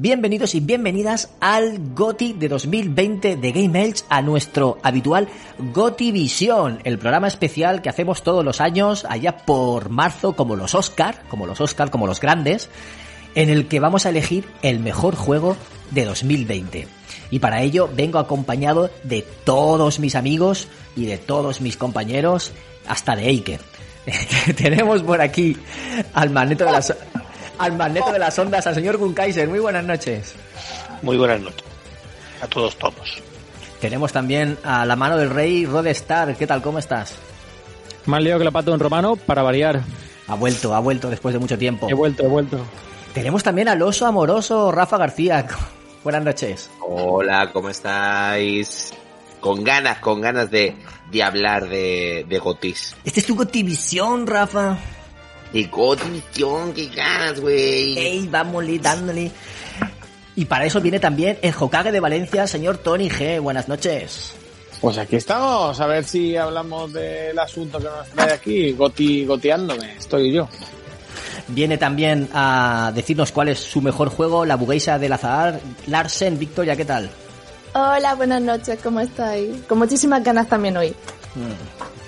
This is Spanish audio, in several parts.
bienvenidos y bienvenidas al GOTI de 2020 de Game Elch, a nuestro habitual GOTI Visión, el programa especial que hacemos todos los años, allá por marzo, como los Oscar, como los Oscar, como los grandes, en el que vamos a elegir el mejor juego de 2020. Y para ello vengo acompañado de todos mis amigos y de todos mis compañeros, hasta de Eiker. Tenemos por aquí al magneto de las al magneto de las ondas, al señor Gunkaiser. Muy buenas noches. Muy buenas noches. A todos todos. Tenemos también a la mano del rey Rodestar. ¿Qué tal? ¿Cómo estás? Más lío que la pato en romano, para variar. Ha vuelto, ha vuelto después de mucho tiempo. He vuelto, he vuelto. Tenemos también al oso amoroso Rafa García. Buenas noches. Hola, ¿cómo estáis? Con ganas, con ganas de, de hablar de, de Gotis. Este es tu Gotivisión, Rafa. De Gotivisión, qué ganas, güey. Ey, vámonos dándole. Y para eso viene también el Hokage de Valencia, señor Tony G. Buenas noches. Pues aquí estamos, a ver si hablamos del asunto que nos trae aquí, goti, goteándome, estoy yo. Viene también a decirnos cuál es su mejor juego, la bugueisa del azar. Larsen, Victoria, ¿qué tal? Hola, buenas noches, ¿cómo estáis? Con muchísimas ganas también hoy.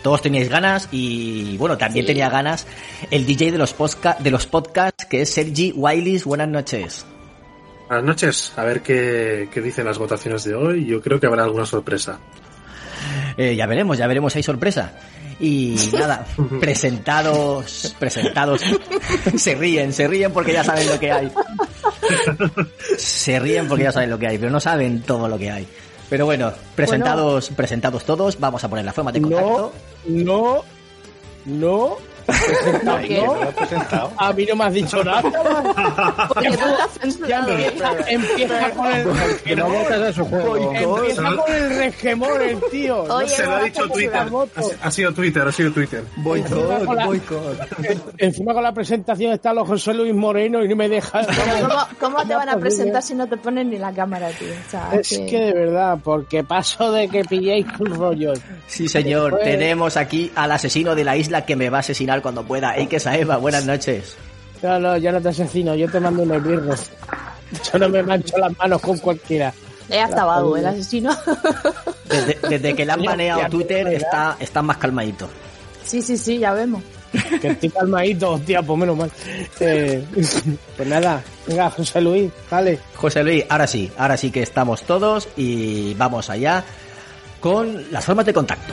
Todos teníais ganas y bueno, también tenía ganas el DJ de los, posca de los podcasts que es Sergi Wilis. Buenas noches. Buenas noches, a ver qué, qué dicen las votaciones de hoy. Yo creo que habrá alguna sorpresa. Eh, ya veremos, ya veremos, hay sorpresa. Y nada, presentados, presentados, se ríen, se ríen porque ya saben lo que hay. Se ríen porque ya saben lo que hay, pero no saben todo lo que hay. Pero bueno, presentados, presentados todos, vamos a poner la forma de contacto. No, no, ¿No? No. A mí no me has dicho nada. Porque tú estás Ya censurado. empieza, con el Que no votas a su juego. empieza con el resquemor el tío. Oye, Se lo ha dicho Twitter. Ha, ha sido Twitter, ha sido Twitter. Boicot, boicot. Encima con la presentación está los José Luis Moreno y no me deja. ¿Cómo, cómo te van a presentar si no te ponen ni la cámara, tío? O sea, Es que de verdad, porque paso de que pilléis tus rollos. Sí, señor, Después- tenemos aquí al asesino de la isla que me va a asesinar cuando pueda. Eike Saeva, buenas noches. No, no, yo no te asesino, yo te mando unos birros. Yo no me mancho las manos con cualquiera. ya está vago el asesino. Desde, desde que le han baneado Twitter está, está más calmadito. sí, sí, sí, ya vemos. Que estoy calmadito, hostia, pues menos mal. Eh, pues nada, venga, José Luis, dale. José Luis, ahora sí, ahora sí que estamos todos y vamos allá con las formas de contacto.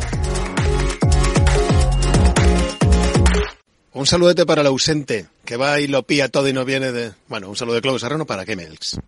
Un saludete para el ausente, que va y lo pilla todo y no viene de... Bueno, un saludo de Claudio Serrano para Kemelx.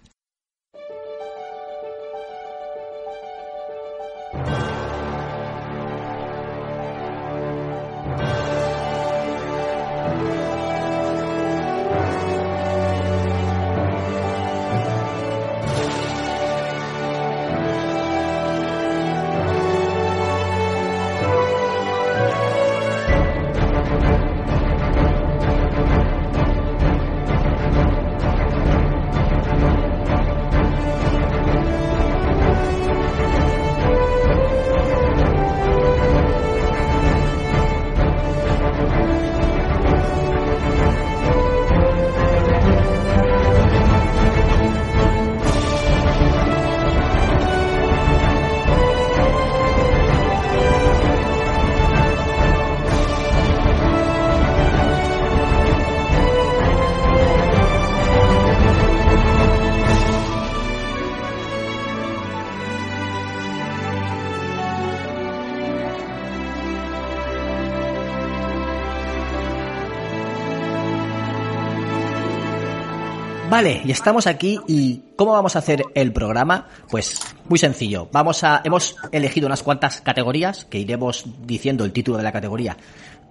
Vale, y estamos aquí y ¿cómo vamos a hacer el programa? Pues muy sencillo. Vamos a hemos elegido unas cuantas categorías que iremos diciendo el título de la categoría.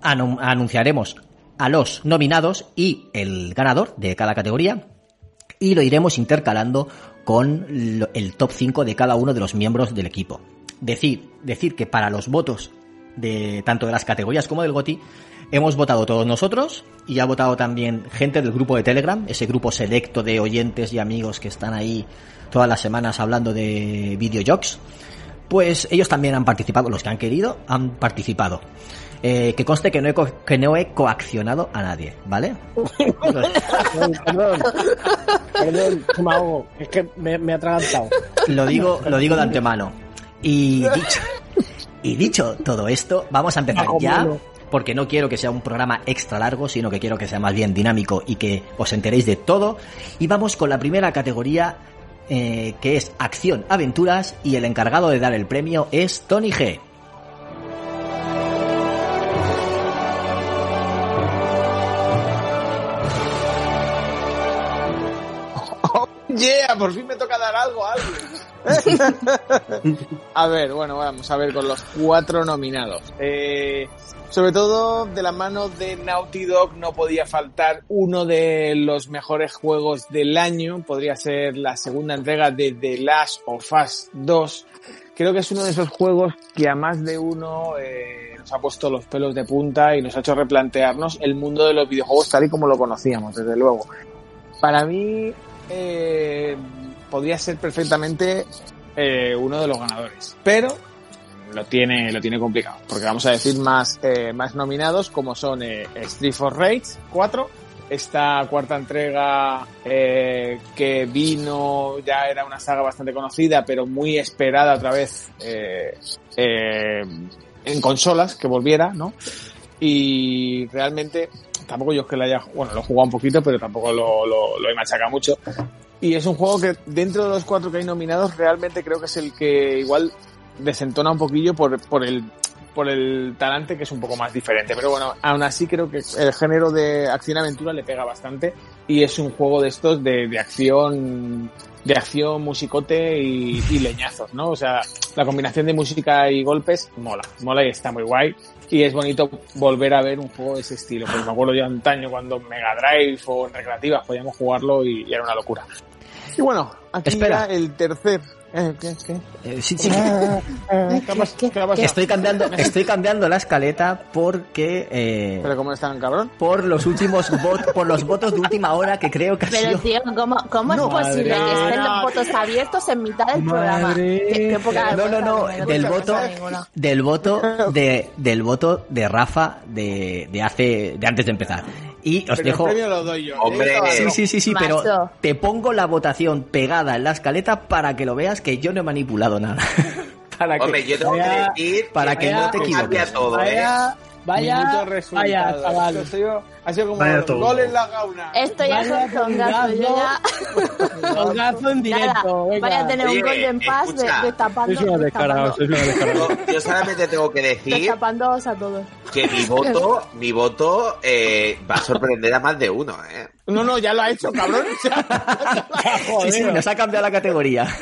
Anu- anunciaremos a los nominados y el ganador de cada categoría y lo iremos intercalando con el top 5 de cada uno de los miembros del equipo. Decir, decir que para los votos de tanto de las categorías como del GOTI hemos votado todos nosotros y ha votado también gente del grupo de Telegram, ese grupo selecto de oyentes y amigos que están ahí todas las semanas hablando de videojuegos. Pues ellos también han participado, los que han querido han participado. Eh, que conste que no, he co- que no he coaccionado a nadie, ¿vale? Perdón, perdón, me ahogo. Es que me, me he atragantado. Lo digo, lo digo de antemano. Y dicho, y dicho todo esto, vamos a empezar ya. Porque no quiero que sea un programa extra largo, sino que quiero que sea más bien dinámico y que os enteréis de todo. Y vamos con la primera categoría, eh, que es acción, aventuras, y el encargado de dar el premio es Tony G. Yeah, por fin me toca dar algo a alguien. a ver, bueno, vamos a ver con los cuatro nominados. Eh, sobre todo de la mano de Naughty Dog no podía faltar uno de los mejores juegos del año. Podría ser la segunda entrega de The Last of Us 2. Creo que es uno de esos juegos que a más de uno eh, nos ha puesto los pelos de punta y nos ha hecho replantearnos el mundo de los videojuegos tal y como lo conocíamos, desde luego. Para mí, eh, podría ser perfectamente eh, uno de los ganadores. Pero lo tiene, lo tiene complicado. Porque vamos a decir más, eh, más nominados como son eh, Street for Rage 4. Esta cuarta entrega que vino ya era una saga bastante conocida, pero muy esperada otra vez en consolas, que volviera, ¿no? Y realmente tampoco yo es que la haya, bueno, lo he jugado un poquito, pero tampoco lo, lo, lo he machacado mucho. Y es un juego que dentro de los cuatro que hay nominados, realmente creo que es el que igual desentona un poquillo por, por el por el talante que es un poco más diferente. Pero bueno, aún así creo que el género de acción-aventura le pega bastante y es un juego de estos de, de acción, de acción, musicote y, y leñazos, ¿no? O sea, la combinación de música y golpes mola, mola y está muy guay. Y es bonito volver a ver un juego de ese estilo. Porque me acuerdo yo antaño cuando en Mega Drive o en recreativas podíamos jugarlo y, y era una locura. Y bueno, aquí Espera. ya el tercer. ¿Qué, qué? Eh, sí, sí, ¿Qué ha qué ha estoy cambiando, estoy cambiando la escaleta porque eh, Pero cómo están, cabrón. por los últimos votos, por los votos de última hora que creo que ha Pero sido tío, ¿cómo, cómo No, es posible madre. que estén No, los no, votos abiertos en mitad del programa? Madre. ¿Qué, qué poca No, no, no, vergüenza, del voto, del voto de, del voto de Rafa de, de hace, de antes de empezar. Y os Pero dejo. el premio lo doy yo. Hombre. ¿eh? Sí, sí, sí, sí, pero Macho. te pongo la votación pegada en la escaleta para que lo veas que yo no he manipulado nada. para que, Hombre, yo tengo Vaya- que decir para que no te equivoques. todo, ¿eh? Vaya, vaya, vaya. Esto ha sido, como Vaya gol en la gauna. Esto ya Vaya es un zongazo, yo ya... Tongazo en directo, venga. vaya a tener Oye, un Golden Pass de, destapando, sois unos descarados. Yo, yo solamente tengo que decir destapándoos a todos. que mi voto, mi voto eh, va a sorprender a más de uno, ¿eh? No, no, ya lo ha hecho, cabrón. Sí, sí, nos ha cambiado la categoría.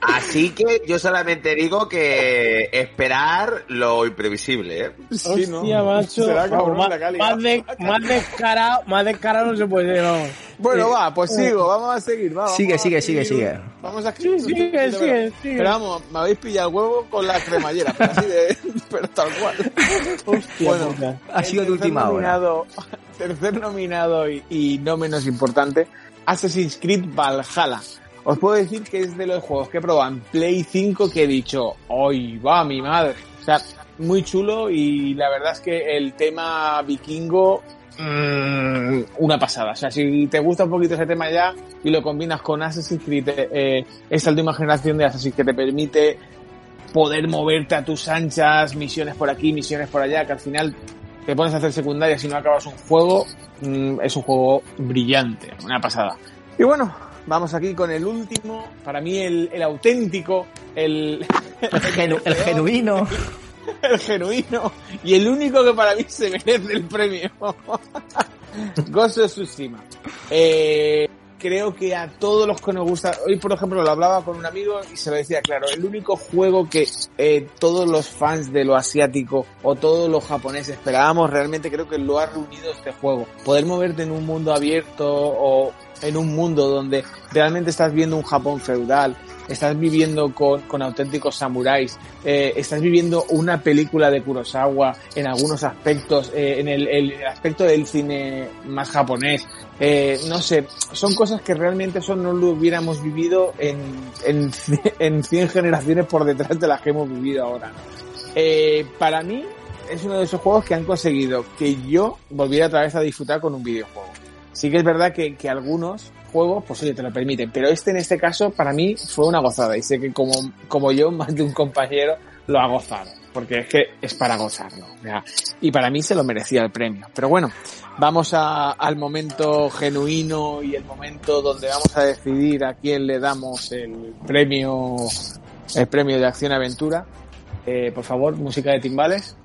Así que yo solamente digo que esperar lo imprevisible, ¿eh? Sí, ¿no? Macho. Será cabrón más, la más, de- más descarado, más descarado no se puede ser, vamos. Bueno, va, pues sigo, vamos a seguir. Va, Sigue, vamos sigue, a sigue, seguir. sigue. Vamos a Sí, sigue, sigue, sigue. Pero vamos, me habéis pillado el huevo con la cremallera, pero así de, pero tal cual. Hostia Bueno, puta. Ha sido de última hora. Tercer nominado y, no menos importante, Assassin's Creed Valhalla. Os puedo decir que es de los juegos que he probado en Play 5 que he dicho, ¡ay, va mi madre! O sea, muy chulo y la verdad es que el tema vikingo, mm, una pasada. O sea, si te gusta un poquito ese tema ya y lo combinas con Assassin's Creed, eh, esta última generación de Assassin's que te permite poder moverte a tus anchas, misiones por aquí, misiones por allá, que al final te pones a hacer secundarias y no acabas un juego, mm, es un juego brillante, una pasada. Y bueno, vamos aquí con el último, para mí el, el auténtico, el, El, genu- el genuino. el genuino y el único que para mí se merece el premio. Ghost of Tsushima. Eh, creo que a todos los que nos gusta, hoy por ejemplo lo hablaba con un amigo y se lo decía claro, el único juego que eh, todos los fans de lo asiático o todos los japoneses esperábamos realmente creo que lo ha reunido este juego. Poder moverte en un mundo abierto o en un mundo donde realmente estás viendo un Japón feudal, estás viviendo con, con auténticos samuráis, eh, estás viviendo una película de Kurosawa en algunos aspectos, eh, en el, el aspecto del cine más japonés, eh, no sé, son cosas que realmente eso no lo hubiéramos vivido en, en, en 100 generaciones por detrás de las que hemos vivido ahora. Para mí es uno de esos juegos que han conseguido que yo volviera otra vez a disfrutar con un videojuego. Sí que es verdad que, que algunos juegos, pues oye, te lo permiten, pero este en este caso para mí fue una gozada y sé que como, como yo, más de un compañero lo ha gozado, porque es que es para gozarlo. Y para mí se lo merecía el premio. Pero bueno, vamos a, al momento genuino y el momento donde vamos a decidir a quién le damos el premio, el premio de acción aventura. Eh, por favor, música de timbales.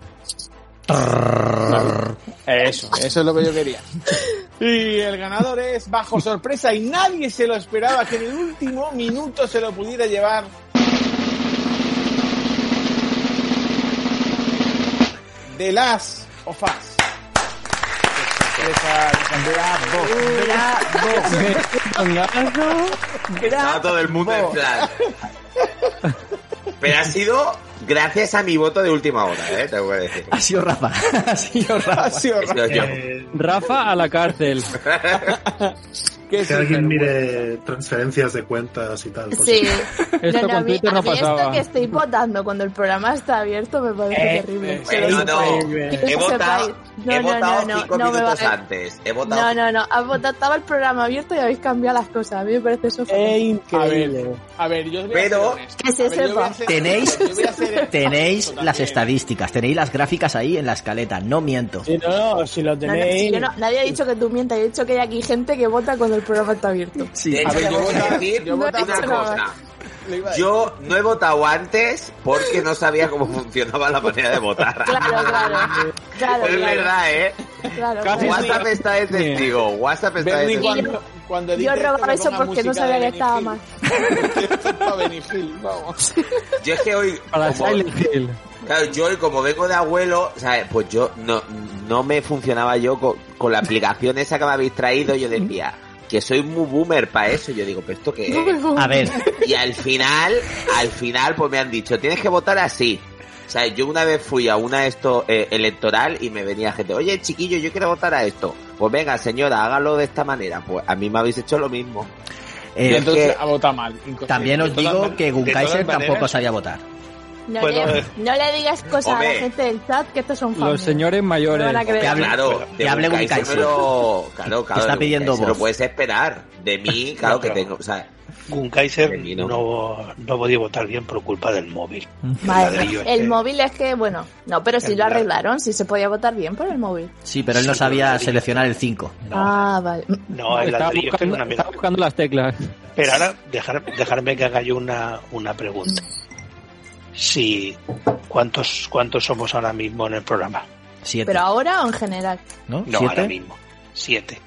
Eso, eso es lo que yo quería. Y el ganador es bajo sorpresa y nadie se lo esperaba que en el último minuto se lo pudiera llevar. The Last of Us. Estaba todo el mundo en plan. Pero ha sido gracias a mi voto de última hora, ¿eh? Tengo que decir. Ha sido Rafa. Ha sido Rafa. Ha sido yo. Rafa a la cárcel. ¿Qué es Que alguien mire transferencias de cuentas y tal. por Sí. Esto No, no, a con mí, Twitter a no mí esto pasaba. que estoy votando cuando el programa está abierto me parece Eh, terrible. eh, no. He votado. No, he no, votado no, no, cinco minutos antes. He votado. No, no, no. Has votado, estaba el programa abierto y habéis cambiado las cosas. A mí me parece eso fatal. A ver, a ver, yo os voy a Pero-. Que se A ver, yo voy a sepa. Tenéis, yo voy a ser- tenéis También. las estadísticas, tenéis las gráficas ahí en la escaleta, no miento. Sí, no, no, si lo No, no, tenéis. si yo no- nadie ha dicho que tú mientas, he dicho que hay aquí gente que vota cuando el programa está abierto. Sí. De hecho, A ver, yo voy a decir yo una No he dicho cosa. Yo no he votado antes porque no sabía cómo funcionaba la manera de votar. Claro, claro. Claro, es claro. verdad, ¿eh? claro, Casi claro. WhatsApp está de testigo. WhatsApp está de testigo. Cuando, Yo robaba esto, eso porque no sabía que estaba mal. Yo es que hoy, Para como, Silent Hill. claro, yo hoy como vengo de abuelo, ¿sabes? Pues yo no, no me funcionaba yo con, con la aplicación esa que me habéis traído. Yo decía que soy muy boomer para eso. Yo digo, ¿pero esto qué es? A ver, Y al final, al final, pues me han dicho, tienes que votar así. O sea, yo una vez fui a una esto eh, electoral y me venía gente, oye chiquillo, yo quiero votar a esto. Pues venga, señora, hágalo de esta manera. Pues a mí me habéis hecho lo mismo. Y eh, entonces que- ha votado mal. también os todas digo que Gunkaiser maneras- tampoco sabía votar. No, Bueno, le, eh. no le digas cosas a la gente del chat que estos son fans. Los señores mayores. Creer. Que hable- Claro, que de hable Claro, claro. Está pidiendo voz. Lo puedes esperar. De mí, claro No, que tengo. O sea, Gunkaiser no. no, no podía votar bien por culpa del móvil. Vale, El este. móvil es que, bueno, no, pero si El lo arreglaron, si se podía votar bien por el móvil. Sí, pero él no Sí, sabía seleccionar el 5. Ah, vale. No, el Estaba ladrillo este es buscando, una estaba buscando las teclas. Pero ahora, dejar, dejarme que haga yo una, una pregunta. Si, ¿cuántos, ¿cuántos somos ahora mismo en el programa? 7. Pero ahora o en general. ¿No? No, ¿Siete? ahora mismo. Siete.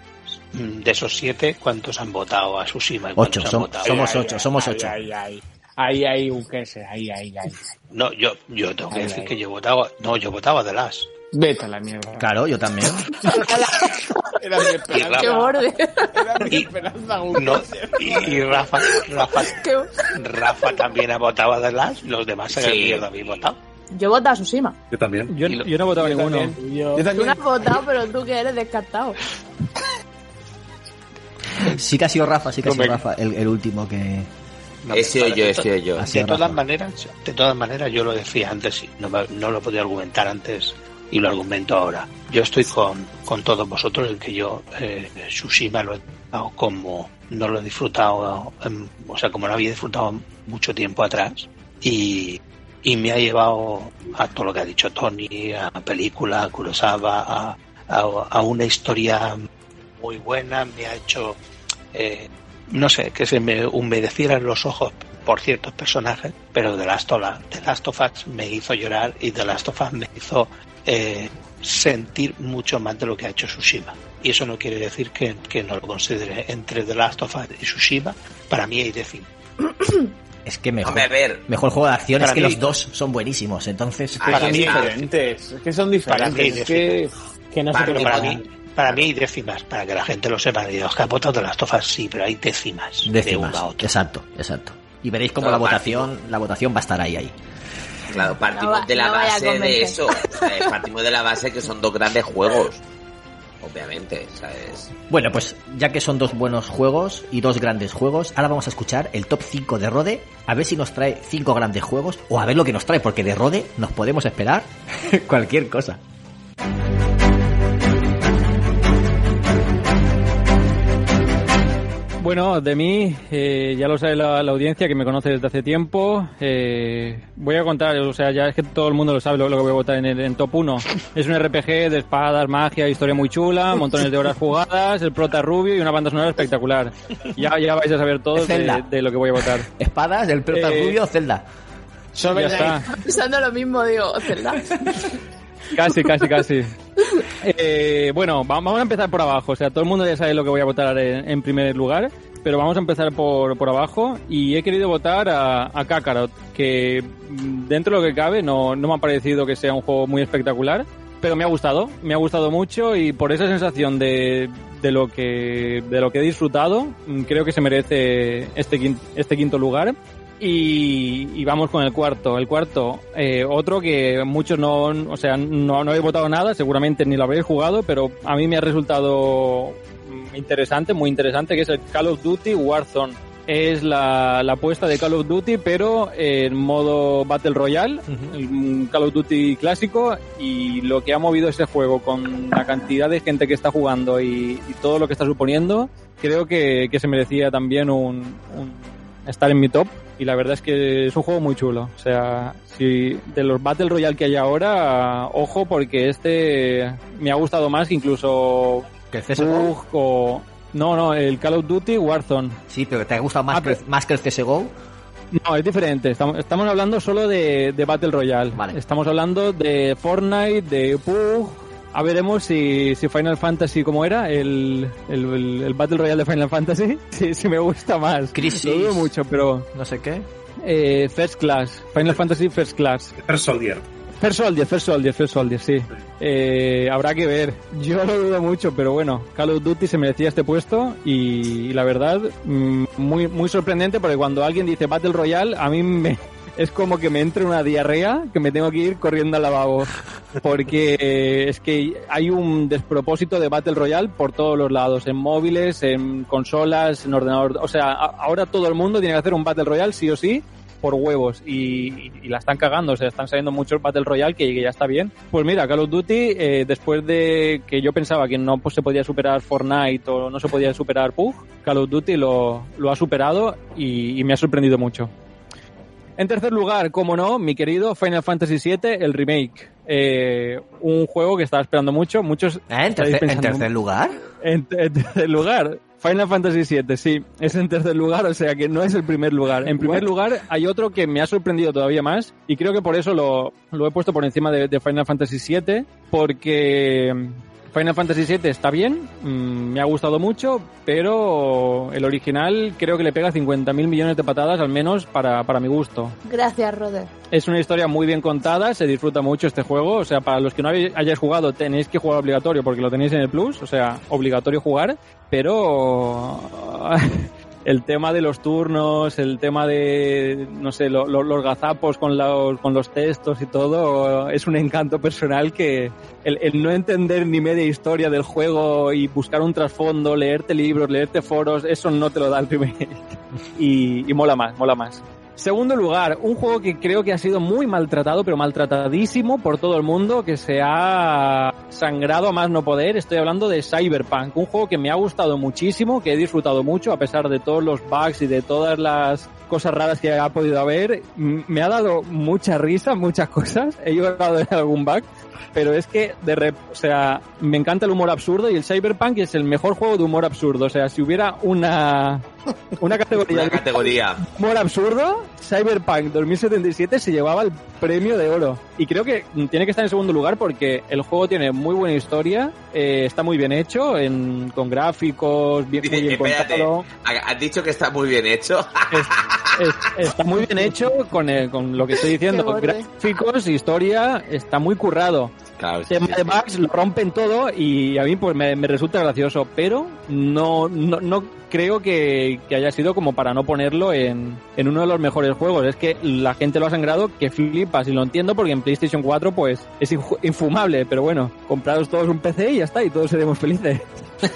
Mm, De esos siete, ¿cuántos han votado a Tsushima? y Ocho, han som- votado? somos Ay, ocho, ay, somos ay, ocho. Ahí, ahí, ahí, ahí, un queso, ahí, ahí, ahí. No, yo, yo tengo que decir que yo votaba, no, yo votaba de las. Vete a la mierda. Claro, yo también. Era mi esperanza. Qué borde. Era mi Y- esperanza, No, y, y Rafa, Rafa, Qué- Rafa también ha votado de las, los demás se Sí. mierda habéis votado. Yo voto a Susima. Yo también. Yo, yo no he votado Yo ninguno. también. Yo Tú no has votado, pero tú que eres descartado. Sí que ha sido Rafa, sí que ha sido. Rafa el, el último que... No, he sido yo, de he sido yo. Ha De todas Rafa. maneras, de todas maneras, yo lo decía antes y no, me- no lo podía argumentar antes y lo argumento ahora. Yo estoy con, con todos vosotros en que yo eh, Tsushima lo he disfrutado como no lo he disfrutado, o sea, como no había disfrutado mucho tiempo atrás y, y me ha llevado a todo lo que ha dicho Tony, a película, a Kurosawa, a, a, a una historia muy buena, me ha hecho eh, no sé, que se me humedecieran los ojos por ciertos personajes, pero The Last of, The Last of Us me hizo llorar y The Last of Us me hizo eh, sentir mucho más de lo que ha hecho Tsushima. Y eso no quiere decir que, que no lo considere entre The Last of Us y Tsushima. Para mí hay décimo. Es que mejor, Hombre, a ver. mejor juego de acción es Para que mí- los dos son buenísimos. Entonces, Son está. diferentes. Es que son Para mí diferentes. Es que Que no se puede para mí, para mí hay décimas, para que la gente lo sepa. Y los capotas de las tofas sí, pero hay décimas, de a otra. Exacto, exacto. Y veréis cómo la votación, la votación va a estar ahí, ahí. Claro, partimos No va- de la no base de eso. Sea, partimos de la base que son dos grandes juegos. Obviamente, ¿sabes? Bueno, pues ya que son dos buenos juegos y dos grandes juegos, ahora vamos a escuchar el top 5 de Rode, a ver si nos trae cinco grandes juegos o a ver lo que nos trae, porque de Rode nos podemos esperar cualquier cosa. Bueno, de mí, eh, ya lo sabe la, la audiencia que me conoce desde hace tiempo. Eh, voy a contar, o sea, ya es que todo el mundo lo sabe lo, lo que voy a votar en el en top 1. Es un RPG de espadas, magia, historia muy chula, montones de horas jugadas, el prota rubio y una banda sonora espectacular. Ya, ya vais a saber todo de, lo que voy a votar. Espadas, del pelota Eh, rubio, Zelda. Ya está. Pensando lo mismo, digo, Zelda. Casi, casi, casi. Eh, bueno, va- vamos a empezar por abajo. O sea, todo el mundo ya sabe lo que voy a votar en, primer lugar, pero vamos a empezar por, por abajo. Y he querido votar a, a Kakarot, que mm, dentro de lo que cabe no, no me ha parecido que sea un juego muy espectacular, pero me ha gustado, me ha gustado mucho y por esa sensación de, de lo que de lo que he disfrutado, mm, creo que se merece este este quinto lugar. Y, y vamos con el cuarto. El cuarto, eh, otro que muchos no, o sea, no, no habéis votado nada, seguramente ni lo habréis jugado, pero a mí me ha resultado mm, interesante, muy interesante, que es el Call of Duty Warzone. Es la, la apuesta de Call of Duty, pero en modo Battle Royale, un Call of Duty clásico, y lo que ha movido ese juego con la cantidad de gente que está jugando y, y todo lo que está suponiendo, creo que, que se merecía también un, un estar en mi top y la verdad es que es un juego muy chulo. O sea, si de los Battle Royale que hay ahora, ojo porque este me ha gustado más que incluso ¿Que CSGO? O no, no, el Call of Duty Warzone. Sí, pero ¿te ha gustado más, Ah, que, más que el CSGO? No, es diferente. Estamos, estamos hablando solo de, de Battle Royale. Vale. Estamos hablando de Fortnite, de PUBG. A veremos si, si Final Fantasy, ¿cómo era? El, el, el- Battle Royale de Final Fantasy. Si, si me gusta más. Crisis. Lo dudo mucho, pero... No sé qué. Eh, First Class. Final Fantasy First Class. First Soldier. First Soldier, First Soldier, First Soldier, sí. Eh, habrá que ver. Yo lo dudo mucho, pero bueno, Call of Duty se merecía este puesto y, la verdad, mm, muy, muy sorprendente porque cuando alguien dice Battle Royale, a mí me, es como que me entre una diarrea que me tengo que ir corriendo al lavabo. Porque es que hay un despropósito de Battle Royale por todos los lados, en móviles, en consolas, en ordenador. O sea, ahora todo el mundo tiene que hacer un Battle Royale sí o sí por huevos y, y- la están cagando, o sea, están saliendo muchos Battle Royale que, ya está bien. Pues mira, Call of Duty, eh, después de que yo pensaba que no pues, se podía superar Fortnite o no se podía superar PUG, Call of Duty lo, lo ha superado y me ha sorprendido mucho. En tercer lugar, como no, mi querido Final Fantasy VII, el remake. Eh, un juego que estaba esperando mucho. Muchos ¿Eh? ¿En, tercer, en tercer lugar? en, en tercer lugar, Final Fantasy VII, sí, es en tercer lugar, o sea que no es el primer lugar. En primer lugar, hay otro que me ha sorprendido todavía más y creo que por eso lo, lo he puesto por encima de, de Final Fantasy VII, porque Final Fantasy VII está bien, mm, me ha gustado mucho, pero el original creo que le pega 50.000 millones de patadas, al menos para, para mi gusto. Gracias, Roder. Es una historia muy bien contada, se disfruta mucho este juego. O sea, para los que no habéis- hayáis jugado, tenéis que jugar obligatorio porque lo tenéis en el Plus, o sea, obligatorio jugar. Pero el tema de los turnos, el tema de, no sé, lo- lo- los gazapos con los, con los textos y todo, es un encanto personal que el, no entender ni media historia del juego y buscar un trasfondo, leerte libros, leerte foros, eso no te lo da el primer. y mola más, mola más. Segundo lugar, un juego que creo que ha sido muy maltratado, pero maltratadísimo por todo el mundo, que se ha sangrado a más no poder. Estoy hablando de Cyberpunk, un juego que me ha gustado muchísimo, que he disfrutado mucho, a pesar de todos los bugs y de todas las cosas raras que ha podido haber. Me ha dado mucha risa, muchas cosas. He llorado en algún bug. Pero es que, de rep- o sea, me encanta el humor absurdo y el Cyberpunk es el mejor juego de humor absurdo. O sea, si hubiera una, una categoría Una categoría. humor absurdo, Cyberpunk 2077 se llevaba el premio de oro. Y creo que tiene que estar en segundo lugar porque el juego tiene muy buena historia, eh, está muy bien hecho, en, con gráficos, bien, muy bien Espérate, contado. ha- has dicho que está muy bien hecho. Es- está muy bien hecho con, el- con lo que estoy diciendo, gráficos, historia, está muy currado. Claro, sí, tema sí, de sí. bugs lo rompen todo y a mí pues me, me resulta gracioso, pero no, no, no creo que, que haya sido como para no ponerlo en, en uno de los mejores juegos. Es que la gente lo ha sangrado que flipas y lo entiendo porque en PlayStation 4 pues es infumable, pero bueno, comprados todos un PC y ya está y todos seremos felices.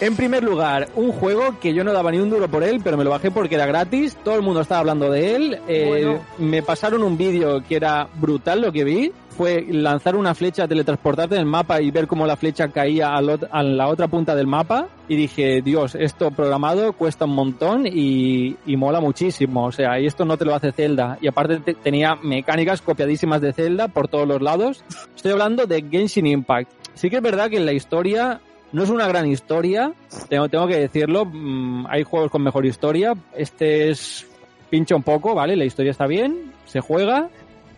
En primer lugar, un juego que yo no daba ni un duro por él, pero me lo bajé porque era gratis, todo el mundo estaba hablando de él, eh, Bueno. me pasaron un vídeo que era brutal lo que vi, fue lanzar una flecha, teletransportarte en el mapa y ver cómo la flecha caía ot- a la otra punta del mapa y dije, Dios, esto programado cuesta un montón y, y mola muchísimo, o sea, y esto no te lo hace Zelda, y aparte te- tenía mecánicas copiadísimas de Zelda por todos los lados. Estoy hablando de Genshin Impact. Sí que es verdad que la historia no es una gran historia, tengo, tengo que decirlo. mm, hay juegos con mejor historia. Este es pincha un poco, ¿vale? La historia está bien, se juega,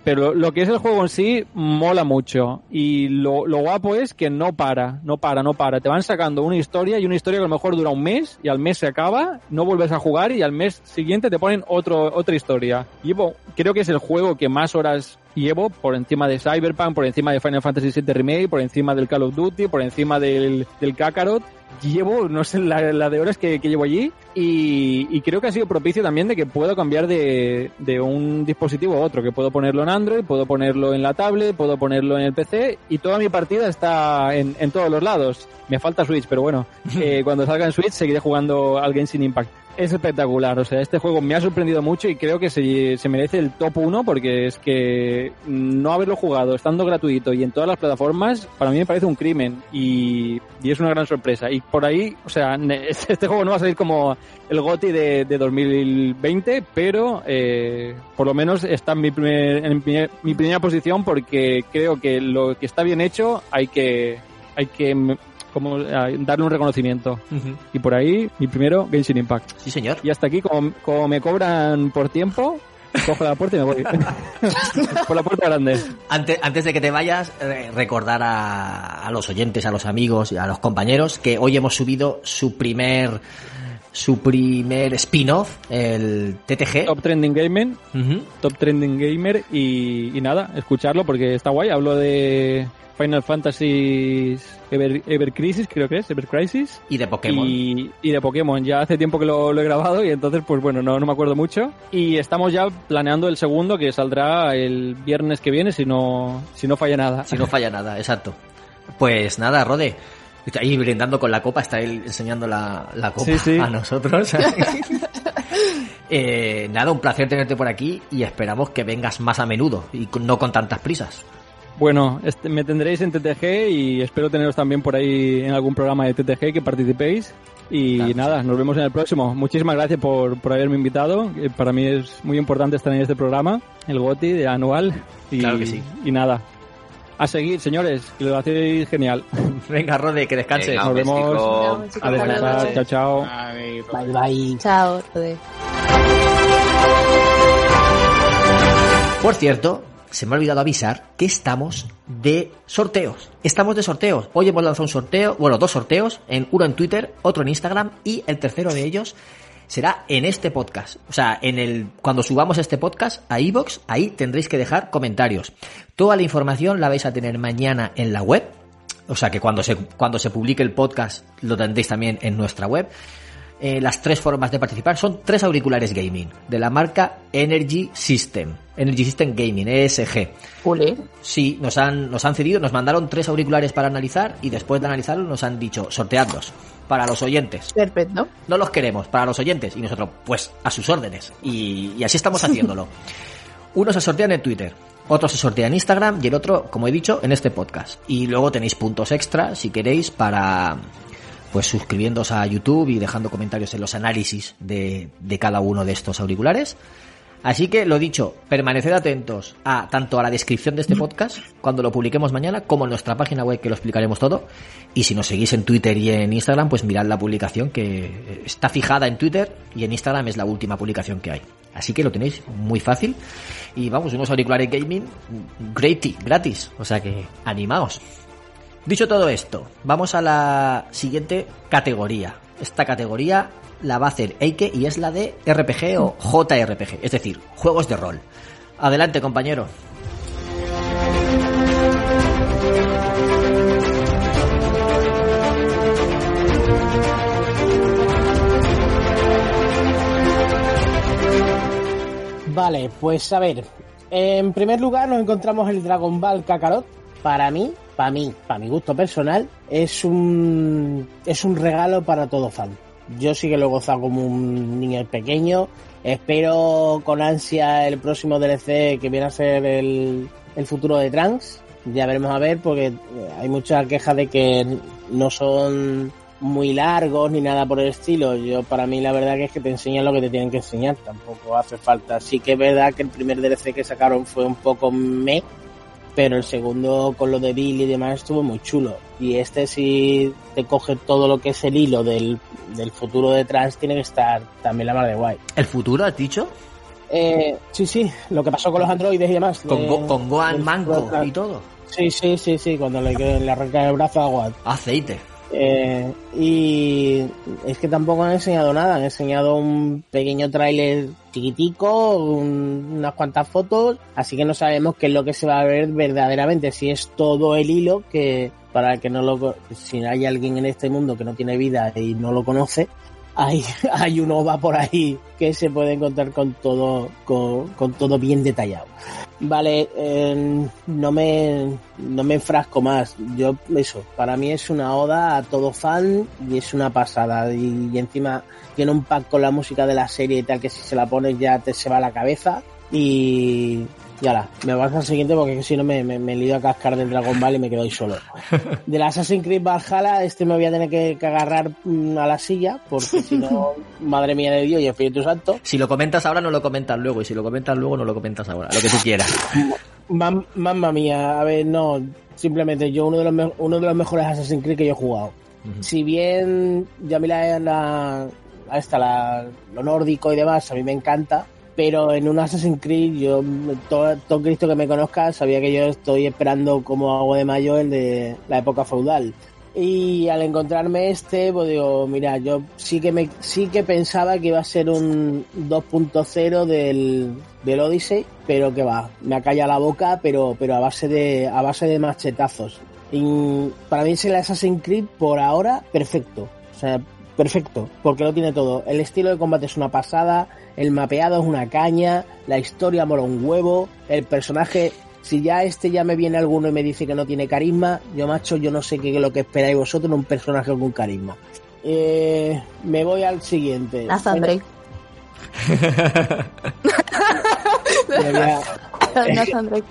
pero lo que es el juego en sí mola mucho. Y lo, lo guapo es que no para, no para, no para. Te van sacando una historia y una historia que a lo mejor dura un mes y al mes se acaba, no vuelves a jugar y al mes siguiente te ponen otro, otra historia. Llevo, creo que es el juego que más horas llevo por encima de Cyberpunk, por encima de Final Fantasy VII Remake, por encima del Call of Duty, por encima del, del Kakarot. Llevo, no sé, la, la de horas que, que llevo allí y, y creo que ha sido propicio también de que puedo cambiar de, de un dispositivo a otro, que puedo ponerlo en Android, puedo ponerlo en la tablet, puedo ponerlo en el PC y toda mi partida está en, en todos los lados. Me falta Switch, pero bueno, eh, cuando salga en Switch seguiré jugando al Genshin Impact. Es espectacular, o sea, este juego me ha sorprendido mucho y creo que se, se merece el top 1 porque es que no haberlo jugado estando gratuito y en todas las plataformas, para mí me parece un crimen y, y es una gran sorpresa. Y por ahí, o sea, este juego no va a salir como el GOTI de, de 2020, pero eh, por lo menos está en mi, primer- en mi, mi primera posición porque creo que lo que está bien hecho hay que, hay que mm, como, darle un reconocimiento. Y por ahí, mi primero, Genshin Impact. Sí, señor. Y hasta aquí, como, como me cobran por tiempo, cojo la puerta y me voy. por la puerta grande. Antes, antes de que te vayas, eh, recordar a, a los oyentes, a los amigos y a los compañeros que hoy hemos subido su primer su primer spin-off, el TTG. Top Trending Gamer. Top Trending Gamer. Y, y nada, escucharlo porque está guay. Hablo de Final Fantasy Ever, Ever Crisis, creo que es, Ever Crisis. Y de Pokémon. Y, y de Pokémon. Ya hace tiempo que lo, lo he grabado y entonces, pues bueno, no, no me acuerdo mucho. Y estamos ya planeando el segundo que saldrá el viernes que viene si no, si no falla nada. Si no falla nada, exacto. Pues nada, Rode. Está ahí brindando con la copa, está él enseñando la, la copa Sí, sí. a nosotros. Eh, nada, un placer tenerte por aquí y esperamos que vengas más a menudo y no con tantas prisas. Bueno, este, me tendréis en TTG y espero teneros también por ahí en algún programa de TTG que participéis. Y Claro. nada, nos vemos en el próximo. Muchísimas gracias por, por haberme invitado. Eh, Para mí es muy importante estar en este programa, el GOTI de anual. Y, Claro que sí. Y nada. A seguir, señores, que lo hacéis genial. Venga, Rode, que descanses. Venga, Nos vemos. Chicos, A descansar. Chao, chao. Ay, Bye, bye. Chao, Rode. Por cierto, se me ha olvidado avisar que estamos de sorteos. Estamos de sorteos. Hoy hemos lanzado un sorteo, bueno, dos sorteos, en uno en Twitter, otro en Instagram y el tercero de ellos será en este podcast. O sea, en el cuando subamos este podcast a iBox, ahí tendréis que dejar comentarios. Toda la información la vais a tener mañana en la web. O sea que cuando se, cuando se publique el podcast lo tendréis también en nuestra web. Eh, las tres formas de participar son tres auriculares gaming de la marca Energy System. Energy System Gaming, ESG. Ule. Sí, nos han, nos han cedido, nos mandaron tres auriculares para analizar y después de analizarlos nos han dicho sorteadlos para los oyentes. Perfecto, ¿no? No los queremos, para los oyentes. Y nosotros, pues, a sus órdenes. Y, y así estamos haciéndolo. Uno se sortean en Twitter, otro se sortea en Instagram y el otro, como he dicho, en este podcast. Y luego tenéis puntos extra, si queréis, para pues suscribiéndose a YouTube y dejando comentarios en los análisis de, de cada uno de estos auriculares. Así que lo dicho, permaneced atentos a tanto a la descripción de este podcast cuando lo publiquemos mañana como en nuestra página web que lo explicaremos todo. Y si nos seguís en Twitter y en Instagram, pues mirad la publicación que está fijada en Twitter y en Instagram es la última publicación que hay. Así que lo tenéis muy fácil. Y vamos, unos auriculares gaming gratis, gratis. O sea que animaos. Dicho todo esto, vamos a la siguiente categoría. Esta categoría la va a hacer Eike y es la de RPG o JRPG, es decir, juegos de rol. Adelante, compañero. Vale, pues a ver. En primer lugar nos encontramos el Dragon Ball Kakarot. Para mí, para mí, para mi gusto personal, es un es un regalo para todo fan. Yo sí que lo he gozado como un niño pequeño. Espero con ansia el próximo DLC que viene a ser el, el futuro de Trunks. Ya veremos a ver porque hay muchas quejas de que no son muy largos ni nada por el estilo. Yo para mí la verdad que es que te enseñan lo que te tienen que enseñar, tampoco hace falta. Sí que es verdad que el primer DLC que sacaron fue un poco me, pero el segundo con lo de Bill y demás estuvo muy chulo. Y este si te coge todo lo que es el hilo del, del futuro detrás tiene que estar también la mar de guay. ¿El futuro has dicho? Eh, sí, sí, lo que pasó con los androides y demás. Con, de- Go- con Gohan Manco y todo. Sí, sí, sí, sí, cuando le, le arranca el brazo a Gohan. Aceite. Eh, y es que tampoco han enseñado nada, han enseñado un pequeño tráiler chiquitico, un- unas cuantas fotos, así que no sabemos qué es lo que se va a ver verdaderamente, si es todo el hilo que para que no lo si hay alguien en este mundo que no tiene vida y no lo conoce, hay, hay un OVA por ahí que se puede encontrar con todo, con, con todo bien detallado. Vale, eh, no me no me enfrasco más. Yo eso, para mí es una oda a todo fan y es una pasada y, y encima tiene un pack con la música de la serie y tal que si se la pones ya te se va la cabeza y y ahora, me vas al siguiente porque si no me, me, me lío a cascar del Dragon Ball y me quedo ahí solo. Del Assassin's Creed Valhalla, este me voy a tener que, que agarrar mm, a la silla porque si no, madre mía de Dios y Espíritu Santo. Si lo comentas ahora, no lo comentas luego. Y si lo comentas luego, no lo comentas ahora. Lo que tú quieras. Mam- Mamma mía, a ver, no, simplemente yo uno de los me- uno de los mejores Assassin's Creed que yo he jugado. Si bien ya a mí la, la, a esta, la- lo nórdico y demás, a mí me encanta, pero en un Assassin's Creed yo, todo, todo Cristo que me conozca, sabía que yo estoy esperando como agua de mayo el de la época feudal. Y al encontrarme este, pues digo, mira, yo sí que me, sí que pensaba que iba a ser un 2.0 del, del Odyssey, pero que va, me ha callado la boca, pero, pero a base de, a base de machetazos. Y para mí es el Assassin's Creed por ahora perfecto. O sea, perfecto, porque lo tiene todo. El estilo de combate es una pasada, el mapeado es una caña, la historia mola un huevo, el personaje, si ya este ya me viene alguno y me dice que no tiene carisma, yo macho, yo no sé qué es lo que esperáis vosotros en un personaje con carisma. Eh, me voy al siguiente. Nathan Drake. Drake.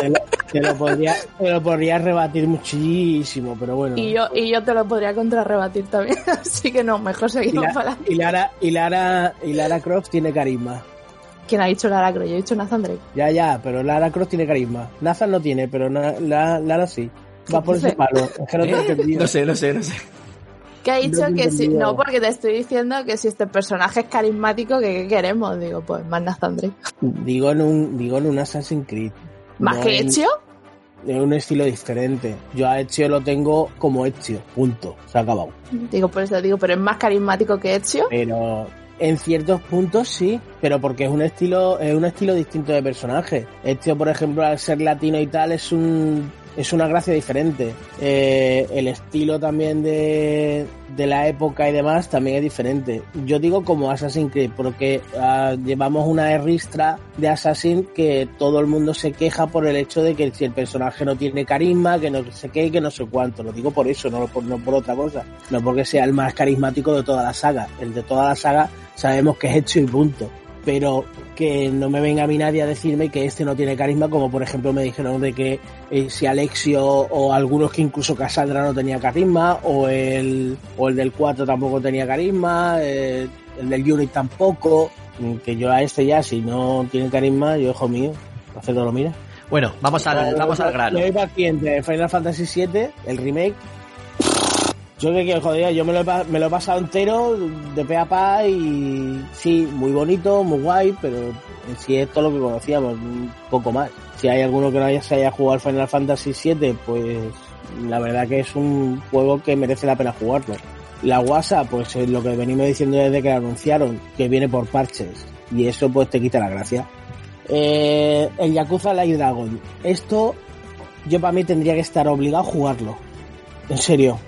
te lo, te lo podría, te lo podría rebatir muchísimo, pero bueno. Y yo, y yo te lo podría contrarrebatir también. Así que no, mejor Y, seguimos la- para y Lara, y Lara, y Lara Croft tiene carisma. ¿Quién ha dicho Lara Croft? Yo he dicho Nathan Drake. Ya, ya, pero Lara Croft tiene carisma. Nathan no tiene, pero Na- La- Lara sí. Va por ese palo. Es que no te entendido. No sé, no sé, no sé. Que ha dicho No que si, no, porque te estoy diciendo que si este personaje es carismático, que qué queremos? Digo, pues más Nathan Drake. Digo en un, digo en un Assassin's Creed. ¿Más No que en- Ezio? En un estilo diferente. Yo a Ezio lo tengo como Ezio. Punto. Se ha acabado. Digo, por eso digo, pero es más carismático que Ezio. Pero en ciertos puntos sí, pero porque es un estilo, es un estilo distinto de personaje. Ezio, por ejemplo, al ser latino y tal, es un es una gracia diferente. Eh, el estilo también de, de la época y demás también es diferente. Yo digo como Assassin's Creed, porque ah, llevamos una ristra de Assassin que todo el mundo se queja por el hecho de que si el personaje no tiene carisma, que no sé qué, que no sé cuánto. Lo digo por eso, no por, no por otra cosa. No porque sea el más carismático de toda la saga. El de toda la saga sabemos que es hecho y punto. Pero que no me venga a mí nadie a decirme que este no tiene carisma, como por ejemplo me dijeron de que eh, si Alexio o algunos que incluso Cassandra no tenía carisma, o el, o el del 4 tampoco tenía carisma, eh, el del Unit tampoco, mm, que yo a este ya, si no tiene carisma, yo, hijo mío, hacerlo lo mira. Bueno, vamos al, vamos al grano. Final Fantasy VII, el remake, yo que joder, yo me lo, he, pasado entero de pe a pa y sí, muy bonito, muy guay, pero en sí es todo lo que conocíamos, un poco más. Si hay alguno que no haya, se haya jugado al Final Fantasy VII, pues la verdad que es un juego que merece la pena jugarlo. La WhatsApp, pues es lo que venimos diciendo desde que la anunciaron, que viene por parches, y eso pues te quita la gracia. Eh, el Yakuza Light Dragon, esto yo para mí tendría que estar obligado a jugarlo. En serio,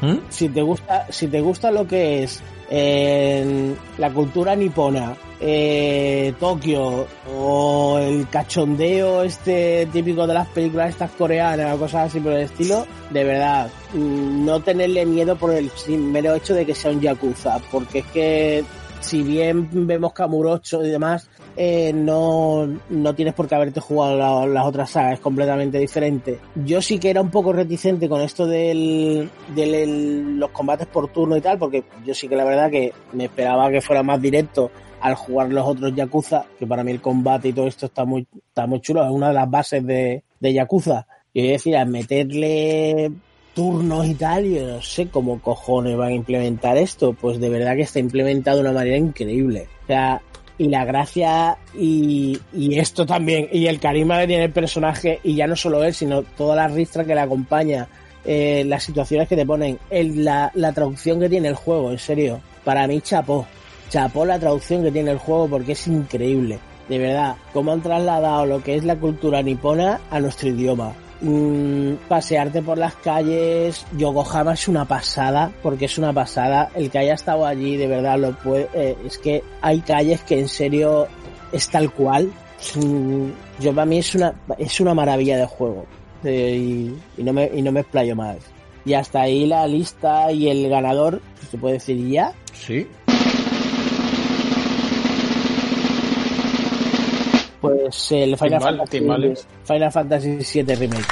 ¿Mm? si te gusta, si te gusta lo que es la cultura nipona, eh, Tokio o el cachondeo este típico de las películas estas coreanas o cosas así por el estilo, de verdad, mm, no tenerle miedo por el mero hecho de que sea un yakuza, porque es que si bien vemos Kamurocho y demás, eh, no, no tienes por qué haberte jugado la- las otras sagas, es completamente diferente. Yo sí que era un poco reticente con esto del, del el- los combates por turno y tal, porque yo sí que la verdad que me esperaba que fuera más directo al jugar los otros Yakuza, que para mí el combate y todo esto está muy, está muy chulo, es una de las bases de, de Yakuza. Y es decir, al meterle turnos y tal, yo no sé cómo cojones van a implementar esto. Pues de verdad que está implementado de una manera increíble. O sea, y la gracia y, y esto también, y el carisma que tiene el personaje, y ya no solo él, sino toda la ristra que le acompaña, eh, las situaciones que te ponen, el, la, la traducción que tiene el juego, en serio, para mí chapó, chapó la traducción que tiene el juego porque es increíble. De verdad, cómo han trasladado lo que es la cultura nipona a nuestro idioma mm, pasearte por las calles, Yokohama es una pasada, porque es una pasada, el que haya estado allí de verdad lo puede, eh, es que hay calles que en serio es tal cual, Mm, yo para mí es una, es una maravilla de juego, y, y no me, y no me explayo más. Y hasta ahí la lista y el ganador, se puede decir ya, Sí. Pues el Final, Timbal, Fantasy, timbales. Final Fantasy VII Remake.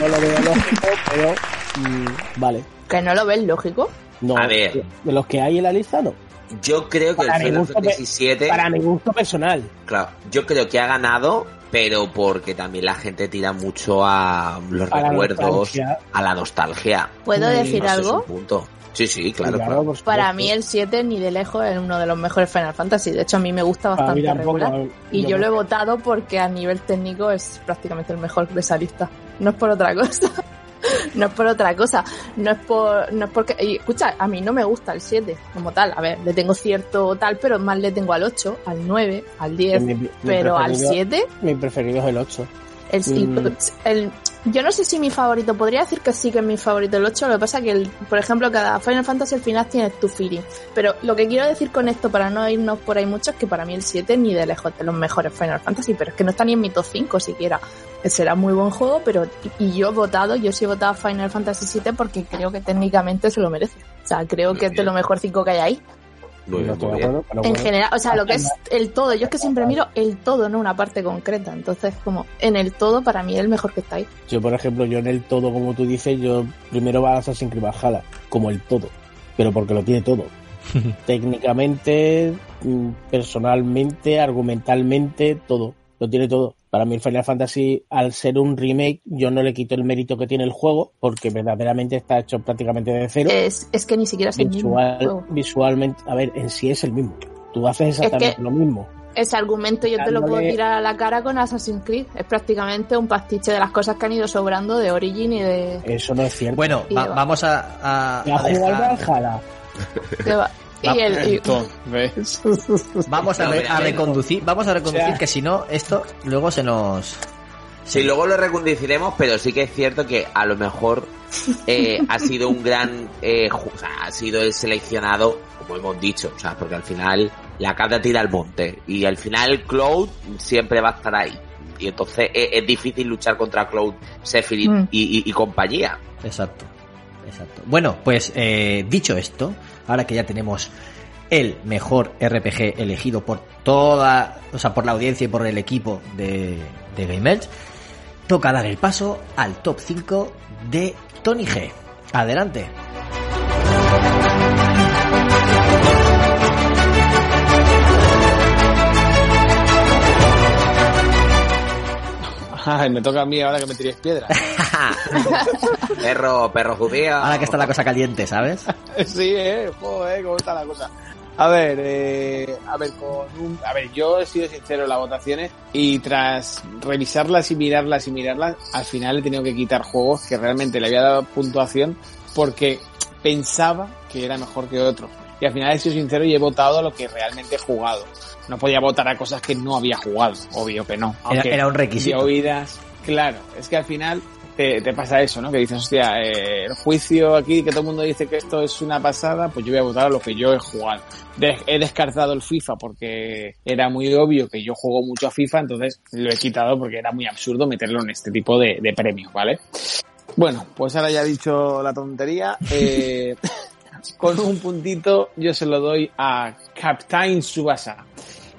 No lo veo lógico, pero mm, vale. Que no lo ves lógico. No, A ver. de los que hay en la lista no. Yo creo que el Para mi Final gusto Fantasy VII, Para mi gusto personal. claro, yo creo que ha ganado, pero porque también la gente tira mucho a los A recuerdos, a la nostalgia. ¿Puedo Mm, decir No sé, es algo? un punto. Sí, sí, claro. Para mí el 7 ni de lejos es uno de los mejores Final Fantasy. De hecho, a mí me gusta bastante tampoco, regular. Y yo yo lo he votado porque a nivel técnico es prácticamente el mejor de esa lista. No es por otra cosa. No es por otra cosa. No es por, no es porque, y escucha, a mí no me gusta el 7 como tal. A ver, le tengo cierto tal, pero más le tengo al 8, al 9, al 10. Mi- mi pero al preferido- 7 Mi preferido es el 8. El, Mm. el- yo no sé si mi favorito, podría decir que sí que es mi favorito el 8, lo que pasa que, el, por ejemplo, cada Final Fantasy al final tiene tu feeling. Pero lo que quiero decir con esto, para no irnos por ahí mucho, es que para mí el 7 ni de lejos de los mejores Final Fantasy, pero es que no está ni en mi top 5 siquiera. Será muy buen juego, pero y y yo he votado, yo sí he votado Final Fantasy 7 porque creo que técnicamente se lo merece. O sea, creo que es de lo mejor 5 que hay ahí. Muy bien, no estoy muy de bien. acuerdo, pero En general, o sea, lo que es el todo, yo es que siempre miro el todo, no una parte concreta. Entonces, como en el todo, para mí es el mejor que está ahí. Yo, por ejemplo, yo en el todo, como tú dices, yo primero va a Assassin's Creed Valhalla, como el todo. Pero porque lo tiene todo. Técnicamente, mm, personalmente, argumentalmente, todo. Lo tiene todo. Para mí el Final Fantasy, al ser un remake, yo no le quito el mérito que tiene el juego, porque verdaderamente está hecho prácticamente de cero. Es, es que ni siquiera es el mismo Visual, juego. visualmente, a ver, en sí es el mismo. Tú haces exactamente que- lo mismo. Ese argumento yo te lo puedo tirar a la cara con Assassin's Creed. Es prácticamente un pastiche de las cosas que han ido sobrando de Origin y de... Eso no es cierto. Bueno, Y va- va. vamos a, a- a a dejar- Valhalla. Y el- y- Entonces, ¿ves? Vamos a, re- reconducir, vamos a reconducir O sea- que si no, esto luego se nos... Sí, luego lo reconduciremos, pero sí que es cierto que a lo mejor eh, ha sido un gran, eh, ju- o sea, ha sido el seleccionado, como hemos dicho, o sea, porque al final la cabra tira al monte y al final Cloud siempre va a estar ahí. Y entonces es, es difícil luchar contra Cloud, Sephiroth Mm. y, y- y compañía. Exacto, exacto. Bueno, pues eh, dicho esto, ahora que ya tenemos el mejor RPG elegido por toda, o sea, por la audiencia y por el equipo de, de Game Edge, toca dar el paso al top 5 de Tony G. Adelante. Ay, me toca a mí ahora que me tiréis piedra. perro, perro judío. Ahora que está la cosa caliente, ¿sabes? sí, eh, joder, cómo está la cosa. A ver, eh, a ver, con un, a ver, yo he sido sincero en las votaciones y tras revisarlas y mirarlas y mirarlas, al final he tenido que quitar juegos que realmente le había dado puntuación porque pensaba que era mejor que otro. Y al final he sido sincero y he votado a lo que realmente he jugado. No podía votar a cosas que no había jugado, obvio que no. Era, era un requisito. De oídas, claro, es que al final te, te, pasa eso, ¿no? Que dices, hostia, eh, el juicio aquí, que todo el mundo dice que esto es una pasada, pues yo voy a votar a lo que yo he jugado. De, he descartado el FIFA porque era muy obvio que yo juego mucho a FIFA, entonces lo he quitado porque era muy absurdo meterlo en este tipo de, de premios, ¿vale? Bueno, pues ahora ya he dicho la tontería. Eh, con un puntito yo se lo doy a Captain Subasa.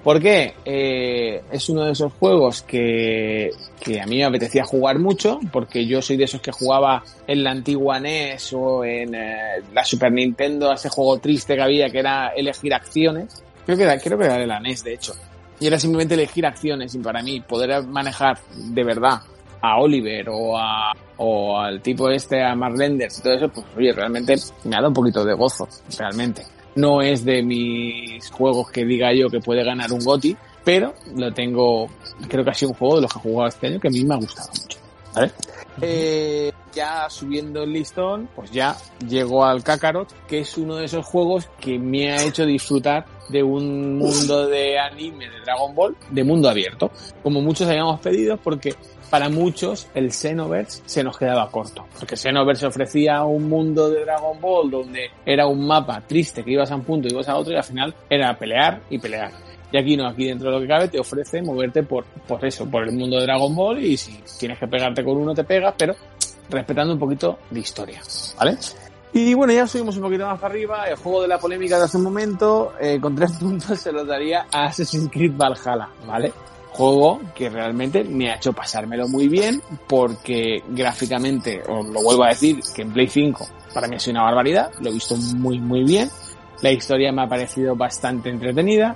¿Por qué? Eh, es uno de esos juegos que, que, a mí me apetecía jugar mucho, porque yo soy de esos que jugaba en la antigua NES o en eh, la Super Nintendo, ese juego triste que había, que era elegir acciones. Creo que era, creo que de la NES, de hecho. Y era simplemente elegir acciones y para mí poder manejar de verdad a Oliver o a o al tipo este, a Marlenders y todo eso, pues oye, realmente me ha dado un poquito de gozo, realmente. No es de mis juegos que diga yo que puede ganar un GOTI, pero lo tengo, creo que ha sido un juego de los que he jugado este año que a mí me ha gustado mucho. ¿Vale? Eh, ya subiendo el listón, pues ya llego al Kakarot, que es uno de esos juegos que me ha hecho disfrutar de un mundo de anime de Dragon Ball de mundo abierto, como muchos habíamos pedido, porque para muchos el Xenoverse se nos quedaba corto, porque Xenoverse ofrecía un mundo de Dragon Ball donde era un mapa triste que ibas a un punto y ibas a otro y al final era pelear y pelear. Y aquí no, aquí dentro de lo que cabe te ofrece moverte por, por eso, por el mundo de Dragon Ball y si tienes que pegarte con uno te pegas, pero respetando un poquito de historia, ¿vale? Y bueno, ya subimos un poquito más para arriba. El juego de la polémica de hace un momento, eh, con tres puntos se lo daría a Assassin's Creed Valhalla, ¿vale? Juego que realmente me ha hecho pasármelo muy bien porque gráficamente, os lo vuelvo a decir, que en Play 5 para mí ha sido una barbaridad, lo he visto muy muy bien. La historia me ha parecido bastante entretenida.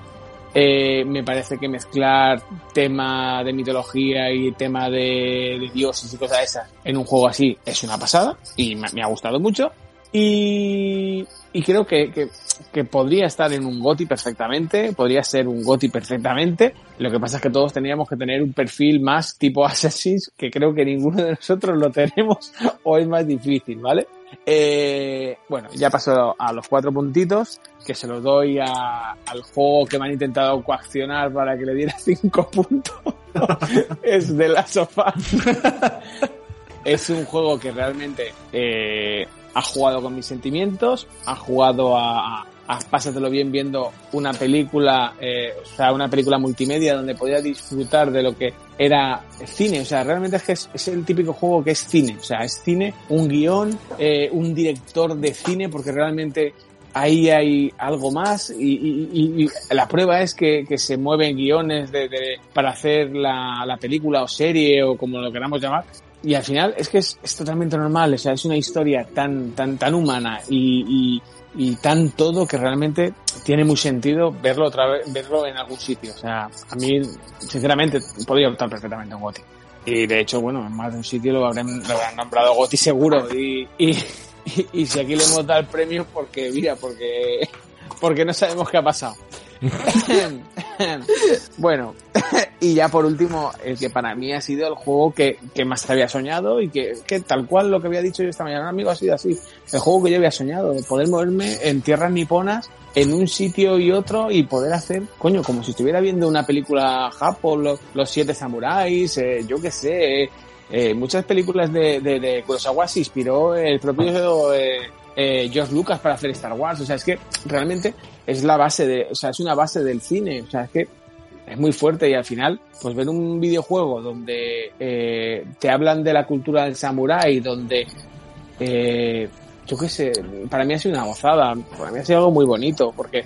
Eh, me parece que mezclar tema de mitología y tema de, dioses y cosas esas en un juego así es una pasada y me, me ha gustado mucho. Y, y creo que, que, que, podría estar en un GOTI perfectamente, podría ser un GOTI perfectamente. Lo que pasa es que todos teníamos que tener un perfil más tipo Assassin's, que creo que ninguno de nosotros lo tenemos o es más difícil, ¿vale? Eh, bueno, ya paso a los cuatro puntitos, que se los doy a, al juego que me han intentado coaccionar para que le diera cinco puntos. es de la sofá. es un juego que realmente eh, ha jugado con mis sentimientos, ha jugado a, a pásatelo bien viendo una película, eh, o sea, una película multimedia donde podía disfrutar de lo que era cine, o sea, realmente es que es, es el típico juego que es cine, o sea, es cine, un guion, eh, un director de cine, porque realmente ahí hay algo más. Y, y, y la prueba es que, que se mueven guiones de, de, para hacer la, la película o serie o como lo queramos llamar y al final es que es, es, totalmente normal, o sea, es una historia tan, tan, tan humana y, y, y, tan todo que realmente tiene muy sentido verlo otra vez, verlo en algún sitio. O sea, a mí, sinceramente, podría optar perfectamente un Goti. Y de hecho, bueno, en más de un sitio lo habrán, lo habrán nombrado Goti seguro. Y, y, y, si aquí le hemos dado el premio, porque, mira, porque, porque no sabemos qué ha pasado. bueno, y ya por último, el que para mí ha sido el juego que, que más había soñado y que, que, tal cual lo que había dicho yo esta mañana, amigo, ha sido así. El juego que yo había soñado, de poder moverme en tierras niponas, en un sitio y otro y poder hacer, coño, como si estuviera viendo una película Japón, los, los siete samuráis, eh, yo qué sé, eh, muchas películas de, de, de se inspiró el propio eh, eh, George Lucas para hacer Star Wars. O sea, es que realmente es la base de, o sea, es una base del cine. O sea, es que es muy fuerte y al final, pues ver un videojuego donde eh, te hablan de la cultura del samurái, donde, eh, yo qué sé, para mí ha sido una gozada, para mí ha sido algo muy bonito, porque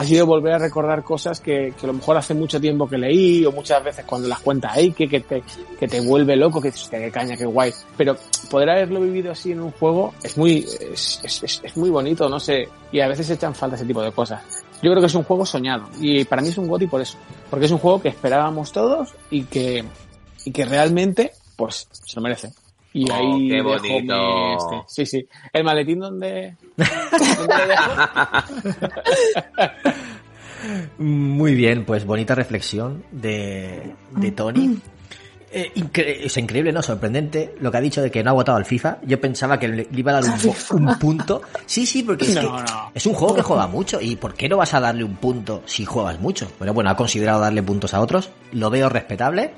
ha sido volver a recordar cosas que, que a lo mejor hace mucho tiempo que leí o muchas veces cuando las cuentas ahí que, que, te, que te vuelve loco, que dices, "Hostia, qué caña, qué guay. Pero poder haberlo vivido así en un juego es muy, es, es, es- muy bonito, no sé, y a veces echan falta ese tipo de cosas. Yo creo que es un juego soñado y para mí es un GOTY por eso, porque es un juego que esperábamos todos y que, y que realmente, pues, se lo merece. Y Oh, ahí qué dejo bonito. mi este. Sí, sí. El maletín donde. Muy bien, pues bonita reflexión de, de Tony. Eh, incre- es increíble, ¿no? Sorprendente lo que ha dicho de que no ha votado al FIFA. Yo pensaba que le, iba a dar un, punto. Sí, sí, porque es, No, que no. es un juego que juega mucho. ¿Y por qué no vas a darle un punto si juegas mucho? Pero bueno, ha considerado darle puntos a otros. Lo veo respetable.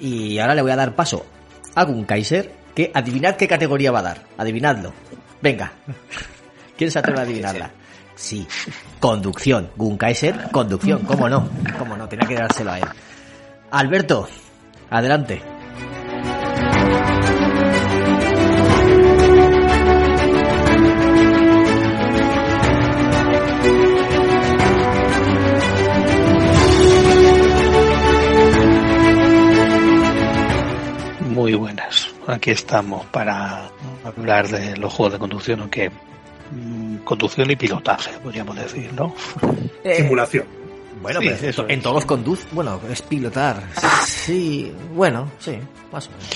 Y ahora le voy a dar paso a Gun Kaiser, que adivinad qué categoría va a dar. Adivinadlo. Venga. ¿Quién se atreve a adivinarla? Sí. Conducción. Gun Kaiser, conducción. ¿Cómo no? ¿Cómo no? Tenía que dárselo a él. Alberto, adelante. Muy buenas. Aquí estamos para hablar de los juegos de conducción, aunque mm, conducción y pilotaje, podríamos decir, ¿no? Simulación. Bueno, Sí, pero eso en es. todos conduce. Bueno, es pilotar. Sí, bueno, sí, más o menos.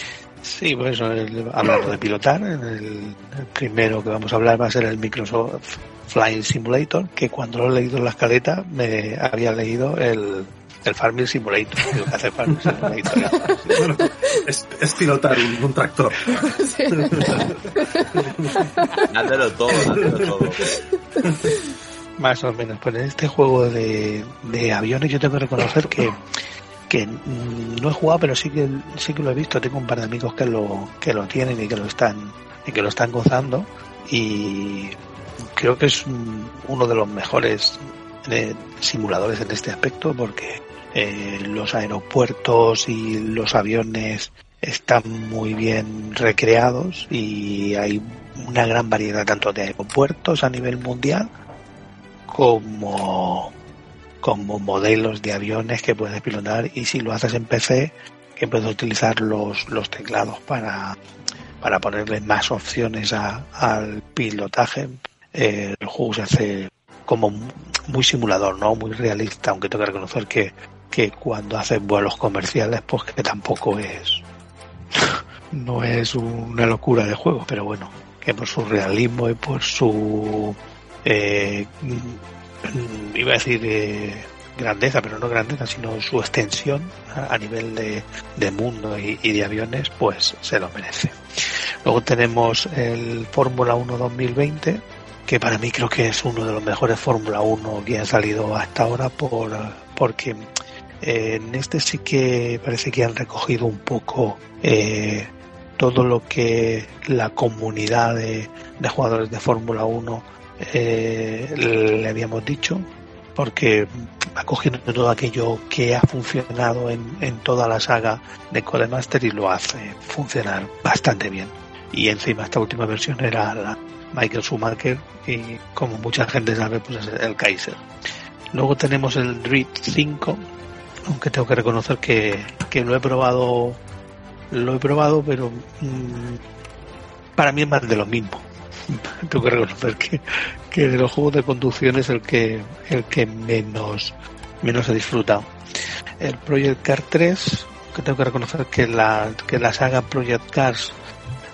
Sí, por eso el- hablando de pilotar, el, el primero que vamos a hablar va a ser el Microsoft Flying Simulator, que cuando lo he leído en la escaleta me había leído el, el Farming Simulator, digo, que hace Farming Simulator. Bueno, es, es pilotar un, un tractor. Dándolo todo, dándolo todo. Más o menos, pues en este juego de, de aviones yo tengo que reconocer que, que mm, no he jugado, pero sí que sí que lo he visto. Tengo un par de amigos que lo que lo tienen y que lo están y que lo están gozando y creo que es uno de los mejores eh, simuladores en este aspecto porque eh, los aeropuertos y los aviones están muy bien recreados y hay una gran variedad tanto de aeropuertos a nivel mundial como, como modelos de aviones que puedes pilotar y si lo haces en PC que puedes utilizar los, los teclados para, para ponerle más opciones a- al pilotaje. El juego se hace como muy simulador, ¿no? Muy realista, aunque tengo que reconocer que, que cuando haces vuelos comerciales, pues que tampoco es no es una locura de juego, pero bueno, que por su realismo y por su eh, mm, iba a decir eh, grandeza, pero no grandeza, sino su extensión a, nivel de, de mundo y, y de aviones, pues se lo merece. Luego tenemos el Fórmula 1 2020, que para mí creo que es uno de los mejores Fórmula 1 que han salido hasta ahora por porque en este sí que parece que han recogido un poco eh, todo lo que la comunidad de, jugadores de Fórmula 1 eh, le habíamos dicho, porque ha cogido todo aquello que ha funcionado en, en toda la saga de Codemaster y lo hace funcionar bastante bien. Y encima esta última versión era la Michael Schumacher y como mucha gente sabe pues es el Kaiser. Luego tenemos el Drift 5, aunque tengo que reconocer que, que lo he probado lo he probado pero mm, para mí es más de lo mismo. Tengo que reconocer que, que de los juegos de conducción es el que el que menos menos he disfrutado. El Project Car 3 que tengo que reconocer que la que la saga Project Cars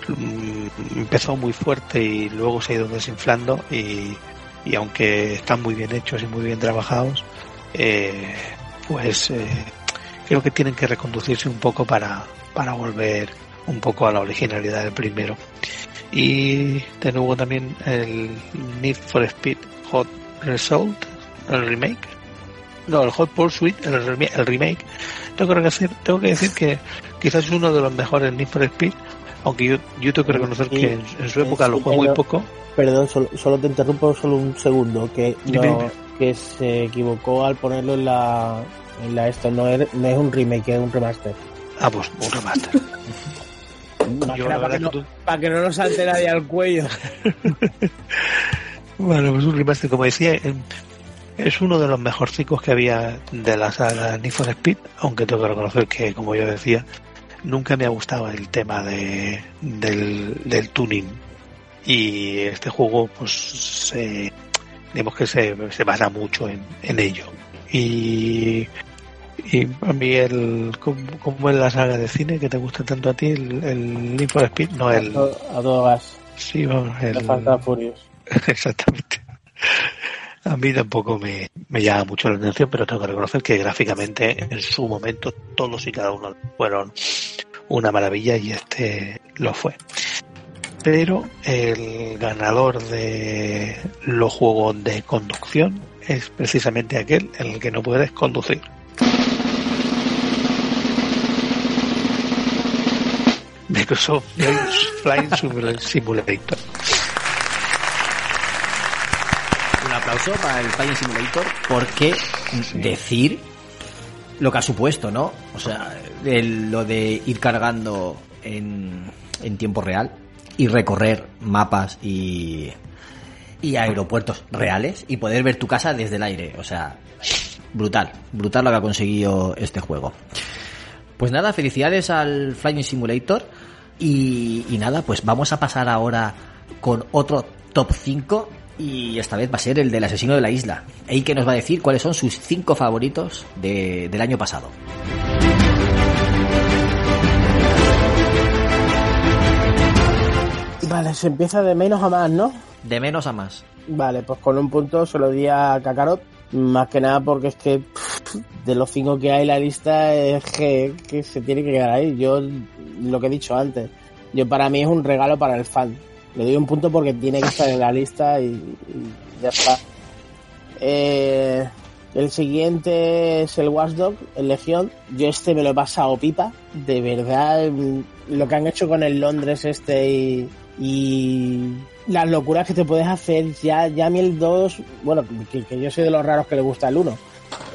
mm, empezó muy fuerte y luego se ha ido desinflando y, y aunque están muy bien hechos y muy bien trabajados eh, pues eh, creo que tienen que reconducirse un poco para, para volver un poco a la originalidad del primero. Y de nuevo también el Need for Speed Hot Result, el remake. No, el Hot Pursuit, el, el remake. Tengo que, decir, tengo que decir que quizás es uno de los mejores Need for Speed, aunque yo, yo tengo que reconocer Sí, que en, en su época sí, lo jugué muy poco. Perdón, solo, solo te interrumpo solo un segundo, que no. Que se equivocó al ponerlo en la, en la esto, no es, no es un remake, es un remaster. Ah, pues un remaster. Yo que para, que no, tú- para que no nos salte nadie al cuello. Bueno, pues un remaster, como decía, en- es uno de los mejorcicos que había de la saga Need for Speed, aunque tengo que reconocer que, como yo decía, nunca me ha gustado el tema de, del, del tuning. Y este juego, pues, se, digamos que se, se basa mucho en, en ello. Y, y a mí, el, como es la saga de cine que te gusta tanto a ti, el, el Need for Speed, no el. A, todo gas. Sí, vamos, el. Falta Furious. Exactamente. A mí tampoco me, me llama mucho la atención, pero tengo que reconocer que gráficamente en su momento todos y cada uno fueron una maravilla y este lo fue. Pero el ganador de los juegos de conducción es precisamente aquel en el que no puedes conducir. Microsoft Flying Simulator. Un aplauso para el Flying Simulator porque decir lo que ha supuesto, ¿no? O sea, el- lo de ir cargando en, en tiempo real y recorrer mapas y, y aeropuertos reales y poder ver tu casa desde el aire. O sea, brutal, brutal lo que ha conseguido este juego. Pues nada, felicidades al Flying Simulator y, y nada, pues vamos a pasar ahora con otro top 5 y esta vez va a ser el del asesino de la isla. que nos va a decir cuáles son sus 5 favoritos de- del año pasado. Vale, se empieza de menos a más, ¿no? De menos a más. Vale, pues con un punto se lo di a Kakarot. Más que nada porque es que pff, de los cinco que hay en la lista es que, que se tiene que quedar ahí. Yo, lo que he dicho antes, yo para mí es un regalo para el fan. Le doy un punto porque tiene que estar en la lista y, y ya está. Eh, el siguiente es el Watchdog, el Legión. Yo este me lo he pasado pipa. De verdad, lo que han hecho con el Londres este y, y las locuras que te puedes hacer. Ya, ya a mí el 2, bueno, que, que yo soy de los raros que le gusta el 1.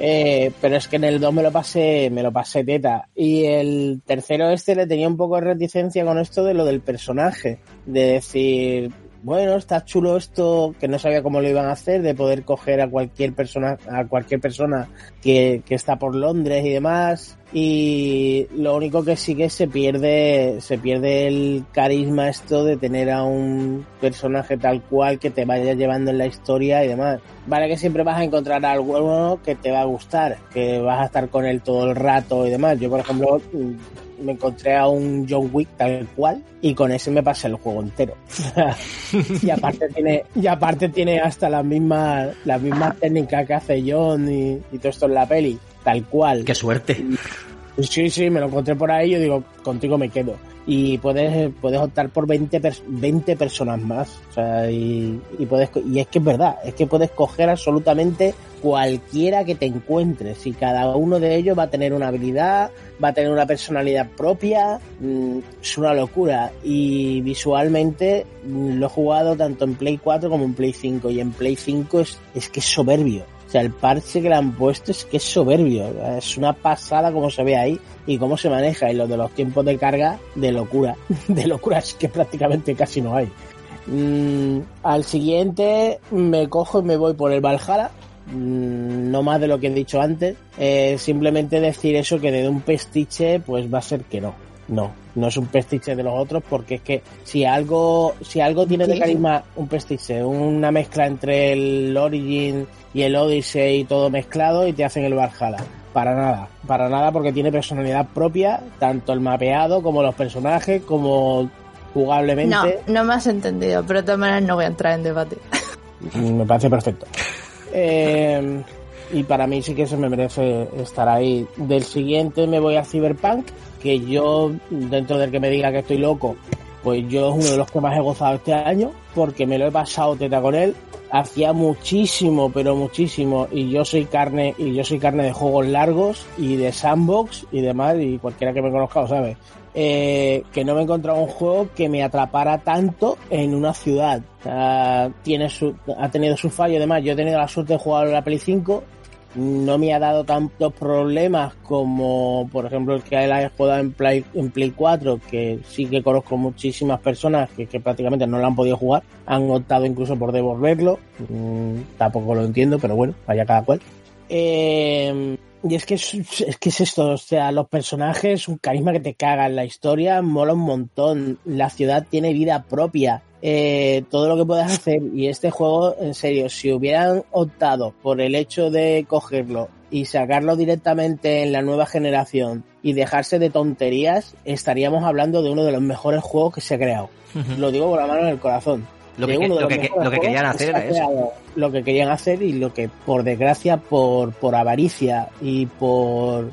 Eh, pero es que en el 2 me lo pasé, me lo pasé teta. Y el tercero este le tenía un poco de reticencia con esto de lo del personaje. De decir, bueno, está chulo esto, que no sabía cómo lo iban a hacer, de poder coger a cualquier persona, a cualquier persona que, que está por Londres y demás. Y lo único que sí que se pierde, se pierde el carisma esto de tener a un personaje tal cual que te vaya llevando en la historia y demás. Vale que siempre vas a encontrar a alguno que te va a gustar, que vas a estar con él todo el rato y demás. Yo, por ejemplo, me encontré a un John Wick tal cual y con ese me pasé el juego entero. y aparte tiene, y aparte tiene hasta las mismas, las mismas técnicas que hace John y, y todo esto en la peli, tal cual. Qué suerte. Sí, sí, me lo encontré por ahí y yo digo, contigo me quedo. Y puedes, puedes optar por 20, pers- 20 personas más. O sea, y, y puedes, y es que es verdad, es que puedes coger absolutamente cualquiera que te encuentres y cada uno de ellos va a tener una habilidad, va a tener una personalidad propia, mm, es una locura. Y visualmente mm, lo he jugado tanto en Play 4 como en Play 5 y en Play 5 es, es que es soberbio. O sea, el parche que le han puesto es que es soberbio. Es una pasada como se ve ahí y cómo se maneja. Y lo de los tiempos de carga, de locura. De locura es que prácticamente casi no hay. Mm, al siguiente me cojo y me voy por el Valhalla. Mm, no más de lo que he dicho antes. Eh, simplemente decir eso que de un pestiche, pues va a ser que no. No, no es un pestiche de los otros porque es que si algo, si algo tiene de carisma un pestiche, una mezcla entre el Origin y el Odyssey y todo mezclado y te hacen el Valhalla. Para nada, para nada porque tiene personalidad propia, tanto el mapeado como los personajes, como jugablemente. No, no me has entendido, pero de todas maneras no voy a entrar en debate. Me parece perfecto. Eh, y para mí sí que se me merece estar ahí. Del siguiente me voy a Cyberpunk, que yo, dentro del que me diga que estoy loco, pues yo es uno de los que más he gozado este año, porque me lo he pasado teta con él. Hacía muchísimo, pero muchísimo, y yo soy carne, y yo soy carne de juegos largos y de sandbox y demás, y cualquiera que me conozca lo sabe. Eh, que no me he encontrado un juego que me atrapara tanto en una ciudad. Sea, tiene su, ha tenido su fallo, además yo he tenido la suerte de jugar la Play 5 no me ha dado tantos problemas como, por ejemplo, el que haya jugado en Play, en Play 4, que sí que conozco muchísimas personas que, que prácticamente no lo han podido jugar, han optado incluso por devolverlo, mm, tampoco lo entiendo, pero bueno, vaya cada cual. Eh, y es que es, es que es esto, o sea, los personajes, un carisma que te caga, la historia mola un montón, la ciudad tiene vida propia, eh, todo lo que puedas hacer y este juego, en serio, si hubieran optado por el hecho de cogerlo y sacarlo directamente en la nueva generación y dejarse de tonterías, estaríamos hablando de uno de los mejores juegos que se ha creado. Lo digo con la mano en el corazón. Lo que, uno de lo que- mejores lo que querían hacer era eso. Lo que querían hacer y lo que, por desgracia, por, por avaricia y por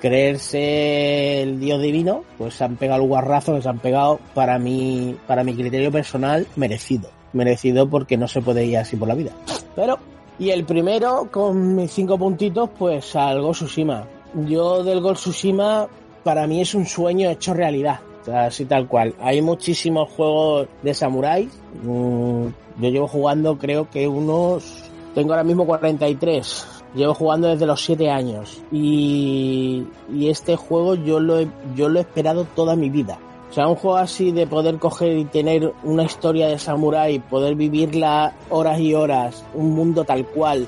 creerse el dios divino, pues se han pegado el guarrazo que se han pegado para mi, para mi criterio personal merecido. Merecido porque no se puede ir así por la vida. Pero, y el primero, con mis cinco puntitos, pues al Ghost Tsushima. Yo del Ghost Tsushima, para mí es un sueño hecho realidad. Así tal cual. Hay muchísimos juegos de samuráis. Mm, yo llevo jugando, creo que unos. Tengo ahora mismo 43. Llevo jugando desde los 7 años. Y, y este juego yo lo, he, yo lo he esperado toda mi vida. O sea, un juego así de poder coger y tener una historia de samurái, poder vivirla horas y horas, un mundo tal cual.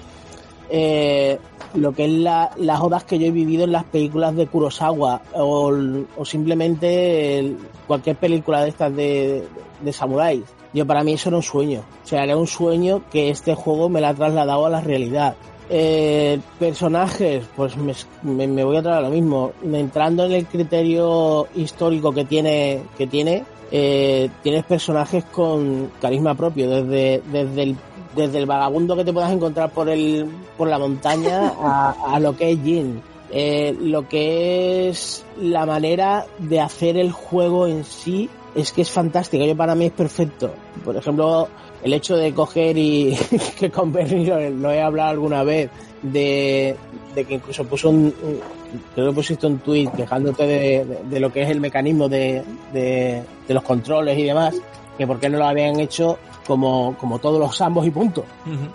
Eh, lo que es la- las odas que yo he vivido en las películas de Kurosawa o, o simplemente cualquier película de estas de, de samuráis. Yo para mí eso era un sueño. O sea, era un sueño que este juego me la ha trasladado a la realidad. Eh, personajes, pues me, me- me voy a traer a lo mismo. Entrando en el criterio histórico que tiene, que tiene, eh, tienes personajes con carisma propio, desde, desde el desde el vagabundo que te puedas encontrar por el por la montaña a, lo que es Jin. Eh, lo que es la manera de hacer el juego en sí es que es fantástica. Yo para mí es perfecto. Por ejemplo, el hecho de coger y que con Bernie lo, he hablado alguna vez de, de que incluso puso un, creo que pusiste un tweet quejándote de, de- de lo que es el mecanismo de, de, de los controles y demás, que por qué no lo habían hecho como, como todos los ambos y punto.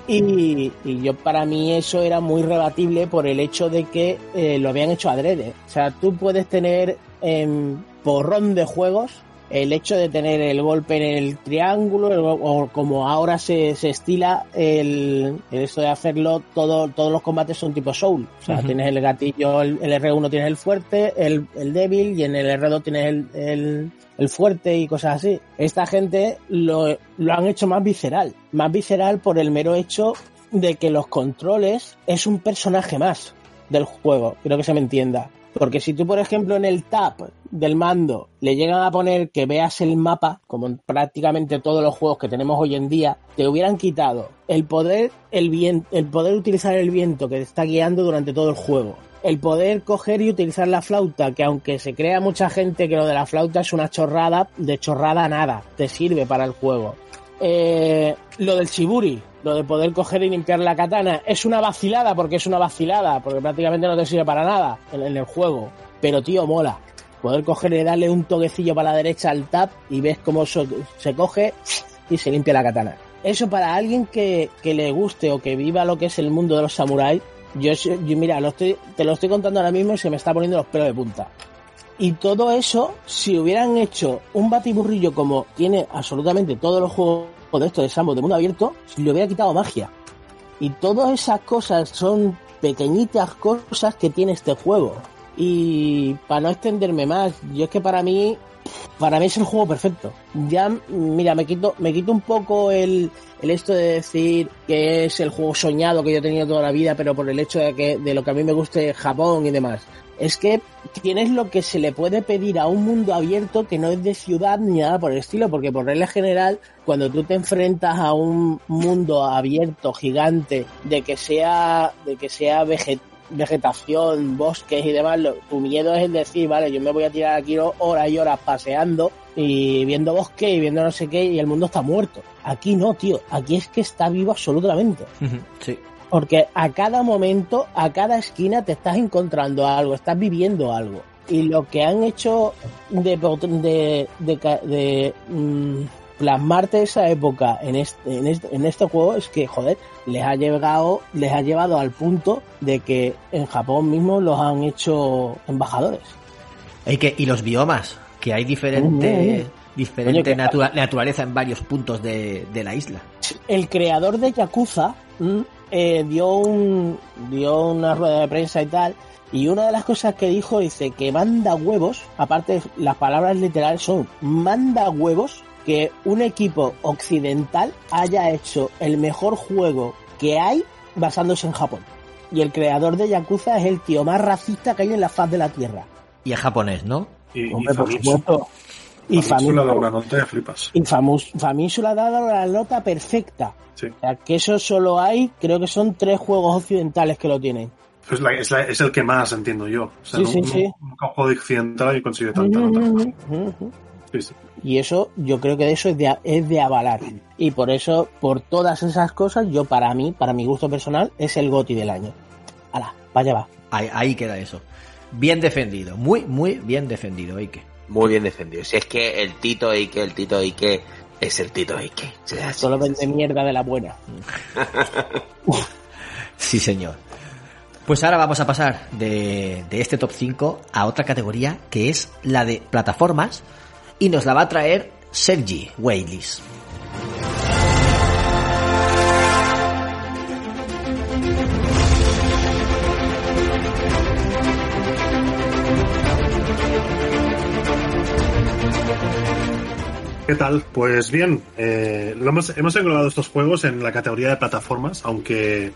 Y, y yo para mí eso era muy rebatible por el hecho de que eh, lo habían hecho adrede. O sea, tú puedes tener en porrón de juegos el hecho de tener el golpe en el triángulo el o como ahora se, se estila el, el esto de hacerlo todo, todos los combates son tipo soul. O sea tienes el gatillo el, el R1 tienes el fuerte el, el débil y en el R2 tienes el, el, el fuerte y cosas así. Esta gente lo, lo han hecho más visceral. Más visceral por el mero hecho de que los controles es un personaje más del juego, creo que se me entienda. Porque si tú, por ejemplo, en el tap del mando le llegan a poner que veas el mapa, como en prácticamente todos los juegos que tenemos hoy en día, te hubieran quitado el poder, el viento, el poder utilizar el viento que te está guiando durante todo el juego. El poder coger y utilizar la flauta, que aunque se crea mucha gente que lo de la flauta es una chorrada, de chorrada nada, te sirve para el juego. Eh, lo del Shiburi, lo de poder coger y limpiar la katana, es una vacilada porque es una vacilada, porque prácticamente no te sirve para nada en, el juego. Pero tío, mola. Poder coger y darle un toquecillo para la derecha al tap y ves cómo se coge y se limpia la katana. Eso para alguien que, que le guste o que viva lo que es el mundo de los samuráis, yo, yo mira, te lo estoy contando ahora mismo y se me está poniendo los pelos de punta. Y todo eso, si hubieran hecho un batiburrillo como tiene absolutamente todos los juegos de estos de Sambo de mundo abierto, le hubiera quitado magia. Y todas esas cosas son pequeñitas cosas que tiene este juego. Y para no extenderme más, yo es que para mí, para mí es el juego perfecto. Ya, mira, me quito, me quito un poco el, el esto de decir que es el juego soñado que yo he tenido toda la vida, pero por el hecho de que, de lo que a mí me guste Japón y demás. Es que tienes lo que se le puede pedir a un mundo abierto que no es de ciudad ni nada por el estilo, porque por regla general, cuando tú te enfrentas a un mundo abierto, gigante, de que sea, de que sea veget- vegetación, bosques y demás, tu miedo es el decir, vale, yo me voy a tirar aquí horas y horas paseando y viendo bosque y viendo no sé qué y el mundo está muerto. Aquí no, tío, aquí es que está vivo absolutamente. Sí. Porque a cada momento, a cada esquina te estás encontrando algo, estás viviendo algo. Y lo que han hecho de, de, de, de, mm, plasmarte esa época en este, en este, en este juego es que, joder, les ha llegado, les ha llevado al punto de que en Japón mismo los han hecho embajadores. Y, que, y los biomas, que hay diferente, diferente natura- naturaleza en varios puntos de, de la isla. El creador de Yakuza mm, eh, dio, un, dio una rueda de prensa y tal, y una de las cosas que dijo dice que manda huevos, aparte las palabras literales son manda huevos que un equipo occidental haya hecho el mejor juego que hay basándose en Japón. Y el creador de Yakuza es el tío más racista que hay en la faz de la Tierra. Y es japonés, ¿no? Y, Hombre, y por supuesto. Y Famitsu le ha dado Famitsu- una nota de flipas. y le ha dado la nota perfecta. Sí. O sea, que eso solo hay, creo que son tres juegos occidentales que lo tienen. Es, la- es la- es el que más entiendo yo. O sea, Sí, no- sí, no- sí. Nunca un juego de occidental y consigue tanta nota. Ujú. Sí, sí. Y eso, yo creo que de eso es de, es de avalar. Y por eso, por todas esas cosas, yo para mí, para mi gusto personal, es el GOTI del año. Hala, vaya va. Ahí, ahí queda eso. Bien defendido, muy, muy bien defendido, Ike. Muy bien defendido. Si es que el Tito Ike, el Tito Ike, es el Tito Ike. O sea, sí, Solo vende sí. mierda de la buena. Sí, señor. Pues ahora vamos a pasar de, de este top 5 a otra categoría que es la de plataformas y nos la va a traer Sergi Wailis. ¿Qué tal? Pues bien, eh, lo hemos, hemos englobado estos juegos en la categoría de plataformas, aunque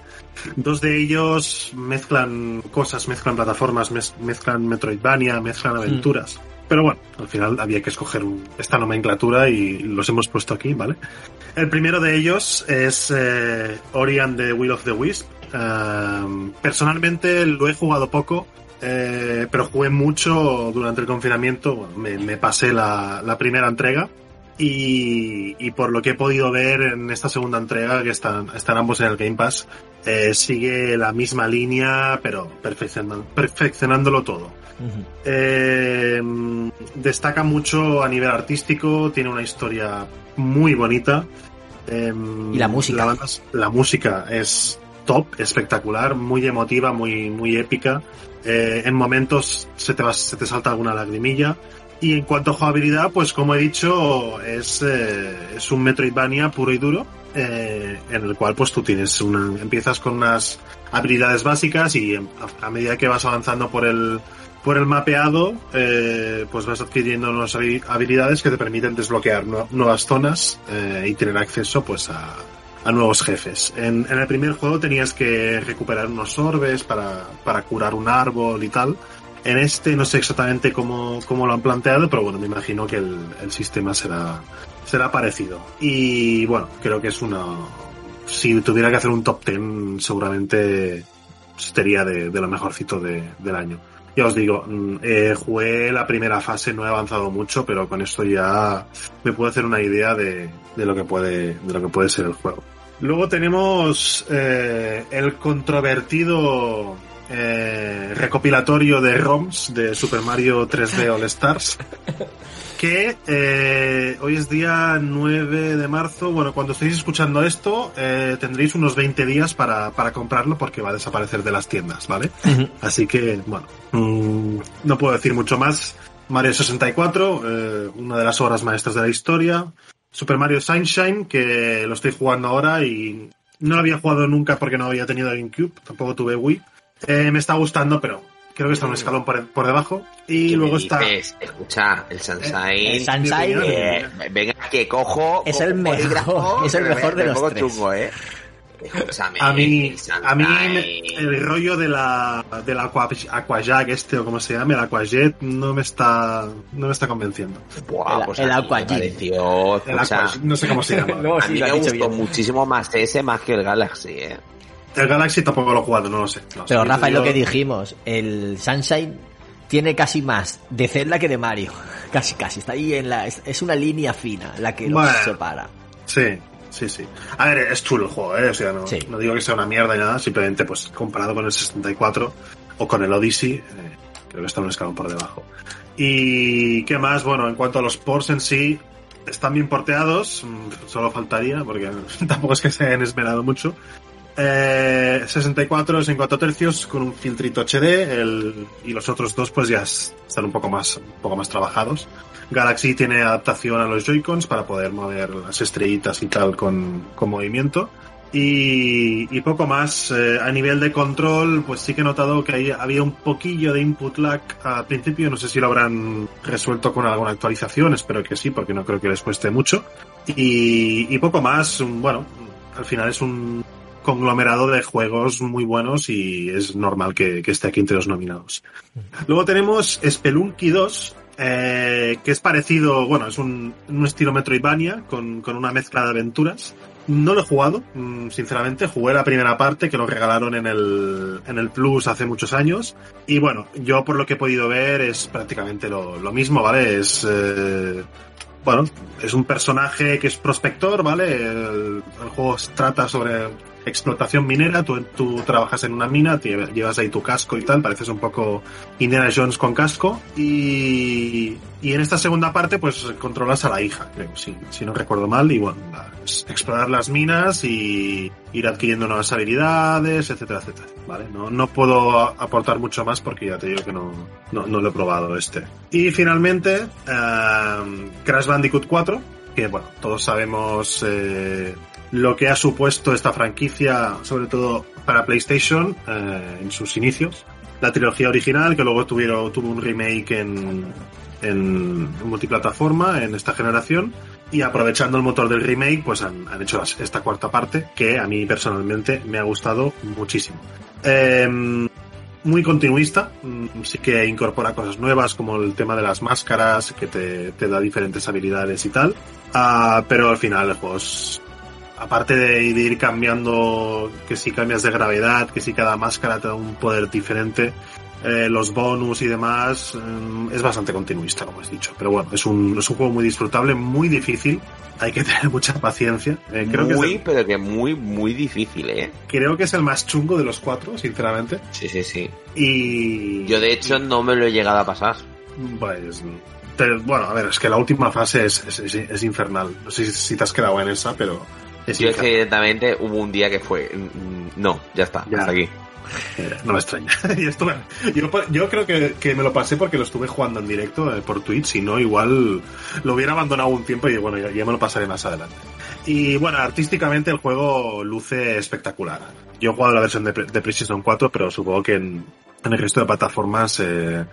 dos de ellos mezclan cosas, mezclan plataformas, mez- mezclan Metroidvania, mezclan aventuras. Pero bueno, al final había que escoger un- esta nomenclatura y los hemos puesto aquí, ¿vale? El primero de ellos es eh, Ori and the Will of the Wisp. Personalmente lo he jugado poco, eh, pero jugué mucho durante el confinamiento. Bueno, me, me pasé la, la primera entrega y, y por lo que he podido ver en esta segunda entrega, que están, están ambos en el Game Pass, eh, sigue la misma línea, pero perfeccionando- perfeccionándolo todo. Eh, destaca mucho a nivel artístico, tiene una historia muy bonita. Eh, Y la música. banda- la música es top, espectacular, muy emotiva, muy, muy épica. Eh, en momentos se te, va, se te salta alguna lagrimilla. Y en cuanto a jugabilidad, pues como he dicho, es, eh, es un Metroidvania puro y duro, eh, en el cual pues tú tienes una, empiezas con unas habilidades básicas y a, medida que vas avanzando por el, por el mapeado, eh, pues vas adquiriendo habi- habilidades que te permiten desbloquear nue- nuevas zonas y tener acceso pues a, a nuevos jefes. En, en el primer juego tenías que recuperar unos orbes para, para curar un árbol y tal. En este no sé exactamente cómo, cómo lo han planteado, pero bueno, me imagino que el, el sistema será, será parecido. Y bueno, creo que es una... Si tuviera que hacer un top 10, seguramente sería de, de lo mejorcito de- del año. Ya os digo, mm, eh, jugué la primera fase, no he avanzado mucho, pero con esto ya me puedo hacer una idea de, de lo que puede, de lo que puede ser el juego. Luego tenemos eh, el controvertido eh, recopilatorio de ROMs de Super Mario 3D All Stars. Que eh, hoy es día 9 de marzo. Bueno, cuando estéis escuchando esto, eh, tendréis unos 20 días para, para comprarlo porque va a desaparecer de las tiendas, ¿vale? Así que, bueno, mm, no puedo decir mucho más. Mario 64, eh, una de las obras maestras de la historia. Super Mario Sunshine, que lo estoy jugando ahora y no lo había jugado nunca porque no había tenido GameCube, tampoco tuve Wii. Eh, me está gustando, pero creo que está un escalón por, por debajo. Y ¿Qué luego me está... Escucha, el Sunshine. El Sunshine, eh, venga, que cojo. Es cojo el mejor, es el me- mejor de me los tres. chungo, ¿eh? Escúchame. A mí, a mí el rollo de la del aqua, Aquajack este o como se llama, el Aquajet, no me está no me está convenciendo. Buah, el- pues el a mí me Aqua Gym. pareció, El escucha, Aqua- no sé cómo se llama. No, a sí, mí lo me gustó bien. muchísimo más ese más que el Galaxy, ¿eh? El Galaxy tampoco lo he jugado, no lo sé. No Pero sé, Rafa, es lo que dijimos, el Sunshine tiene casi más de Zelda que de Mario. Casi, casi. Está ahí en la... Es, una línea fina la que los Bueno. separa. Sí, sí, sí. A ver, es chulo el juego, ¿eh? O sea, no, Sí. no digo que sea una mierda ni nada, simplemente pues comparado con el 64 o con el Odyssey, eh, creo que está un escalón por debajo. Y qué más, bueno, en cuanto a los ports en sí, están bien porteados, mm, solo faltaría, porque tampoco es que se hayan esmerado mucho. Eh, 64 en 4 tercios con un filtrito HD el, y los otros dos pues ya es- están un poco más un poco más trabajados. Galaxy tiene adaptación a los Joy-Cons para poder mover las estrellitas y tal con, con movimiento. Y, poco más. Eh, a nivel de control, pues sí que he notado que había un poquillo de input lag al principio. No sé si lo habrán resuelto con alguna actualización. Espero que sí, porque no creo que les cueste mucho. Y, y poco más. Bueno, al final es un conglomerado de juegos muy buenos y es normal que, esté aquí entre los nominados. Luego tenemos Spelunky 2, eh, que es parecido, bueno, es un, un estilo Metroidvania con, con una mezcla de aventuras. No lo he jugado, mm, sinceramente. Jugué la primera parte que lo regalaron en el, en el Plus hace muchos años. Y bueno, yo por lo que he podido ver es prácticamente lo, lo mismo, ¿vale? Es, eh, bueno, es un personaje que es prospector, ¿vale? El, el juego trata sobre explotación minera, tú, trabajas en una mina, te llevas ahí tu casco y tal, pareces un poco Indiana Jones con casco y, y en esta segunda parte pues controlas a la hija, creo, si, no recuerdo mal, y bueno, explorar las minas y ir adquiriendo nuevas habilidades, etcétera, etcétera, ¿vale? No, puedo aportar mucho más porque ya te digo que no, no, lo he probado este. Y finalmente, ehm, Crash Bandicoot 4, que bueno, todos sabemos eh, lo que ha supuesto esta franquicia, sobre todo para PlayStation, eh, en sus inicios. La trilogía original, que luego tuvieron, tuvo un remake en, en multiplataforma en esta generación. Y aprovechando el motor del remake, pues han, han hecho esta cuarta parte, que a mí personalmente me ha gustado muchísimo. Em, muy continuista, mm, sí que incorpora cosas nuevas como el tema de las máscaras, que te, te da diferentes habilidades y tal. Ah, pero al final el juego es, aparte de, de ir cambiando, que si cambias de gravedad, que si cada máscara te da un poder diferente, eh, los bonus y demás, mm, es bastante continuista, como has dicho. Pero bueno, es un, es un juego muy disfrutable, muy difícil, hay que tener mucha paciencia. Eh, creo, que es muy, el, pero que muy, muy difícil, ¿eh? creo que es el más chungo de los cuatro, sinceramente. Sí, sí, sí. Y... Yo, de hecho, no me lo he llegado a pasar. Pues, pero, bueno, a ver, es que la última fase es, es, infernal. No sé si, te has quedado en esa, pero Yo es que infernal. directamente hubo un día que fue... mm, No, ya está, Ya. hasta aquí. No me extraña. Y esto me- yo, yo creo que, que me lo pasé porque lo estuve jugando en directo eh, por Twitch, si no, igual lo hubiera abandonado un tiempo y bueno, ya, ya me lo pasaré más adelante. Y bueno, artísticamente el juego luce espectacular. Yo he jugado la versión de, de PlayStation 4, pero supongo que en, en el resto de plataformas eh,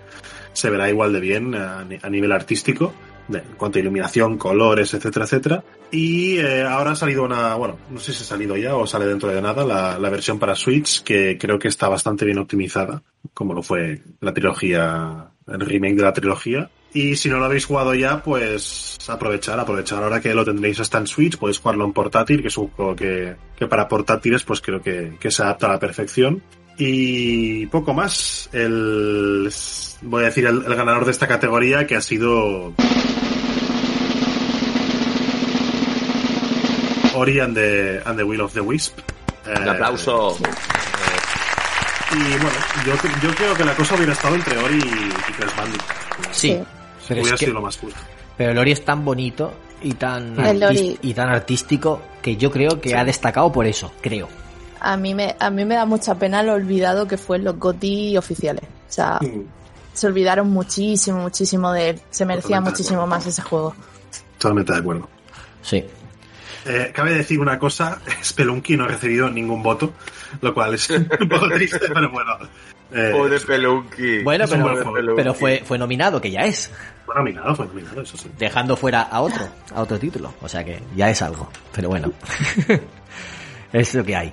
se verá igual de bien a, ni- a nivel artístico, en cuanto a iluminación, colores, etcétera, etcétera. Y eh, ahora ha salido una, bueno, no sé si ha salido ya o sale dentro de nada, la, la versión para Switch, que creo que está bastante bien optimizada, como lo fue la trilogía, el remake de la trilogía. Y si no lo habéis jugado ya, pues aprovechar, aprovechar ahora que lo tendréis hasta en Switch, podéis jugarlo en portátil, que es un juego que, que para portátiles pues creo que, que se adapta a la perfección. Y poco más. El, voy a decir el, el ganador de esta categoría que ha sido Ori and the, and the Will of the Wisp. Un Eh, aplauso. Y bueno, yo, yo creo que la cosa hubiera estado entre Ori y, y Crash Bandicoot. Sí. Pero, hubiera sido lo más justo. pero el Ori es tan bonito y tan, y tan artístico que yo creo que ha destacado por eso, creo. A mí me, a mí me da mucha pena lo olvidado que fue en los GOTY oficiales. O sea, Mm, se olvidaron muchísimo, muchísimo de él. Se merecía Totalmente muchísimo más ese juego. Totalmente de acuerdo. Sí. Eh, cabe decir una cosa, Spelunky no ha recibido ningún voto, lo cual es un poco triste, pero bueno. Eh, Pobre Pelunky. Bueno, buen pero fue, fue nominado, que ya es. fue nominado, fue nominado, eso sí. Dejando fuera a otro, a otro título. O sea que ya es algo. Pero bueno. es lo que hay.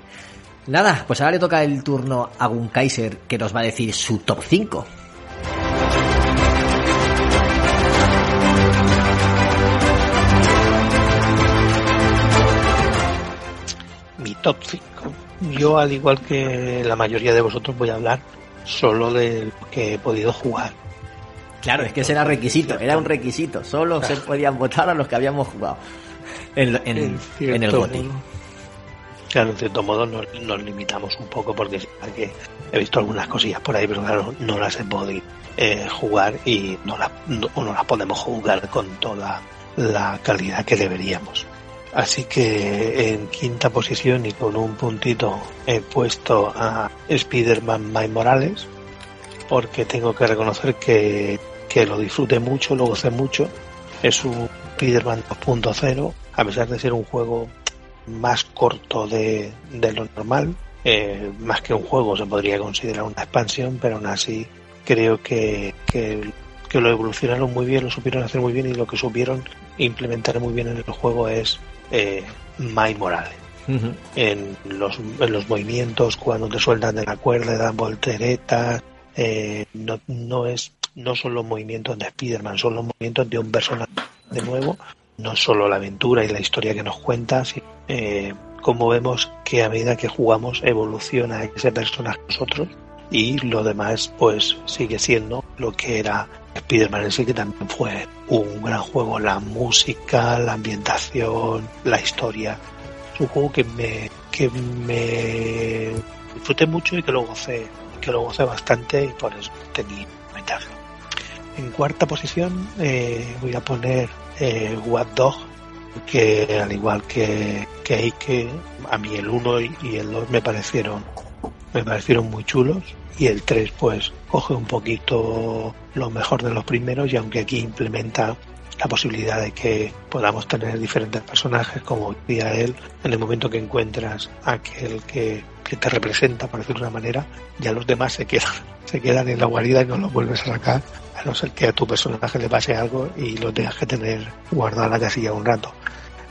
Nada, pues ahora le toca el turno a Gun Kaiser que nos va a decir su top 5. Top 5. Yo, al igual que la mayoría de vosotros, voy a hablar solo de lo que he podido jugar. Claro, es que ese era requisito, era un requisito. Solo se podían votar a los que habíamos jugado en, en- En en el modo. Claro, en cierto modo nos, nos limitamos un poco porque que he visto algunas cosillas por ahí, pero claro, no las he podido eh, jugar y no las, no, no las podemos jugar con toda la calidad que deberíamos. Así que en quinta posición y con un puntito he puesto a Spider-Man Morales porque tengo que reconocer que, que lo disfruté mucho, lo gocé mucho. Es un Spider-Man 2.0, a pesar de ser un juego más corto de, de lo normal, eh, más que un juego se podría considerar una expansión, pero aún así creo que, que, que, lo evolucionaron muy bien, lo supieron hacer muy bien y lo que supieron implementar muy bien en el juego es eh, Morales. En los, en los movimientos, cuando te sueltan de la cuerda, dan volteretas, eh, no, no es no son los movimientos de Spider-Man, son los movimientos de un personaje de nuevo, no solo la aventura y la historia que nos cuenta, sino eh, como vemos que a medida que jugamos evoluciona ese personaje nosotros y lo demás pues sigue siendo lo que era Spider-Man en sí, que también fue un gran juego, la música, la ambientación, la historia. Es un juego que me, que me disfruté mucho y que lo gocé, que lo gocé bastante y por eso tenía ventaja. En cuarta posición eh, voy a poner eh, What Dog, que al igual que, que Ike, a mí el 1 y el 2 me parecieron me parecieron muy chulos y el 3 pues coge un poquito lo mejor de los primeros y aunque aquí implementa la posibilidad de que podamos tener diferentes personajes como decía él en el momento que encuentras aquel que, que te representa por decirlo de una manera ya los demás se quedan se quedan en la guarida y no los vuelves a sacar a no ser que a tu personaje le pase algo y lo tengas que tener guardado en la casilla un rato.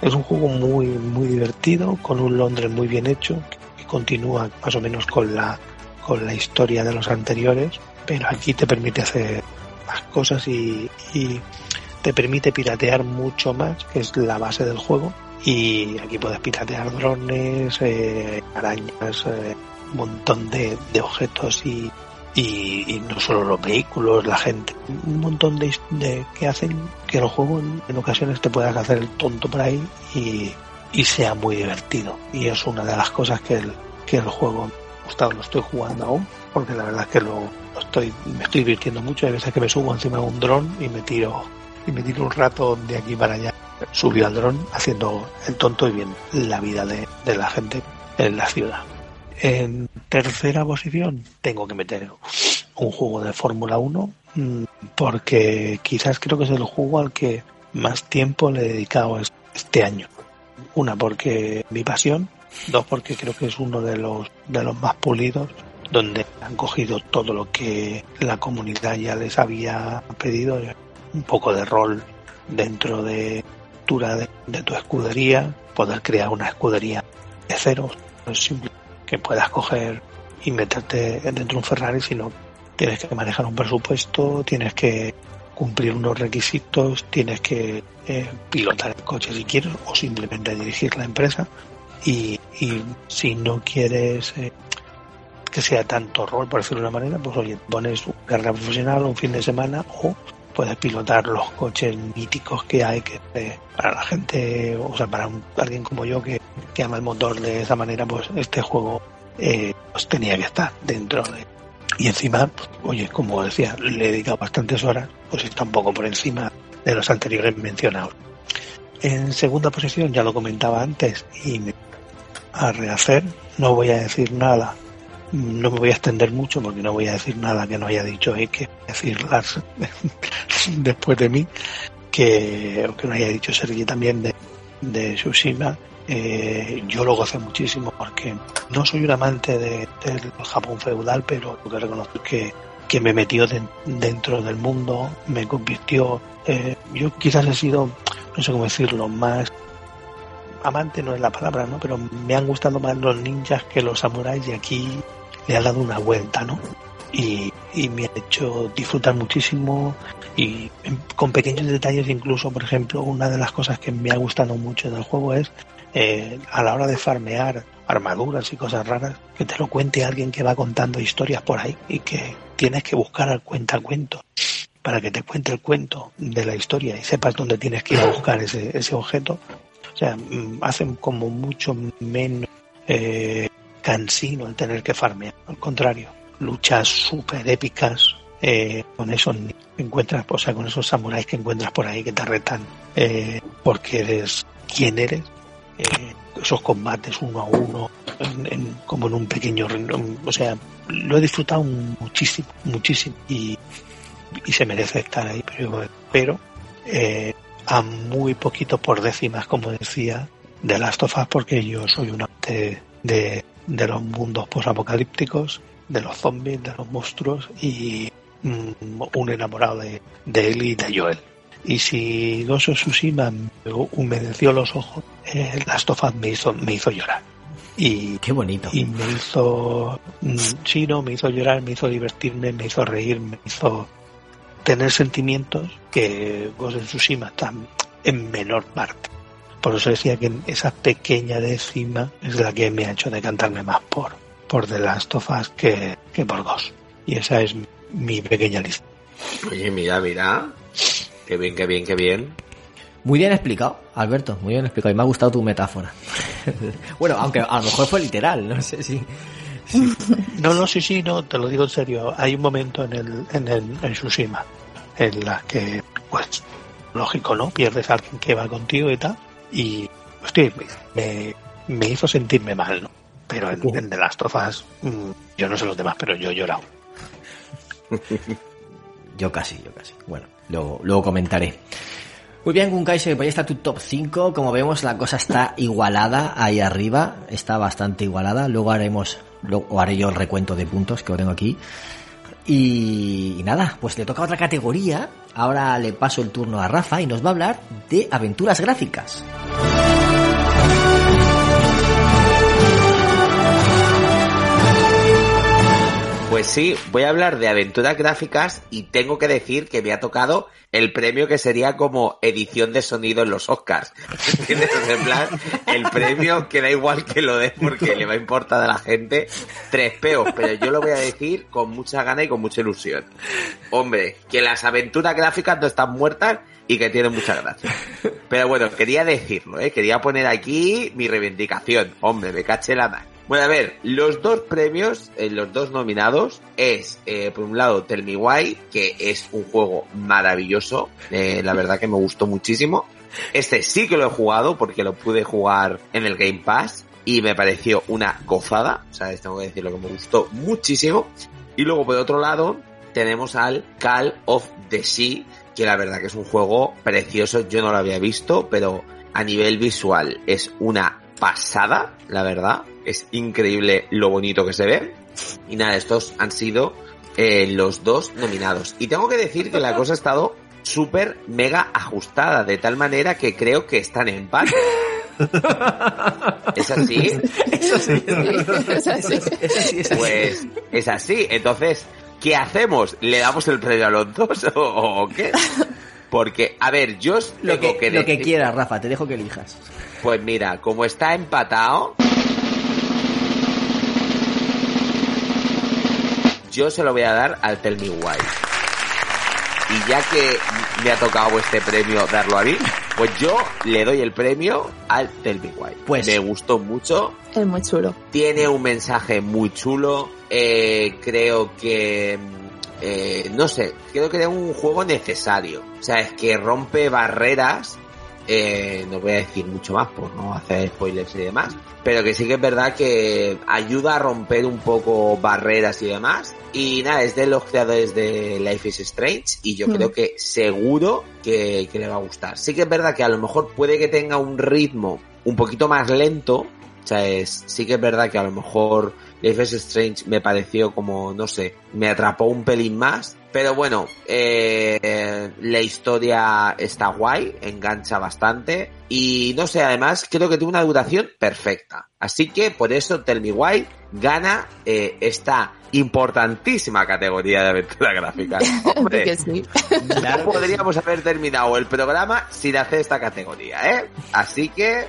Es un juego muy muy divertido con un Londres muy bien hecho que continúa más o menos con la con la historia de los anteriores pero aquí te permite hacer más cosas y, te permite piratear mucho más que es la base del juego y aquí puedes piratear drones eh, arañas eh, un montón de, objetos y, y, no solo los vehículos, la gente, un montón de, de que hacen que el juego en, ocasiones te puedas hacer el tonto por ahí y, y sea muy divertido. Y es una de las cosas que el, que el juego gustado, lo estoy jugando aún, porque la verdad es que lo, estoy, me estoy divirtiendo mucho. Hay veces que me subo encima de un dron y me tiro, y me tiro un rato de aquí para allá. Subió al dron haciendo el tonto y viendo la vida de, de la gente en la ciudad. En tercera posición tengo que meter un juego de Fórmula 1 mm, porque quizás creo que es el juego al que más tiempo le he dedicado es- este año. Una porque mi pasión, dos porque creo que es uno de los de los más pulidos donde han cogido todo lo que la comunidad ya les había pedido, un poco de rol dentro de de, de tu escudería, poder crear una escudería de cero, no es simple que puedas coger y meterte dentro de un Ferrari, sino tienes que manejar un presupuesto, tienes que cumplir unos requisitos, tienes que eh, pilotar el coche si quieres o simplemente dirigir la empresa y, y si no quieres eh, que sea tanto rol, por decirlo de una manera, pues oye, pones carrera profesional un fin de semana o puedes pilotar los coches míticos que hay que eh, para la gente, o sea, para un- alguien como yo que, que ama el motor de esa manera, pues este juego eh, pues tenía que estar dentro de... Y encima, pues, oye, como decía, le he dedicado bastantes horas, pues está un poco por encima de los anteriores mencionados. En segunda posición, ya lo comentaba antes, y me a rehacer, no voy a decir nada, no me voy a extender mucho porque no voy a decir nada que no haya dicho hay que decir Lars después de mí, que, que no haya dicho Sergi también de, de Tsushima. Eh, yo lo gocé muchísimo porque no soy un amante de- del Japón feudal, pero lo que reconozco es que, que me metió den- dentro del mundo, me convirtió. eh, yo quizás he sido, no sé cómo decirlo, más amante no es la palabra, ¿no? Pero me han gustado más los ninjas que los samuráis y aquí le ha dado una vuelta, ¿no? Y, y me ha hecho disfrutar muchísimo y con pequeños detalles incluso, por ejemplo, una de las cosas que me ha gustado mucho del juego es eh, a la hora de farmear armaduras y cosas raras, que te lo cuente alguien que va contando historias por ahí y que tienes que buscar al cuentacuento para que te cuente el cuento de la historia y sepas dónde tienes que ir a buscar ese, ese objeto. O sea, mm, hacen como mucho menos eh, cansino el tener que farmear. Al contrario, luchas súper épicas, eh, con esos encuentras, o sea, con esos samuráis que encuentras por ahí que te retan eh, porque eres quien eres. Eh, esos combates uno a uno, en- como en un pequeño reino. O sea, lo he disfrutado muchísimo, muchísimo. Y, y se merece estar ahí. Pero, pero eh, a muy poquito por décimas, como decía, de Last of Us, porque yo soy un amante de, de los mundos posapocalípticos, de los zombies, de los monstruos y mm, un enamorado de, de él y de Joel. Y si of Tsushima me humedeció los ojos, eh, Last of Us me hizo, me hizo llorar. Y, Qué bonito. y me hizo, mm, sí, no, me hizo llorar, me hizo divertirme, me hizo reír, me hizo tener sentimientos que Ghost of Tsushima está en menor parte. Por eso decía que esa pequeña décima es la que me ha hecho decantarme más por, por The Last of Us que, que por Ghost. Y esa es mi pequeña lista. Oye, mira, mira. Qué bien, qué bien, qué bien. Muy bien explicado, Alberto, muy bien explicado. Y me ha gustado tu metáfora. bueno, aunque a lo mejor fue literal, no sé si. No, no, sí, sí, no, te lo digo en serio. Hay un momento en el, en el, en Tsushima en la que, pues, lógico, ¿no? Pierdes a alguien que va contigo y tal. Y, hostia, me, me hizo sentirme mal, ¿no? Pero en, en The Last of Us, mm, yo no sé los demás, pero yo he llorado. Yo casi, yo casi. Bueno, luego, luego comentaré. Muy bien, Gunkaiser, pues ahí está tu top 5. Como vemos, la cosa está igualada ahí arriba. Está bastante igualada. Luego haremos, luego haré yo el recuento de puntos que lo tengo aquí. Y, y nada, pues le toca otra categoría. Ahora le paso el turno a Rafa y nos va a hablar de aventuras gráficas. Pues sí, voy a hablar de aventuras gráficas y tengo que decir que me ha tocado el premio que sería como edición de sonido en los Oscars. ¿Entiendes? En plan, el premio que da igual que lo dé porque le va a importar a la gente tres peos, pero yo lo voy a decir con mucha gana y con mucha ilusión. Hombre, que las aventuras gráficas no están muertas y que tienen mucha gracia. Pero bueno, quería decirlo, ¿eh? Quería poner aquí mi reivindicación. Hombre, me caché la mano. Bueno, a ver, los dos premios, eh, los dos nominados, es, eh, por un lado, Tell Me Why, que es un juego maravilloso, eh, la verdad que me gustó muchísimo. Este sí que lo he jugado porque lo pude jugar en el Game Pass y me pareció una gozada, o sea, tengo que decir lo que me gustó muchísimo. Y luego, por otro lado, tenemos al Call of the Sea, que la verdad que es un juego precioso, yo no lo había visto, pero a nivel visual es una pasada, la verdad. Es increíble lo bonito que se ve. Y nada, estos han sido eh, los dos nominados. Y tengo que decir que la cosa ha estado súper mega ajustada, de tal manera que creo que están en empate. ¿Es así? Es así. es. Pues es así. Entonces, ¿qué hacemos? ¿Le damos el premio a los dos o, o qué? Porque, a ver, yo os Lo tengo que, lo que quieras, Rafa, te dejo que elijas. Pues mira, como está empatado, yo se lo voy a dar al Tell Me Why. Y ya que me ha tocado este premio darlo a mí, pues yo le doy el premio al Tell Me Why. Pues- me gustó mucho, Es muy chulo. tiene un mensaje muy chulo, eh, creo que, eh, no sé, creo que es un juego necesario. O sea, es que rompe barreras, eh, no voy a decir mucho más por no hacer spoilers y demás, pero que sí que es verdad que ayuda a romper un poco barreras y demás. Y nada, es de los creadores de Life is Strange y yo Mm. creo que seguro que, que le va a gustar. Sí que es verdad que a lo mejor puede que tenga un ritmo un poquito más lento, o sea, es, sí que es verdad que a lo mejor Life is Strange me pareció como, no sé, me atrapó un pelín más. Pero bueno, eh, la historia está guay, engancha bastante. Y no sé, además creo que tiene una duración perfecta. Así que por eso Tell Me Why gana eh, esta importantísima categoría de aventura gráfica. Hombre, Que sí. no podríamos haber terminado el programa sin hacer esta categoría, ¿eh? Así que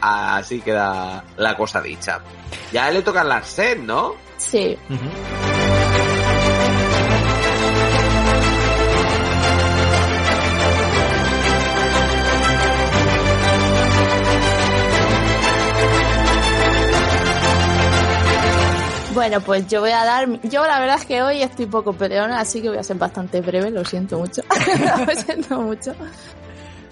así queda la cosa dicha. Ya le tocan las SEM, ¿no? Sí. Bueno, pues yo voy a dar. Yo la verdad es que hoy estoy poco peleona, así que voy a ser bastante breve, lo siento mucho. lo siento mucho.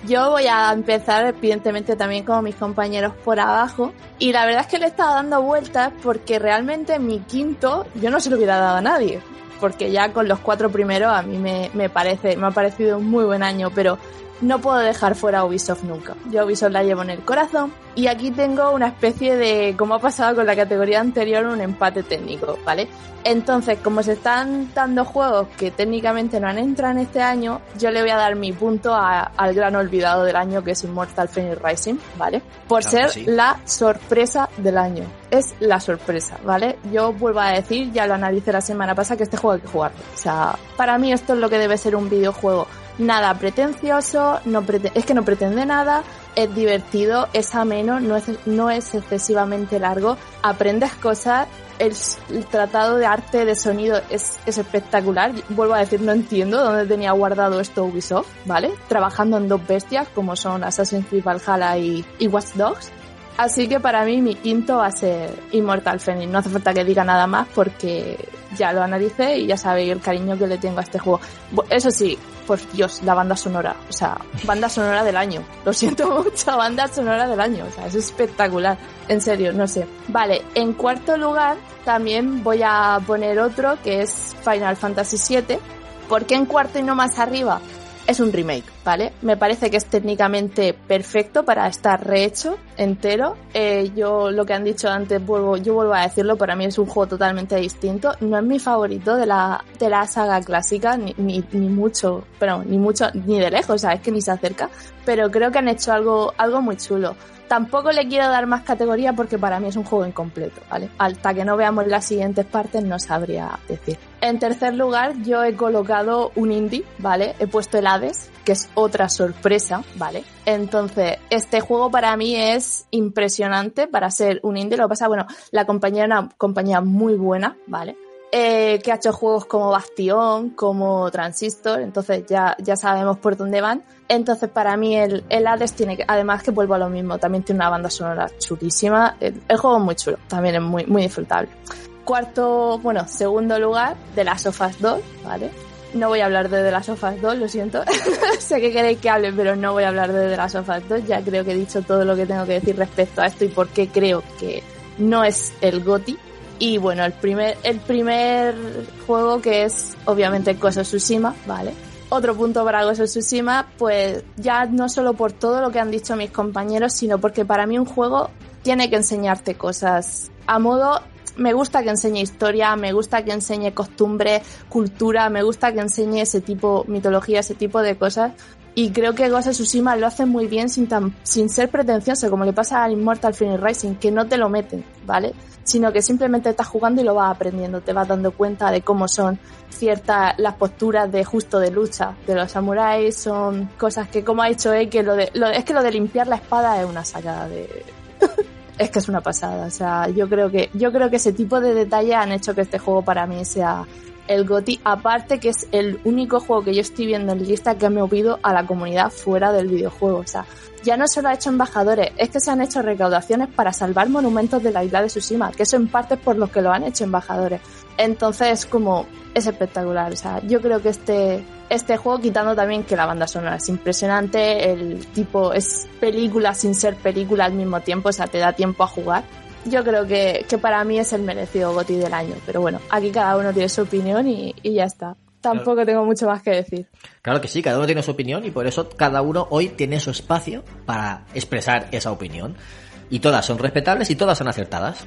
Yo voy a empezar, evidentemente, también como mis compañeros por abajo. Y la verdad es que le he estado dando vueltas porque realmente mi quinto yo no se lo hubiera dado a nadie. Porque ya con los cuatro primeros a mí me, me parece, me ha parecido un muy buen año, pero no puedo dejar fuera a Ubisoft nunca. Yo a Ubisoft la llevo en el corazón y aquí tengo una especie de, como ha pasado con la categoría anterior, un empate técnico, ¿vale? Entonces, como se están dando juegos que técnicamente no han entrado en este año, yo le voy a dar mi punto a- al gran olvidado del año que es Immortal Phoenix Rising, ¿vale? Por Claro ser sí. la sorpresa del año. Es la sorpresa, ¿vale? Yo vuelvo a decir, ya lo analicé la semana pasada, que este juego hay que jugarlo. O sea, para mí esto es lo que debe ser un videojuego. Nada pretencioso, no prete- es que no pretende nada, es divertido, es ameno, no es, excesivamente largo, aprendes cosas, el, tratado de arte de sonido es, es espectacular. Vuelvo a decir, no entiendo dónde tenía guardado esto Ubisoft, ¿vale? Trabajando en dos bestias como son Assassin's Creed Valhalla y, y Watch Dogs. Así que para mí mi quinto va a ser Immortal Phoenix. No hace falta que diga nada más porque ya lo analicé y ya sabéis el cariño que le tengo a este juego. Eso sí, por Dios, la banda sonora. O sea, banda sonora del año. Lo siento mucho, banda sonora del año. O sea, es espectacular. En serio, no sé. Vale, en cuarto lugar también voy a poner otro que es Final Fantasy VII. ¿Por qué en cuarto y no más arriba? Es un remake, ¿vale? Me parece que es técnicamente perfecto para estar rehecho entero. Eh, yo lo que han dicho antes, vuelvo, yo vuelvo a decirlo, para mí es un juego totalmente distinto. No es mi favorito de la, de la saga clásica, ni, ni, ni mucho, pero ni mucho, ni de lejos, o sea, es que ni se acerca. Pero creo que han hecho algo, algo muy chulo. Tampoco le quiero dar más categoría porque para mí es un juego incompleto, ¿vale? Hasta que no veamos las siguientes partes no sabría decir. En tercer lugar, yo he colocado un indie, ¿vale? He puesto el Hades, que es otra sorpresa, ¿vale? Entonces, este juego para mí es impresionante para ser un indie. Lo que pasa, bueno, la compañía es una compañía muy buena, ¿vale? Eh, que ha hecho juegos como Bastión, como Transistor, entonces ya, ya sabemos por dónde van. Entonces para mí el, el Hades tiene además que vuelvo a lo mismo, también tiene una banda sonora chulísima. El, juego es muy chulo, también es muy, muy disfrutable. Cuarto, bueno, segundo lugar, de las Sofas 2, ¿vale? No voy a hablar de The Last of Us 2, lo siento. sé que queréis que hable, pero no voy a hablar de The Last of Us 2. Ya creo que he dicho todo lo que tengo que decir respecto a esto y por qué creo que no es el GOTI. Y bueno, el primer, el primer juego que es obviamente of Tsushima, ¿vale? Otro punto para Ghost of Tsushima, pues ya no solo por todo lo que han dicho mis compañeros, sino porque para mí un juego tiene que enseñarte cosas a modo me gusta que enseñe historia, me gusta que enseñe costumbre, cultura, me gusta que enseñe ese tipo, mitología, ese tipo de cosas. Y creo que Ghost of Tsushima lo hace muy bien sin, tan, sin ser pretencioso, como le pasa a Immortal Phoenix Rising, que no te lo meten, ¿vale? Sino que simplemente estás jugando y lo vas aprendiendo, te vas dando cuenta de cómo son ciertas las posturas de justo de lucha de los samuráis, son cosas que como ha dicho él, que lo de, lo, es que lo de limpiar la espada es una sacada de, es que es una pasada. O sea, yo creo que, yo creo que ese tipo de detalles han hecho que este juego para mí sea el GOTI. Aparte que es el único juego que yo estoy viendo en lista que ha movido a la comunidad fuera del videojuego. O sea, ya no se lo ha hecho embajadores, es que se han hecho recaudaciones para salvar monumentos de la isla de Tsushima, que eso en parte es por los que lo han hecho embajadores. Entonces, como, es espectacular. O sea, yo creo que este, este juego, quitando también que la banda sonora es impresionante, el tipo es película sin ser película al mismo tiempo, o sea, te da tiempo a jugar. Yo creo que, que para mí es el merecido GOTI del año, pero bueno, aquí cada uno tiene su opinión y, y ya está. Tampoco claro. tengo mucho más que decir. Claro que sí, cada uno tiene su opinión y por eso cada uno hoy tiene su espacio para expresar esa opinión. Y todas son respetables y todas son acertadas.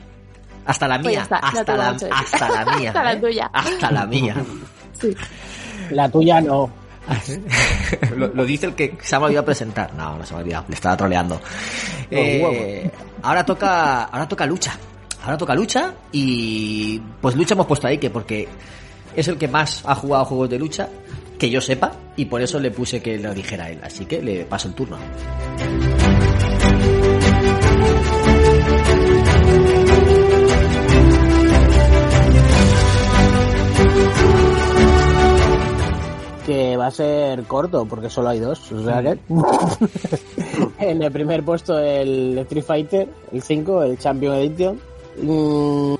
Hasta la mía, pues está, hasta, la, hasta la mía. hasta la ¿eh? tuya. Hasta la mía. Sí. La tuya no. lo, lo, dice el que se ha olvidado presentar. No, no se me ha olvidado, le estaba troleando. Eh, ahora toca, ahora toca lucha. Ahora toca lucha y pues lucha hemos puesto ahí que porque es el que más ha jugado juegos de lucha que yo sepa y por eso le puse que lo dijera él. Así que le paso el turno. Que va a ser corto porque solo hay dos. O sea que en el primer puesto el Street Fighter, el 5, el Champion Edition. Mm,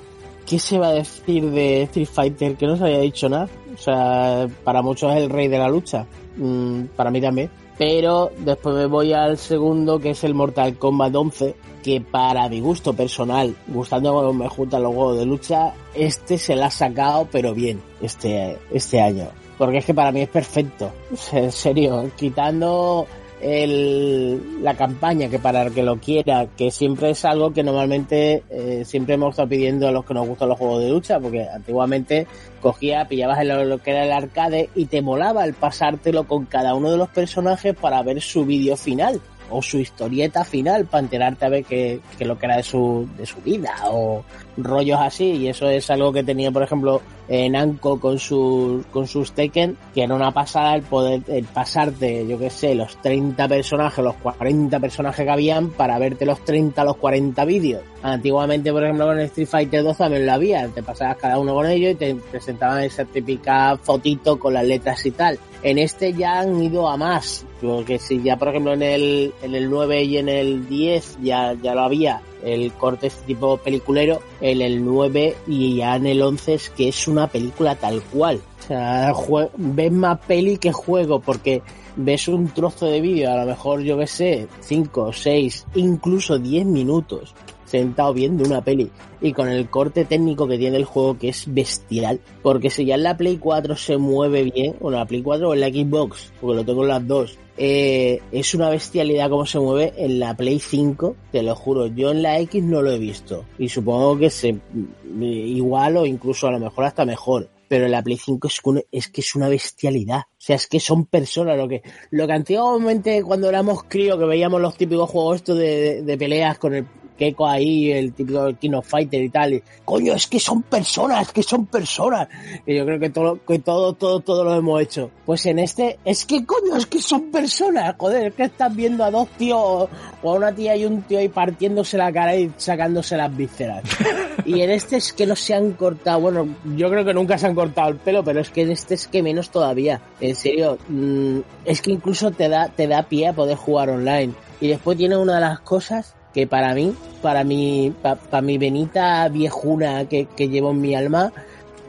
¿qué se va a decir de Street Fighter que no se había dicho nada? O sea, para muchos es el rey de la lucha. Mm, para mí también. Pero después me voy al segundo, que es el Mortal Kombat 11, que para mi gusto personal, gustando cuando me juntan los juegos de lucha, este se la ha sacado, pero bien, este, este año. Porque es que para mí es perfecto. En serio, quitando el, la campaña, que para el que lo quiera, que siempre es algo que normalmente eh, siempre hemos estado pidiendo a los que nos gustan los juegos de lucha, porque antiguamente cogía, pillabas el- lo que era el arcade y te molaba el pasártelo con cada uno de los personajes para ver su vídeo final o su historieta final para enterarte a ver qué, qué lo que era de su, de su vida o rollos así y eso es algo que tenía por ejemplo en Anko con sus con sus Tekken que era una pasada el poder el pasarte yo que sé los 30 personajes los 40 personajes que habían para verte los 30 los 40 vídeos. Antiguamente por ejemplo con Street Fighter 2 también lo había te pasabas cada uno con ellos y te presentaban esa típica fotito con las letras y tal en este ya han ido a más. Porque si ya por ejemplo en el en el 9 y en el 10 ya ya lo había. El corte este tipo peliculero, en el 9 y ya en el 11 es que es una película tal cual. O sea, ves más peli que juego porque ves un trozo de vídeo, a lo mejor yo que sé, 5, 6, incluso 10 minutos sentado viendo una peli y con el corte técnico que tiene el juego que es bestial porque si ya en la Play 4 se mueve bien o en la Play 4 o en la Xbox porque lo tengo en las dos eh, es una bestialidad como se mueve en la Play 5 te lo juro yo en la X no lo he visto y supongo que se mm, igual o incluso a lo mejor hasta mejor pero la Play 5 es, que- es una bestialidad. O sea, es que son personas. Lo que, lo que antiguamente cuando éramos crío, que veíamos los típicos juegos estos de- de peleas con el Keiko ahí, el típico King of Fighter y tal. y, Coño, es que son personas, es que son personas. Y yo creo que todo, que todo, todo, todo lo hemos hecho. Pues en este, es que coño, es que son personas. Joder, es que estás viendo a dos tíos o a una tía y un tío ahí partiéndose la cara y sacándose las vísceras. Y en este es que no se han cortado, bueno, yo creo que nunca se han cortado el pelo, pero es que en este es que menos todavía. En serio, mm, es que incluso te da, te da pie a poder jugar online. Y después tiene una de las cosas que para mí, para mi, para mi venita viejuna que, que llevo en mi alma,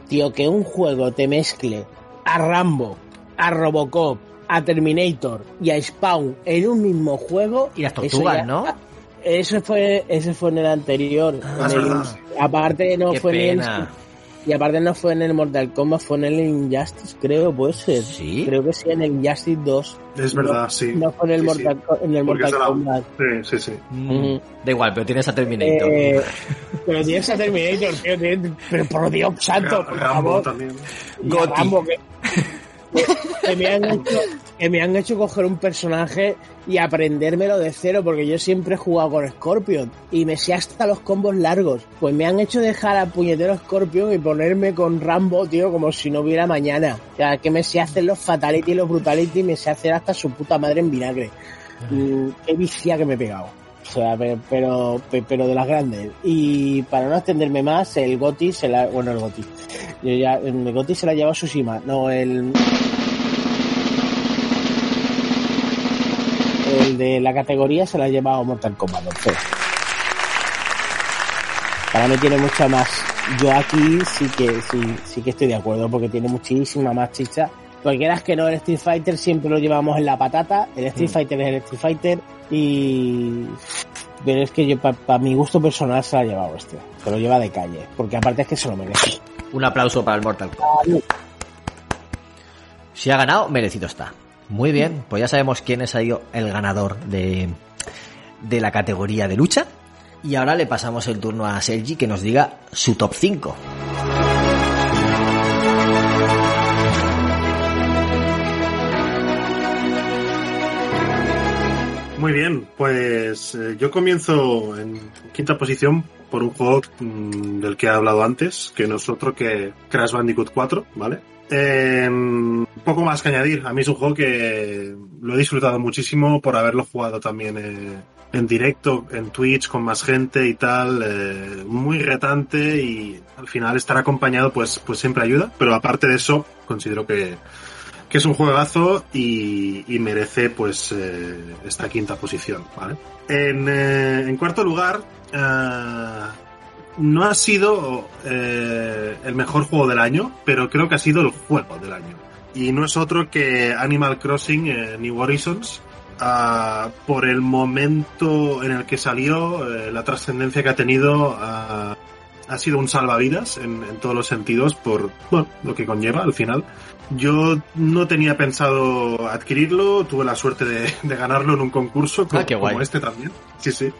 tío, que un juego te mezcle a Rambo, a Robocop, a Terminator y a Spawn en un mismo juego. Y las eso tortugas, ya- ¿no? Ese fue, ese fue en el anterior. Ah, en el- aparte no Qué fue en pena. el, y aparte no fue en el Mortal Kombat, fue en el Injustice, creo, puede ser. Sí. Creo que sí, en el Injustice 2. Es verdad, sí. No fue en el Sí, Mortal, sí. En el Mortal la- Kombat. Sí, sí, sí. Ujú. Da igual, pero tienes a Terminator. Eh, pero tienes a Terminator, tío, tienes- pero por Dios santo, por Rambo favor. también. Rambo, que, que- me han hecho, que me han hecho coger un personaje y aprendérmelo de cero, porque yo siempre he jugado con Scorpion y me sé hasta los combos largos. Pues me han hecho dejar a puñetero Scorpion y ponerme con Rambo, tío, como si no hubiera mañana. O sea, que me sé hacer los Fatality y los Brutality y me sé hacer hasta su puta madre en vinagre. Mm, qué vicia que me he pegado. O sea, pe- pero, pe- pero de las grandes. Y para no extenderme más, el Goti se la, bueno, el Goti. Yo ya, el Goti se la lleva Tsushima. No, el, el de la categoría se la ha llevado Mortal Kombat 11. Para mí tiene mucha más. Yo aquí sí que, sí, sí que estoy de acuerdo porque tiene muchísima más chicha. Porque quieras que no, el Street Fighter siempre lo llevamos en la patata. El Street Fighter es el Street Fighter y pero es que yo para mi gusto personal se lo ha llevado este. Se lo lleva de calle. Porque aparte es que se lo merece. Un aplauso para el Mortal Kombat. Si ha ganado, merecido está. Muy bien, pues ya sabemos quién ha sido el ganador de, de la categoría de lucha. Y ahora le pasamos el turno a Sergi que nos diga su top 5. Muy bien, pues eh, yo comienzo en quinta posición por un juego mm, del que he hablado antes, que no es otro que Crash Bandicoot 4, ¿vale? Eh, poco más que añadir. A mí es un juego que lo he disfrutado muchísimo por haberlo jugado también eh, en directo, en Twitch, con más gente y tal. eh, muy retante y al final estar acompañado pues, pues siempre ayuda. Pero aparte de eso, considero que, que es un juegazo y, merece pues eh, esta quinta posición, eh, en cuarto lugar, eh, no ha sido el mejor juego del año, pero creo que ha sido el juego del año. Y no es otro que Animal Crossing New Horizons. Ah, por el momento en el que salió, la trascendencia que ha tenido ah, ha sido un salvavidas en, todos los sentidos por lo que conlleva al final. Yo no tenía pensado adquirirlo, tuve la suerte de, de ganarlo en un concurso como, Ah, como este también. Sí, sí.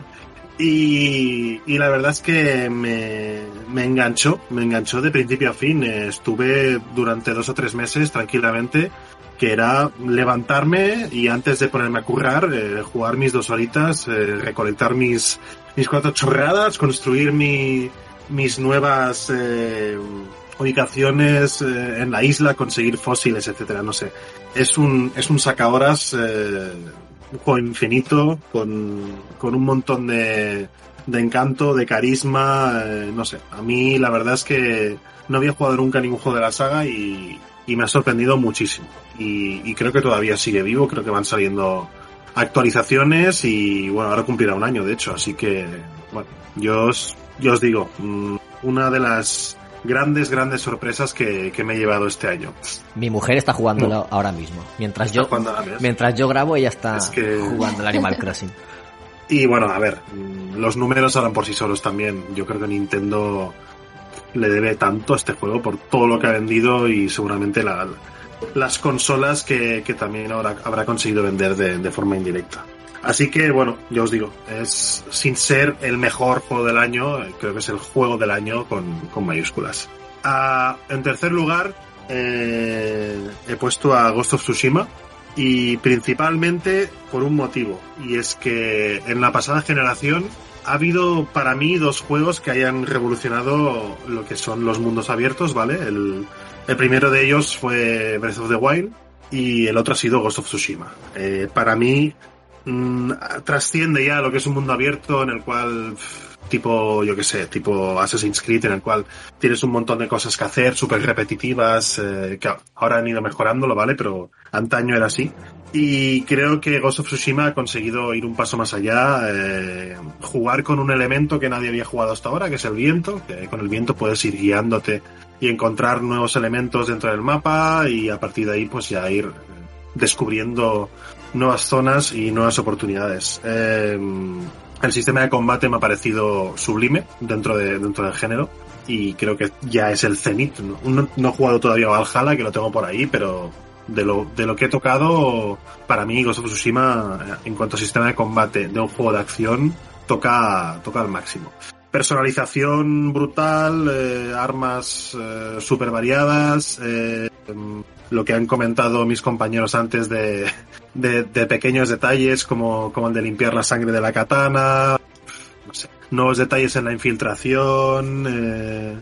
Y, y la verdad es que me, me enganchó, me enganchó de principio a fin. Estuve durante dos o tres meses tranquilamente, que era levantarme y antes de ponerme a currar, eh, jugar mis dos horitas, eh, recolectar mis, mis cuatro chorradas, construir mi, mis nuevas eh, ubicaciones eh, en la isla, conseguir fósiles, etcétera, no sé. Es un, es un sacahoras, eh, un juego infinito, con, con un montón de, de encanto, de carisma, eh, no sé. A mí la verdad es que no había jugado nunca ningún juego de la saga y, y me ha sorprendido muchísimo. Y, y creo que todavía sigue vivo, creo que van saliendo actualizaciones y bueno, ahora cumplirá un año de hecho, así que bueno, yo os, yo os digo, mm, una de las grandes, grandes sorpresas que, que me he llevado este año. Mi mujer está jugándolo ahora mismo. Mientras Está yo, jugando mientras yo grabo, ella está Es que- jugando al Animal Crossing. Y bueno, a ver, los números hablan por sí solos también. Yo creo que Nintendo le debe tanto a este juego por todo lo que ha vendido y seguramente la- las consolas que, que también habrá, habrá conseguido vender de, de forma indirecta. Así que bueno, ya os digo, es sin ser el mejor juego del año, eh, creo que es el juego del año con, mayúsculas. Ah, en tercer lugar, eh, he puesto a Ghost of Tsushima, y principalmente por un motivo y es que en la pasada generación ha habido para mí dos juegos que hayan revolucionado lo que son los mundos abiertos, ¿vale? El, el primero de ellos fue Breath of the Wild y el otro ha sido Ghost of Tsushima. Eh, para mí mm, trasciende ya lo que es un mundo abierto en el cual tipo, yo que sé, tipo Assassin's Creed en el cual tienes un montón de cosas que hacer, súper repetitivas, eh, que ahora han ido mejorándolo, ¿vale? Pero antaño era así. Y creo que Ghost of Tsushima ha conseguido ir un paso más allá, eh, jugar con un elemento que nadie había jugado hasta ahora, que es el viento, que con el viento puedes ir guiándote y encontrar nuevos elementos dentro del mapa y a partir de ahí pues ya ir descubriendo nuevas zonas y nuevas oportunidades. Eh, el sistema de combate me ha parecido sublime dentro, de, dentro del género y creo que ya es el cenit. No, no, he jugado todavía Valhalla, que lo tengo por ahí, pero de lo, de lo que he tocado, para mí Ghost of Tsushima, eh, en cuanto a sistema de combate de un juego de acción, toca, toca al máximo. Personalización brutal, eh, armas eh, súper variadas, eh, lo que han comentado mis compañeros antes de, pequeños detalles como, como el de limpiar la sangre de la katana, no sé, nuevos detalles en la infiltración, eh,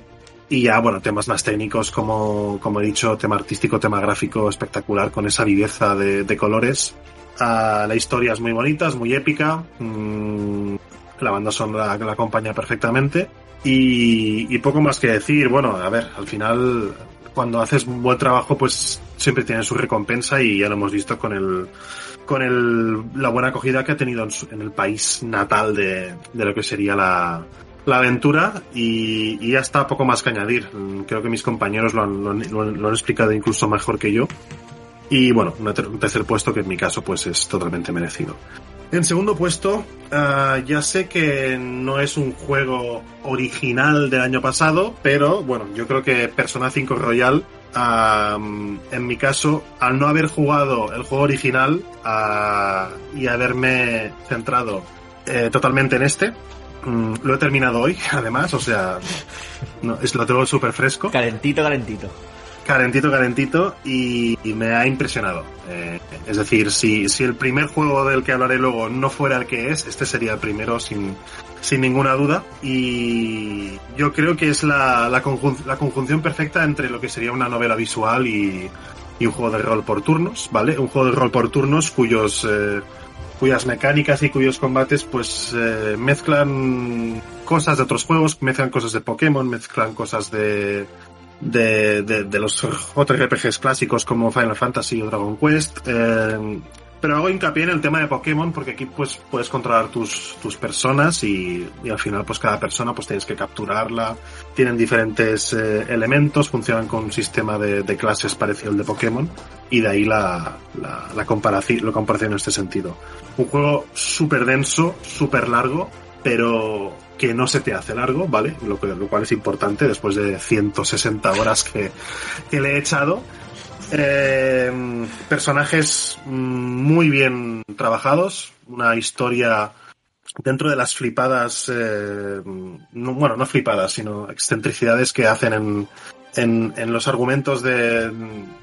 y ya, bueno, temas más técnicos como, como he dicho, tema artístico, tema gráfico espectacular con esa viveza de, de colores. Ah, la historia es muy bonita, es muy épica. mm, la banda sonora la acompaña perfectamente. Y, y poco más que decir. Bueno, a ver, al final, cuando haces un buen trabajo, pues siempre tiene su recompensa y ya lo hemos visto con el, con el, la buena acogida que ha tenido en, su- en el país natal de, de lo que sería la, la aventura y, y ya está poco más que añadir. Mm, Creo que mis compañeros lo han, lo han- lo han- explicado incluso mejor que yo. Y bueno, un tercer puesto que en mi caso pues es totalmente merecido. En segundo puesto, ah, ya sé que no es un juego original del año pasado, pero bueno, yo creo que Persona 5 Royal, ah, en mi caso, al no haber jugado el juego original ah, y haberme centrado eh, totalmente en este, mm, lo he terminado hoy, además, o sea, lo tengo súper fresco. Calentito, calentito. Calentito, calentito y, me ha impresionado. Eh, es decir, si, si el primer juego del que hablaré luego no fuera el que es, este sería el primero sin, sin ninguna duda. Y yo creo que es la, la, conjun- la conjunción perfecta entre lo que sería una novela visual y, y un juego de rol por turnos, ¿vale? Un juego de rol por turnos cuyos... eh, cuyas mecánicas y cuyos combates pues eh, mezclan cosas de otros juegos, mezclan cosas de Pokémon, mezclan cosas de, de, de, de los JRPGs clásicos como Final Fantasy o Dragon Quest. Eh, Pero hago hincapié en el tema de Pokémon porque aquí pues puedes controlar tus, tus personas y, y al final pues cada persona pues tienes que capturarla. Tienen diferentes eh, elementos, funcionan con un sistema de, de clases parecido al de Pokémon y de ahí la, la, la comparación, la comparación en este sentido. Un juego súper denso, súper largo, pero que no se te hace largo, ¿vale? Lo, cual es importante después de 160 horas que, que le he echado. Eh, personajes mm, muy bien trabajados, una historia dentro de las flipadas, eh, no- bueno, no flipadas, sino excentricidades que hacen en, en, en los argumentos de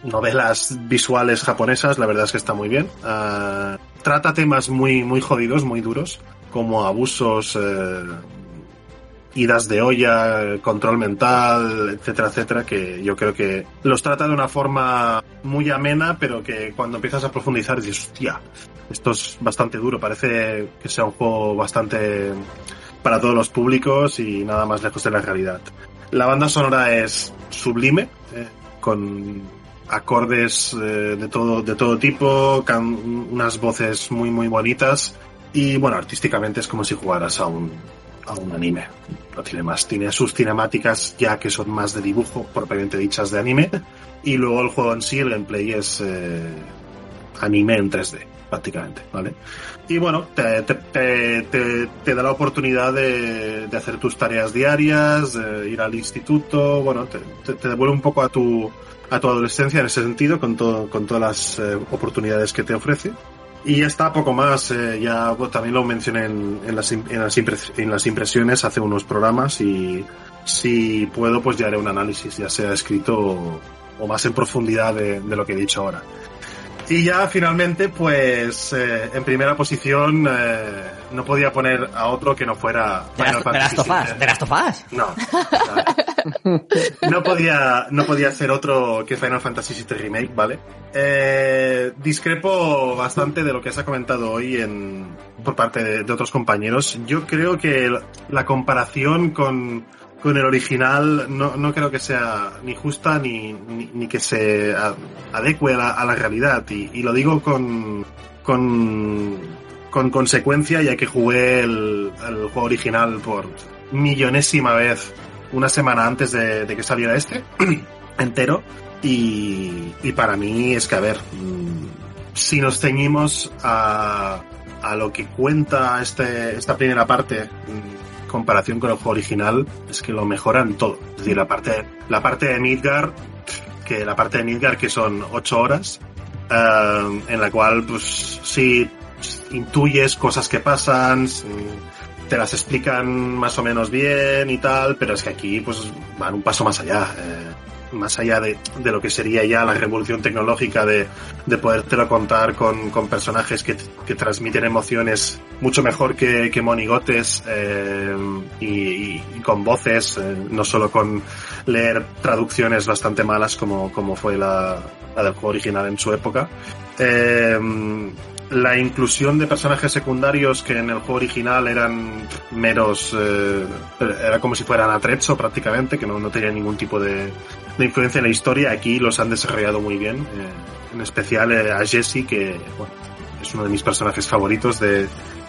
novelas visuales japonesas, la verdad es que está muy bien. Ah, trata temas muy, muy jodidos, muy duros, como abusos, eh, idas de olla, control mental, etcétera, etcétera, que yo creo que los trata de una forma muy amena, pero que cuando empiezas a profundizar dices, hostia, esto es bastante duro, parece que sea un juego bastante para todos los públicos y nada más lejos de la realidad. La banda sonora es sublime, eh, con acordes eh, de todo de todo tipo, unas voces muy muy bonitas y bueno, artísticamente es como si jugaras a un a un anime. No tiene más, tiene sus cinemáticas ya que son más de dibujo propiamente dichas de anime y luego el juego en sí, el gameplay es eh, anime en 3D prácticamente, ¿vale? Y bueno, te, te, te, te- da la oportunidad de, de hacer tus tareas diarias, de ir al instituto, bueno, te devuelve un poco a tu, a tu adolescencia en ese sentido, con, todo, con todas las eh, oportunidades que te ofrece. Y ya está, poco más. eh, ya bueno, también lo mencioné en, en, las, en, las en las impresiones hace unos programas y si puedo, pues ya haré un análisis, ya sea escrito o, o más en profundidad de, de lo que he dicho ahora. Y ya finalmente, pues eh, en primera posición eh, no podía poner a otro que no fuera De Final las, de las Fantasy tofás, de las tofás. No. No podía, no podía ser otro que Final Fantasy VII Remake, ¿vale? Eh, discrepo bastante de lo que se ha comentado hoy en, por parte de, otros compañeros. Yo creo que la comparación con, con el original no, no creo que sea ni justa ni, ni, que se adecue a la, realidad. Y, y lo digo con, con, con consecuencia, ya que jugué el, el juego original por millonésima vez una semana antes de, que saliera este, entero. Y, para mí es que, a ver, mm, si nos ceñimos a, lo que cuenta este, esta primera parte, en comparación con el juego original, es que lo mejoran todo. Es decir, la parte, la parte de Midgar, que la parte de Midgar que son ocho horas, eh, en la cual, pues, sí, intuyes cosas que pasan, te las explican más o menos bien y tal, pero es que aquí pues van un paso más allá, eh, más allá de, de lo que sería ya la revolución tecnológica de, de podértelo contar con, con personajes que, que transmiten emociones mucho mejor que, que monigotes eh, y, con voces, eh, no solo con leer traducciones bastante malas como, como fue la, la del juego original en su época. Eh, la inclusión de personajes secundarios que en el juego original eran meros eh, era como si fueran atrezzo prácticamente que no, no tenían ningún tipo de, de influencia en la historia aquí los han desarrollado muy bien eh, en especial eh, a Jesse que es uno de mis personajes favoritos de,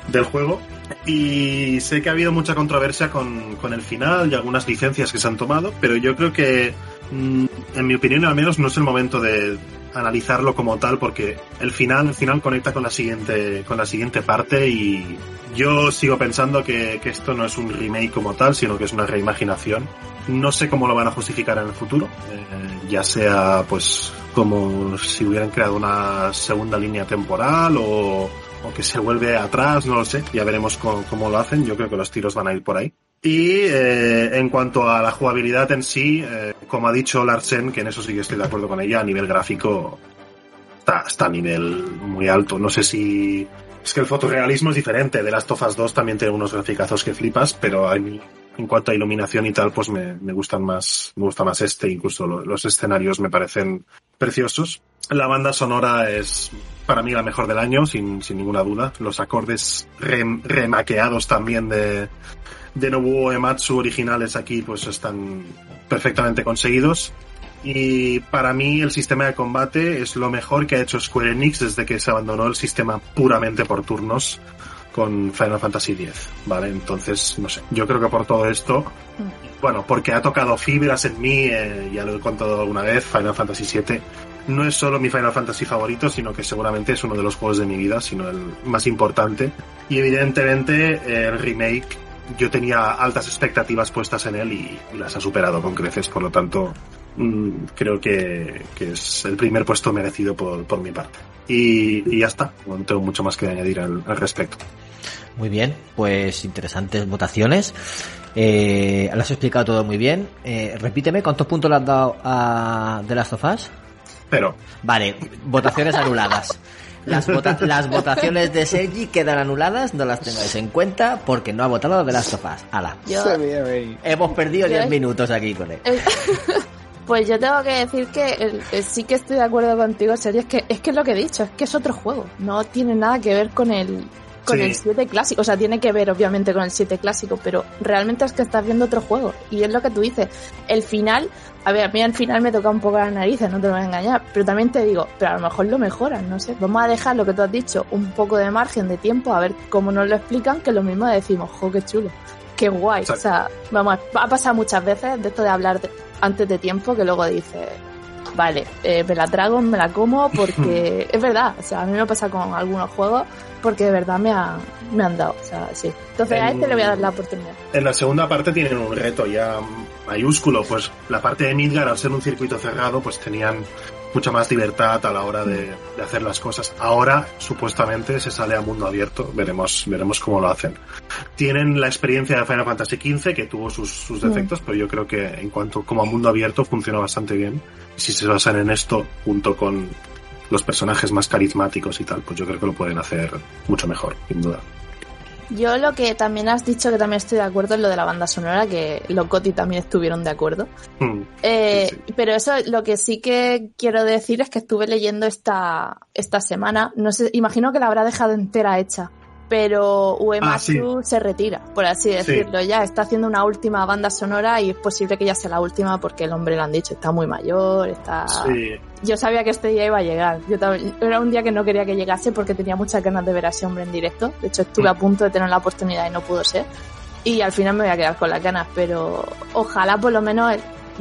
del juego. Y sé que ha habido mucha controversia con, con el final y algunas licencias que se han tomado pero yo creo que mm, en mi opinión al menos no es el momento de analizarlo como tal porque el final el final conecta con la siguiente con la siguiente parte y yo sigo pensando que, que esto no es un remake como tal sino que es una reimaginación. No sé cómo lo van a justificar en el futuro. Eh, ya sea pues como si hubieran creado una segunda línea temporal o, o que se vuelve atrás no lo sé. Ya veremos cómo, cómo lo hacen. Yo creo que los tiros van a ir por ahí y eh, en cuanto a la jugabilidad en sí, eh, como ha dicho Larsen, que en eso sí que estoy de acuerdo con ella, a nivel gráfico está, está a nivel muy alto. No sé si... Es que el fotorrealismo es diferente. De las Tofas 2 también tiene unos graficazos que flipas, pero hay- en cuanto a iluminación y tal, pues me, me gustan más, me gusta más este. Incluso lo- los escenarios me parecen preciosos. La banda sonora es para mí la mejor del año, sin, sin ninguna duda. Los acordes rem- remaqueados también de, de Nobuo Ematsu originales aquí pues están perfectamente conseguidos. Y para mí el sistema de combate es lo mejor que ha hecho Square Enix desde que se abandonó el sistema puramente por turnos con Final Fantasy X, ¿vale? Entonces, no sé, yo creo que por todo esto, bueno, porque ha tocado fibras en mí, eh, ya lo he contado alguna vez, Final Fantasy VII no es solo mi Final Fantasy favorito, sino que seguramente es uno de los juegos de mi vida, sino el más importante. Y evidentemente el remake, yo tenía altas expectativas puestas en él y, y las ha superado con creces, por lo tanto mm, creo que, que, es el primer puesto merecido por, por mi parte. Y, y, ya está, no tengo mucho más que añadir al, al respecto. Muy bien, pues interesantes votaciones. Eh, lo has explicado todo muy bien. Eh, repíteme, ¿cuántos puntos le has dado a The Last of Us? Pero. Vale, votaciones anuladas. Las, vota las votaciones de Sergi quedan anuladas, no las tengáis en cuenta porque no ha votado de Last of Us. Ala. Yo, Hemos perdido 10 minutos aquí con él. Pues yo tengo que decir que el, sí que estoy de acuerdo contigo, Sergio, es que es que es lo que he dicho, es que es otro juego, no tiene nada que ver con el con sí. el 7 clásico, o sea, tiene que ver obviamente con el 7 clásico, pero realmente es que estás viendo otro juego y es lo que tú dices, el final, a ver, a mí al final me toca un poco las narices, no te lo voy a engañar, pero también te digo, pero a lo mejor lo mejoran, no sé, vamos a dejar lo que tú has dicho, un poco de margen de tiempo, a ver cómo nos lo explican, que lo mismo decimos, jo, qué chulo, qué guay, o sea, vamos, ha pasado muchas veces de esto de hablar de, antes de tiempo que luego dices, vale, eh, me la trago, me la como porque es verdad, o sea, a mí me pasa con algunos juegos porque de verdad me, ha, me han dado, o sea, sí. Entonces en, a este le voy a dar la oportunidad. En la segunda parte tienen un reto ya mayúsculo, pues la parte de Midgar al ser un circuito cerrado, pues tenían mucha más libertad a la hora de, de, hacer las cosas. Ahora, supuestamente, se sale a mundo abierto. Veremos, veremos cómo lo hacen. Tienen la experiencia de Final Fantasy XV, que tuvo sus, sus defectos, mm. pero yo creo que en cuanto como a mundo abierto funciona bastante bien. Si se basan en esto, junto con los personajes más carismáticos y tal, pues yo creo que lo pueden hacer mucho mejor, sin duda. Yo lo que también has dicho, que también estoy de acuerdo en lo de la banda sonora, que los también estuvieron de acuerdo. Mm, eh, sí, sí. Pero eso, lo que sí que quiero decir es que estuve leyendo esta, esta semana, no sé, imagino que la habrá dejado entera hecha, pero Uematsu ah, sí. se retira, por así decirlo. Ya está haciendo una última banda sonora y es posible que ya sea la última porque el hombre lo han dicho, está muy mayor, está... Yo sabía que este día iba a llegar. Yo era un día que no quería que llegase porque tenía muchas ganas de ver a ese hombre en directo. De hecho, estuve a punto de tener la oportunidad y no pudo ser. Y al final me voy a quedar con las ganas, pero ojalá por lo menos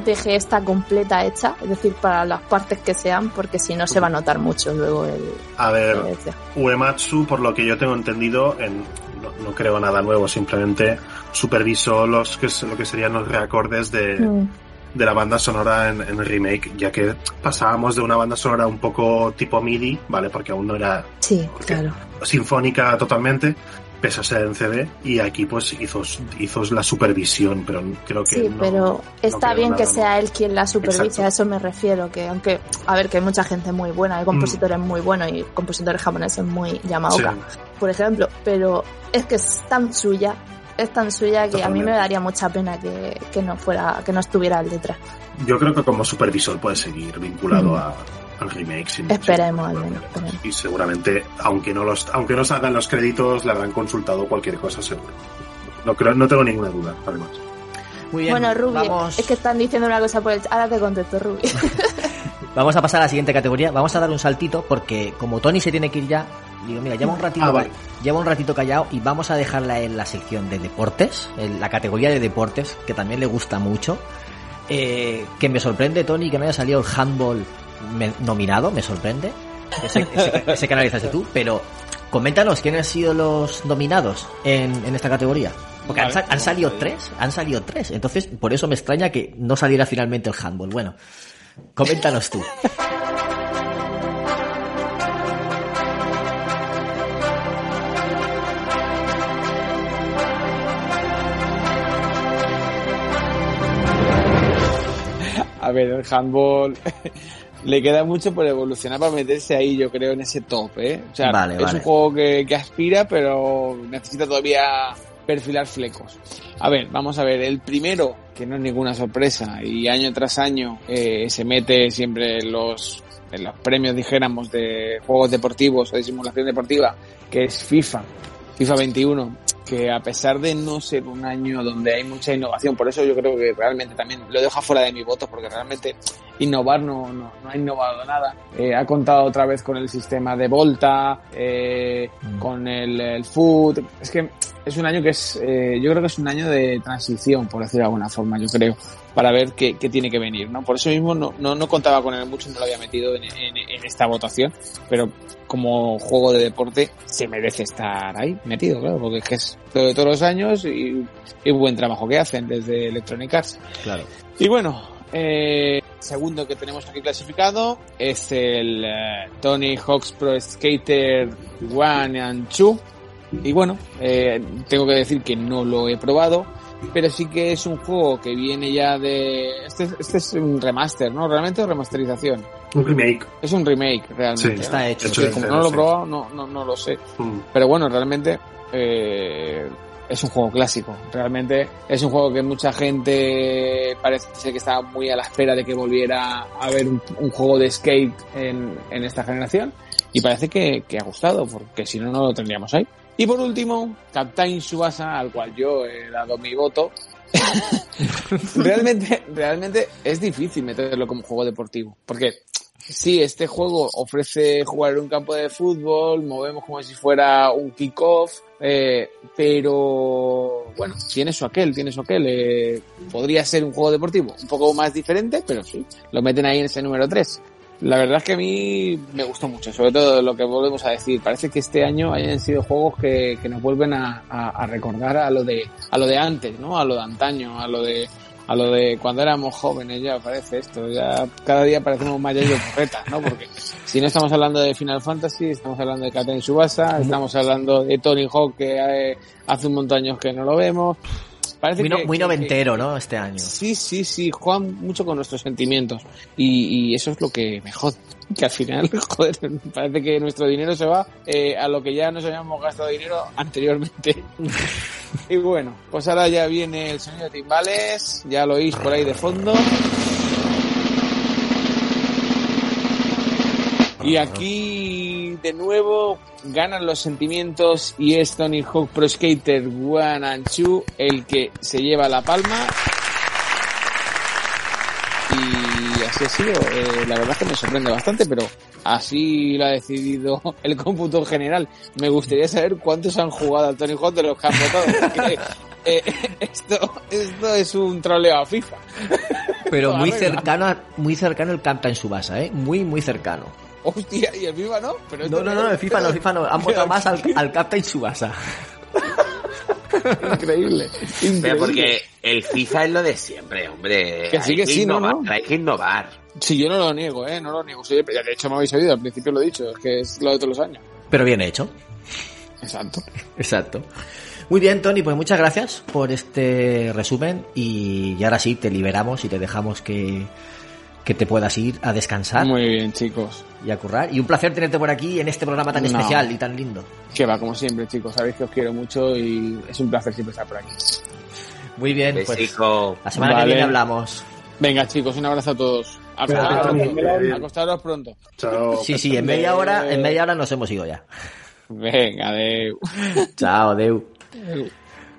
deje esta completa hecha, es decir, para las partes que sean, porque si no se va a notar mucho luego el... A ver, el Uematsu, por lo que yo tengo entendido, en, no, no, creo nada nuevo, simplemente supervisó los que, lo que serían los reacordes de, mm. de la banda sonora en, en, remake, ya que pasábamos de una banda sonora un poco tipo MIDI, ¿vale? Porque aún no era sí, claro. sinfónica totalmente, pese a ser en CD y aquí pues hizo, hizo la supervisión pero creo que sí no, pero está bien que sea él quien la supervise Exacto. a eso me refiero que aunque a ver que hay mucha gente muy buena hay compositores mm. muy buenos y compositores japoneses muy Yamaoka sí. por ejemplo pero es que es tan suya es tan suya que Totalmente. a mí me daría mucha pena que, que no fuera que no estuviera él detrás yo creo que como supervisor puede seguir vinculado mm. a al remake. Sin, esperemos al menos. Esperemos. Y seguramente, aunque no los, aunque no salgan los créditos, le habrán consultado cualquier cosa seguro. No creo, no tengo ninguna duda, además. Muy bien, bueno, Ruby, vamos... es que están diciendo una cosa por el Ahora te contesto, Ruby. vamos a pasar a la siguiente categoría. Vamos a dar un saltito porque como Tony se tiene que ir ya, digo, mira, lleva un ratito, ah, vale. lleva un ratito callado y vamos a dejarla en la sección de deportes, en la categoría de deportes, que también le gusta mucho. Eh, que me sorprende, Tony, que me haya salido el handball me, nominado, me sorprende. Ese, ese, ese que analizaste tú, pero coméntanos quiénes han sido los nominados en, en esta categoría. Porque han, han, salido tres, han salido tres. Entonces, por eso me extraña que no saliera finalmente el handball. Bueno, coméntanos tú. A ver, el handball le queda mucho por evolucionar para meterse ahí, yo creo, en ese top, ¿eh? O sea, vale, es vale. un juego que, que, aspira, pero necesita todavía perfilar flecos. A ver, vamos a ver, el primero, que no es ninguna sorpresa, y año tras año eh, se mete siempre en los, en los premios, dijéramos, de juegos deportivos o de simulación deportiva, que es FIFA, FIFA 21 que a pesar de no ser un año donde hay mucha innovación, por eso yo creo que realmente también lo dejo fuera de mi voto, porque realmente innovar no, no, no ha innovado nada. Eh, ha contado otra vez con el sistema de Volta, eh, con el, el Food. Es que es un año que es, eh, yo creo que es un año de transición, por decirlo de alguna forma, yo creo, para ver qué, qué tiene que venir, ¿no? Por eso mismo no, no, no contaba con él mucho, no lo había metido en, en, en esta votación, pero como juego de deporte se merece estar ahí metido, claro, porque es que es de todos los años y, y buen trabajo que hacen desde Electronic Arts. Claro. Y bueno, eh, segundo que tenemos aquí clasificado es el eh, Tony Hawk's Pro Skater One and Two. Y bueno, eh, tengo que decir que no lo he probado, pero sí que es un juego que viene ya de... Este, este es un remaster, ¿no? Realmente o remasterización. Un remake. Es un remake, realmente. Sí, está hecho, Sí, sí, como no lo he probado, no, no, no lo sé. Mm. Pero bueno, realmente eh, es un juego clásico. Realmente es un juego que mucha gente parece que estaba muy a la espera de que volviera a haber un, juego de skate en, en esta generación. Y parece que ha gustado, porque si no, no lo tendríamos ahí. Y por último, Captain Subasa, al cual yo he dado mi voto. realmente, realmente es difícil meterlo como juego deportivo. Porque Sí, este juego ofrece jugar en un campo de fútbol, movemos como si fuera un kickoff, eh, pero bueno, tiene su aquel, tiene su aquel. Eh, podría ser un juego deportivo, un poco más diferente, pero sí, lo meten ahí en ese número 3. La verdad es que a mí me gustó mucho, sobre todo lo que volvemos a decir. Parece que este año hayan sido juegos que, que nos vuelven a, a- recordar a lo de a lo de antes, ¿no? A lo de antaño, a lo de a lo de cuando éramos jóvenes ya parece esto, ya cada día parecemos mayores de porretas, ¿no? Porque si no estamos hablando de Final Fantasy, estamos hablando de Captain Subasa, estamos hablando de Tony Hawk que eh, hace un montón de años que no lo vemos. Parece Muy, no- que- muy que- noventero, ¿no? Este año. Sí, sí, sí, juegan mucho con nuestros sentimientos y, y eso es lo que me jode. Que al final, joder, parece que nuestro dinero se va eh, a lo que ya nos habíamos gastado dinero anteriormente. y bueno, pues ahora ya viene el sonido de timbales, ya lo oís por ahí de fondo. Y aquí de nuevo ganan los sentimientos y es Tony Hawk Pro Skater One and Two el que se lleva la palma. Y así ha sido. Eh, la verdad es que me sorprende bastante, pero así lo ha decidido el cómputo general. Me gustaría saber cuántos han jugado al Tony Hawk de los que han votado. porque, eh, esto, esto es un troleo a FIFA. Pero muy cercano, a- muy cercano el Captain Subasa, ¿eh? Muy, muy cercano. Hostia, y el FIFA no. Pero No, no, no, el FIFA no, el FIFA no. Han votado más al, al Captain Subasa. Increíble. Pero porque el FIFA es lo de siempre, hombre. Que sí, Hay que sí, ¿no, innovar, no? Hay que innovar. Sí, yo no lo niego, ¿eh? No lo niego. Sí, de hecho, me habéis oído, al principio lo he dicho, es que es lo de todos los años. Pero bien hecho. Exacto. Exacto. Muy bien, Tony, pues muchas gracias por este resumen y, y ahora sí te liberamos y te dejamos que, que te puedas ir a descansar Muy bien, chicos. y a currar. Y un placer tenerte por aquí en este programa tan No. especial y tan lindo. Que va, como siempre, chicos. Sabéis que os quiero mucho y es un placer siempre estar por aquí. Muy bien, pues la semana Vale. que viene hablamos. Venga, chicos, un abrazo a todos. Acostaros pronto. Acostaros pronto. Chao. Sí, sí, en media hora, en media hora nos hemos ido ya. Venga, de... Chao, Deu.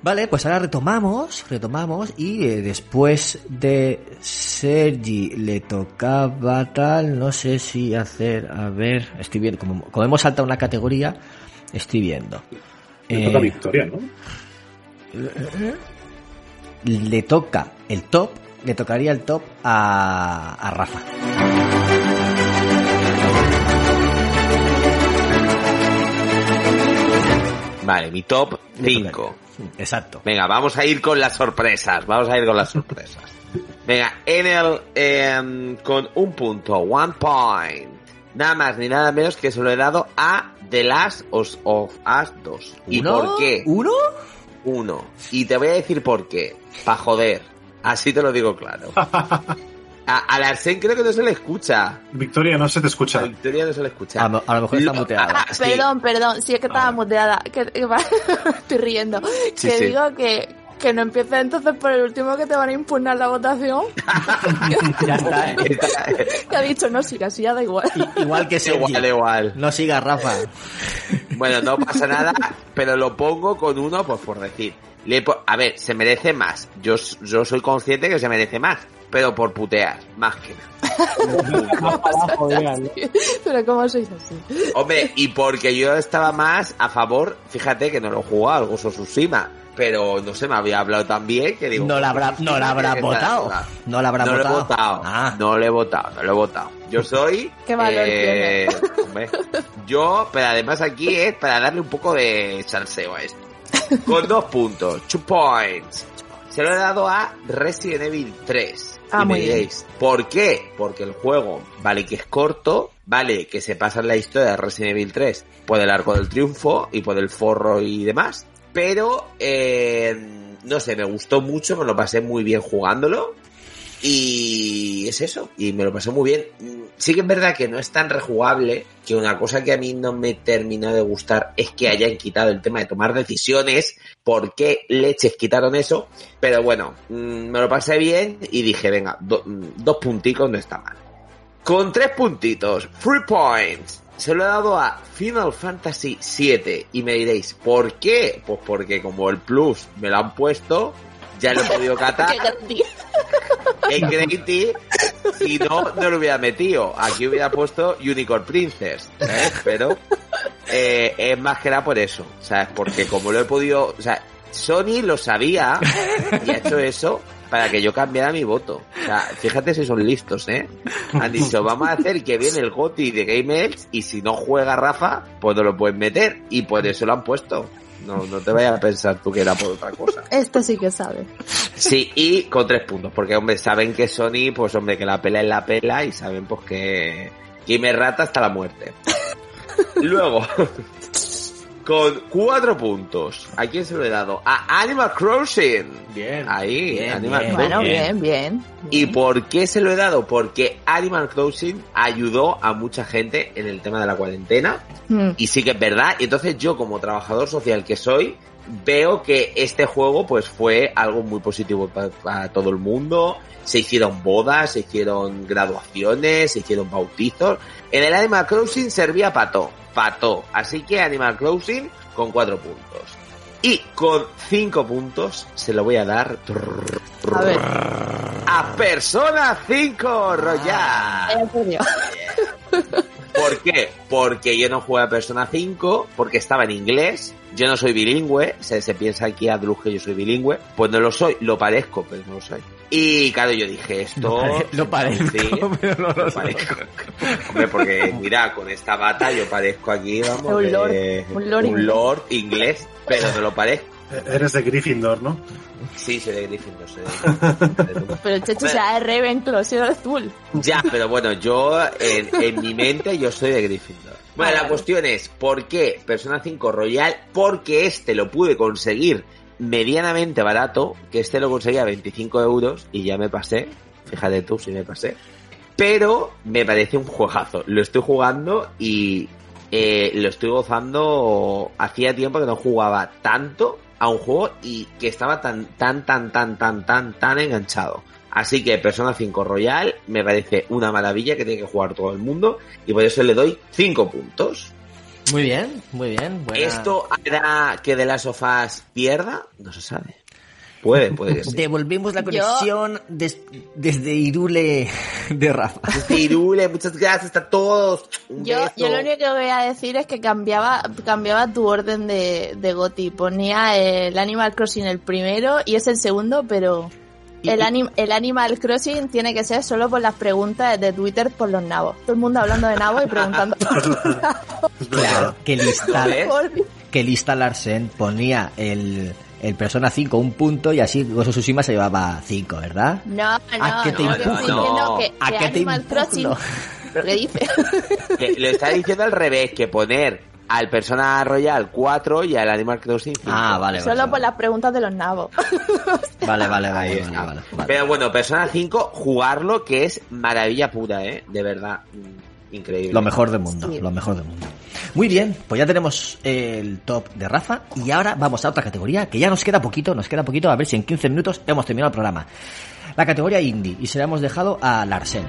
Vale, pues ahora retomamos, retomamos y eh, después de Sergi le tocaba tal, no sé si hacer, a ver, estoy viendo, como, como hemos saltado una categoría, estoy viendo. Eh, toca Victoria, ¿no? le toca el top, le tocaría el top a, a Rafa. Vale, mi top 5. Exacto. Venga, vamos a ir con las sorpresas. Vamos a ir con las sorpresas. Venga, en el em, con un punto, one point. Nada más ni nada menos que se lo he dado a The Last of of Us 2. ¿Y ¿Uno? por qué? ¿Uno? Uno. Y te voy a decir por qué. Pa' joder. Así te lo digo claro. A, al Arsén creo que no se le escucha. Victoria, no se te A escucha. Victoria no se le escucha. A, lo- a lo mejor está muteada. Ah, sí. Perdón, perdón, sí es que estaba Ahora. muteada. Que, que va- estoy riendo. Sí, que sí. digo que, que no empieces entonces por el último que te van a impugnar la votación. ya está, ¿eh? que ha dicho, no sigas, sí, ya da igual. Igual que Sergi. Igual, igual. No sigas, Rafa. Bueno, no pasa nada, pero lo pongo con uno, pues por decir. Le po- a ver, se merece más. Yo, yo soy consciente que se merece más, pero por putear, más que nada. Pero ¿cómo sois así? Hombre, y porque yo estaba más a favor, fíjate que no lo he jugado, algo Tsushima, pero no sé, me había hablado tan bien que digo... No la habrá, no la habrá votado. No la habrá no lo he votado. votado, Ah. no lo he votado, no lo he votado. Yo soy... Qué valor eh, hombre, yo, pero además aquí es para darle un poco de salseo a esto. Con dos puntos, two points. Se lo he dado a Resident Evil 3. Ah, y me diréis, ¿por qué? Porque el juego, vale que es corto, vale que se pasa en la historia de Resident Evil 3 por el arco del triunfo y por el forro y demás, pero eh, no sé, me gustó mucho, me lo pasé muy bien jugándolo y es eso, y me lo pasé muy bien. Sí que es verdad que no es tan rejugable, que una cosa que a mí no me terminó de gustar es que hayan quitado el tema de tomar decisiones, ¿por qué leches quitaron eso? Pero bueno, mm, me lo pasé bien y dije, venga, mm, dos punticos no está mal. Con tres puntitos, three points, se lo he dado a Final Fantasy VII y me diréis, ¿por qué? Pues porque como el plus me lo han puesto, ya lo he podido catar en Gravity, si no, no lo hubiera metido. Aquí hubiera puesto Unicorn Princess, ¿sabes? Pero eh, es más que nada por eso, ¿sabes? Porque como lo he podido, o sea, Sony lo sabía y ha hecho eso para que yo cambiara mi voto. O sea, fíjate si son listos, ¿eh? Han dicho, vamos a hacer que viene el GOTI de Game Elves y si no juega Rafa, pues no lo pueden meter y por eso lo han puesto. No, no te vayas a pensar tú que era por otra cosa. Esto sí que sabe. Sí, y con tres puntos, porque hombre, saben que Sony, pues hombre, que la pela es la pela y saben pues que Game Rata hasta la muerte. Luego, con cuatro puntos, ¿a quién se lo he dado? A Animal Crossing. Bien. Ahí, bien, Animal bien. Crossing. Bueno, bien, bien. ¿Y por qué se lo he dado? Porque Animal Crossing ayudó a mucha gente en el tema de la cuarentena. Mm. Y sí que es verdad. Y entonces yo, como trabajador social que soy, veo que este juego pues fue algo muy positivo para, para todo el mundo. Se hicieron bodas, se hicieron graduaciones, se hicieron bautizos. En el Animal Crossing servía pato, pato. Así que Animal Crossing con cuatro puntos. Y con cinco puntos se lo voy a dar A ver. a Persona 5 Royal. Vaya por Dios. ¿Por qué? Porque yo no jugué a Persona 5, porque estaba en inglés, yo no soy bilingüe, se, se piensa aquí a Drus que yo soy bilingüe, pues no lo soy, lo parezco, pero no lo soy. Y claro, yo dije esto... Lo parezco, Sí, pero no lo lo soy. parezco. Hombre, porque mira, con esta bata yo parezco aquí, vamos, Un lord, de- un lord inglés. lord inglés, pero no lo parezco. Eres de Gryffindor, ¿no? Sí, soy de Gryffindor, soy de Gryffindor. Pero el Checho sea de Ravenclaw, si eres azul. Ya, pero bueno, yo en, en mi mente yo soy de Gryffindor. Bueno, Ah, la vale. cuestión es, ¿por qué Persona 5 Royal? Porque este lo pude conseguir medianamente barato, que este lo conseguía a 25 euros y ya me pasé. Fíjate tú si me pasé. Pero me parece un juegazo. Lo estoy jugando y eh, lo estoy gozando. Hacía tiempo que no jugaba tanto a un juego y que estaba tan, tan, tan, tan, tan, tan, tan enganchado. Así que Persona 5 Royal me parece una maravilla que tiene que jugar todo el mundo y por eso le doy 5 puntos. Muy bien, muy bien. buena- ¿Esto hará que de las sofás pierda? No se sabe. Puede, puede que sí. Devolvemos la Yo- conexión des- desde Irule de Rafa. Irule, muchas gracias a todos. Un Yo, beso. yo lo único que voy a decir es que cambiaba, cambiaba tu orden de, de Goti. Ponía el Animal Crossing el primero y es el segundo, pero el, anim- el Animal Crossing tiene que ser solo por las preguntas de Twitter por los nabos. Todo el mundo hablando de nabos y preguntando por los nabos. Claro, que lista, que lista Larsen ponía el, el Persona 5 un punto y así of Tsushima se llevaba 5, ¿verdad? No, no, ¿A qué te no, que diciendo que, ¿A que qué te impugno? Crossing... ¿Pero qué dice? Que lo está diciendo al revés, que poner al Persona Royal 4 y al Animal Crossing 5. Ah, vale, vale. Solo por vale. las preguntas de los nabos. Vale, vale, Ahí vale, está. vale, vale, vale. Pero bueno, Persona 5, jugarlo que es maravilla pura, ¿eh? De verdad. mm, Increíble. Lo mejor del mundo, Sí. lo mejor del mundo. Muy bien, pues ya tenemos el top de Rafa y ahora vamos a otra categoría que ya nos queda poquito, nos queda poquito, a ver si en 15 minutos hemos terminado el programa. La categoría indie y se la hemos dejado a Larsen.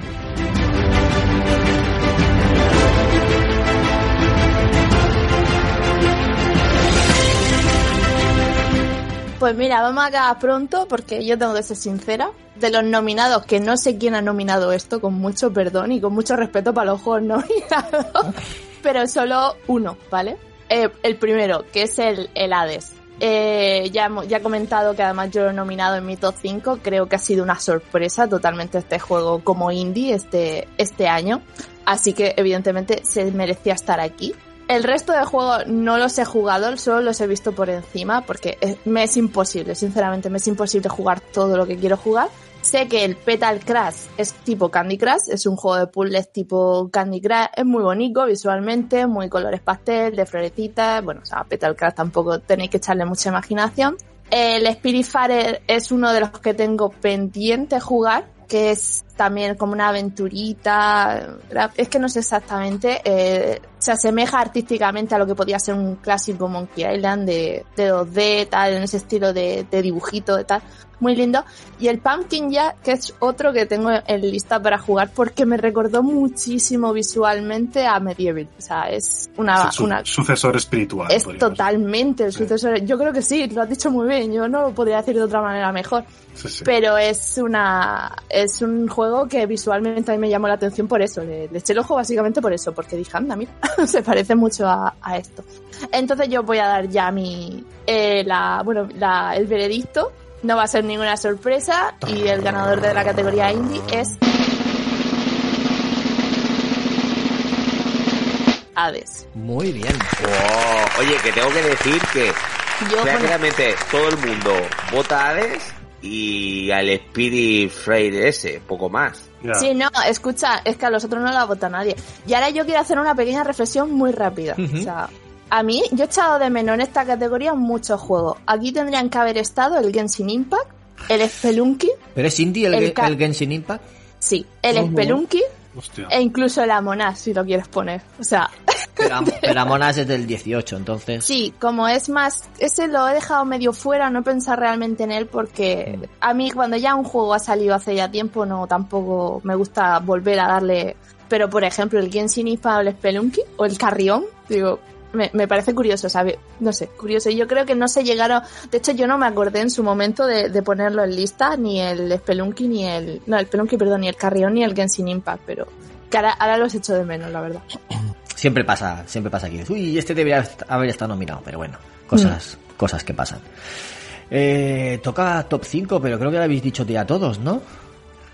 Pues mira, vamos a acabar pronto porque yo tengo que ser sincera. De los nominados, que no sé quién ha nominado esto, con mucho perdón y con mucho respeto para los juegos nominados pero solo uno, ¿vale? Eh, el primero, que es el, el Hades. Eh, ya, ya he comentado que además yo lo he nominado en mi top 5. Creo que ha sido una sorpresa totalmente este juego como indie este, este año. Así que evidentemente se merecía estar aquí. El resto de juegos no los he jugado, solo los he visto por encima porque me es imposible, sinceramente me es imposible jugar todo lo que quiero jugar. Sé que el Petal Crash es tipo Candy Crush, es un juego de puzzles tipo Candy Crush, es muy bonito visualmente, muy colores pastel, de florecitas, bueno, o sea, Petal Crash tampoco tenéis que echarle mucha imaginación. El Spiritfarer es uno de los que tengo pendiente jugar, que es también como una aventurita, es que no sé exactamente, eh, se asemeja artísticamente a lo que podía ser un clásico Monkey Island de, de 2D, tal, en ese estilo de, de dibujito, de tal, muy lindo. Y el Pumpkin ya, que es otro que tengo en lista para jugar porque me recordó muchísimo visualmente a Medieval, o sea, es una, Es el su- una sucesor espiritual. es totalmente el Sí. sucesor. Yo creo que sí, lo has dicho muy bien. Yo no lo podría decir de otra manera mejor. decir. Sí, sí. Pero es una es un juego que visualmente a mí me llamó la atención por eso. Le, le eché el ojo básicamente por eso, porque dije, anda, mira, se parece mucho a, a esto. Entonces yo voy a dar ya mi eh, la bueno la, el veredicto. No va a ser ninguna sorpresa y el ganador de la categoría indie es Hades. Muy bien. Oh, oye, que tengo que decir que Yo prácticamente todo el mundo vota a Hades y al Spirit Freire ese, poco más. Ya. Sí, no, escucha, es que a los otros no la vota nadie. Y ahora yo quiero hacer una pequeña reflexión muy rápida. Ujú. O sea, a mí, yo he echado de menos en esta categoría muchos juegos. Aquí tendrían que haber estado el Genshin Impact, el Spelunky, ¿Pero es indie el, El el Genshin Impact? sí, el. Spelunky Hostia. e incluso el Amon si lo quieres poner. O sea, Pero, pero Amonas es del 18, entonces... Sí, como es más, ese lo he dejado medio fuera, no he pensado realmente en él porque a mí cuando ya un juego ha salido hace ya tiempo no tampoco me gusta volver a darle, pero por ejemplo el Genshin Impact o el Spelunky o el Carrión, digo, me, me parece curioso, ¿sabes? No sé, curioso. Y yo creo que no se llegaron, de hecho yo no me acordé en su momento de, de ponerlo en lista, ni el Spelunky, ni el, no, el Spelunky, perdón, ni el Carrión, ni el Genshin Impact, pero que ahora, ahora los echo de menos, la verdad. Siempre pasa, siempre pasa aquí. Uy, este debería haber estado nominado, pero bueno, cosas, cosas que pasan. Eh, toca top 5, pero creo que lo habéis dicho ya todos, ¿no?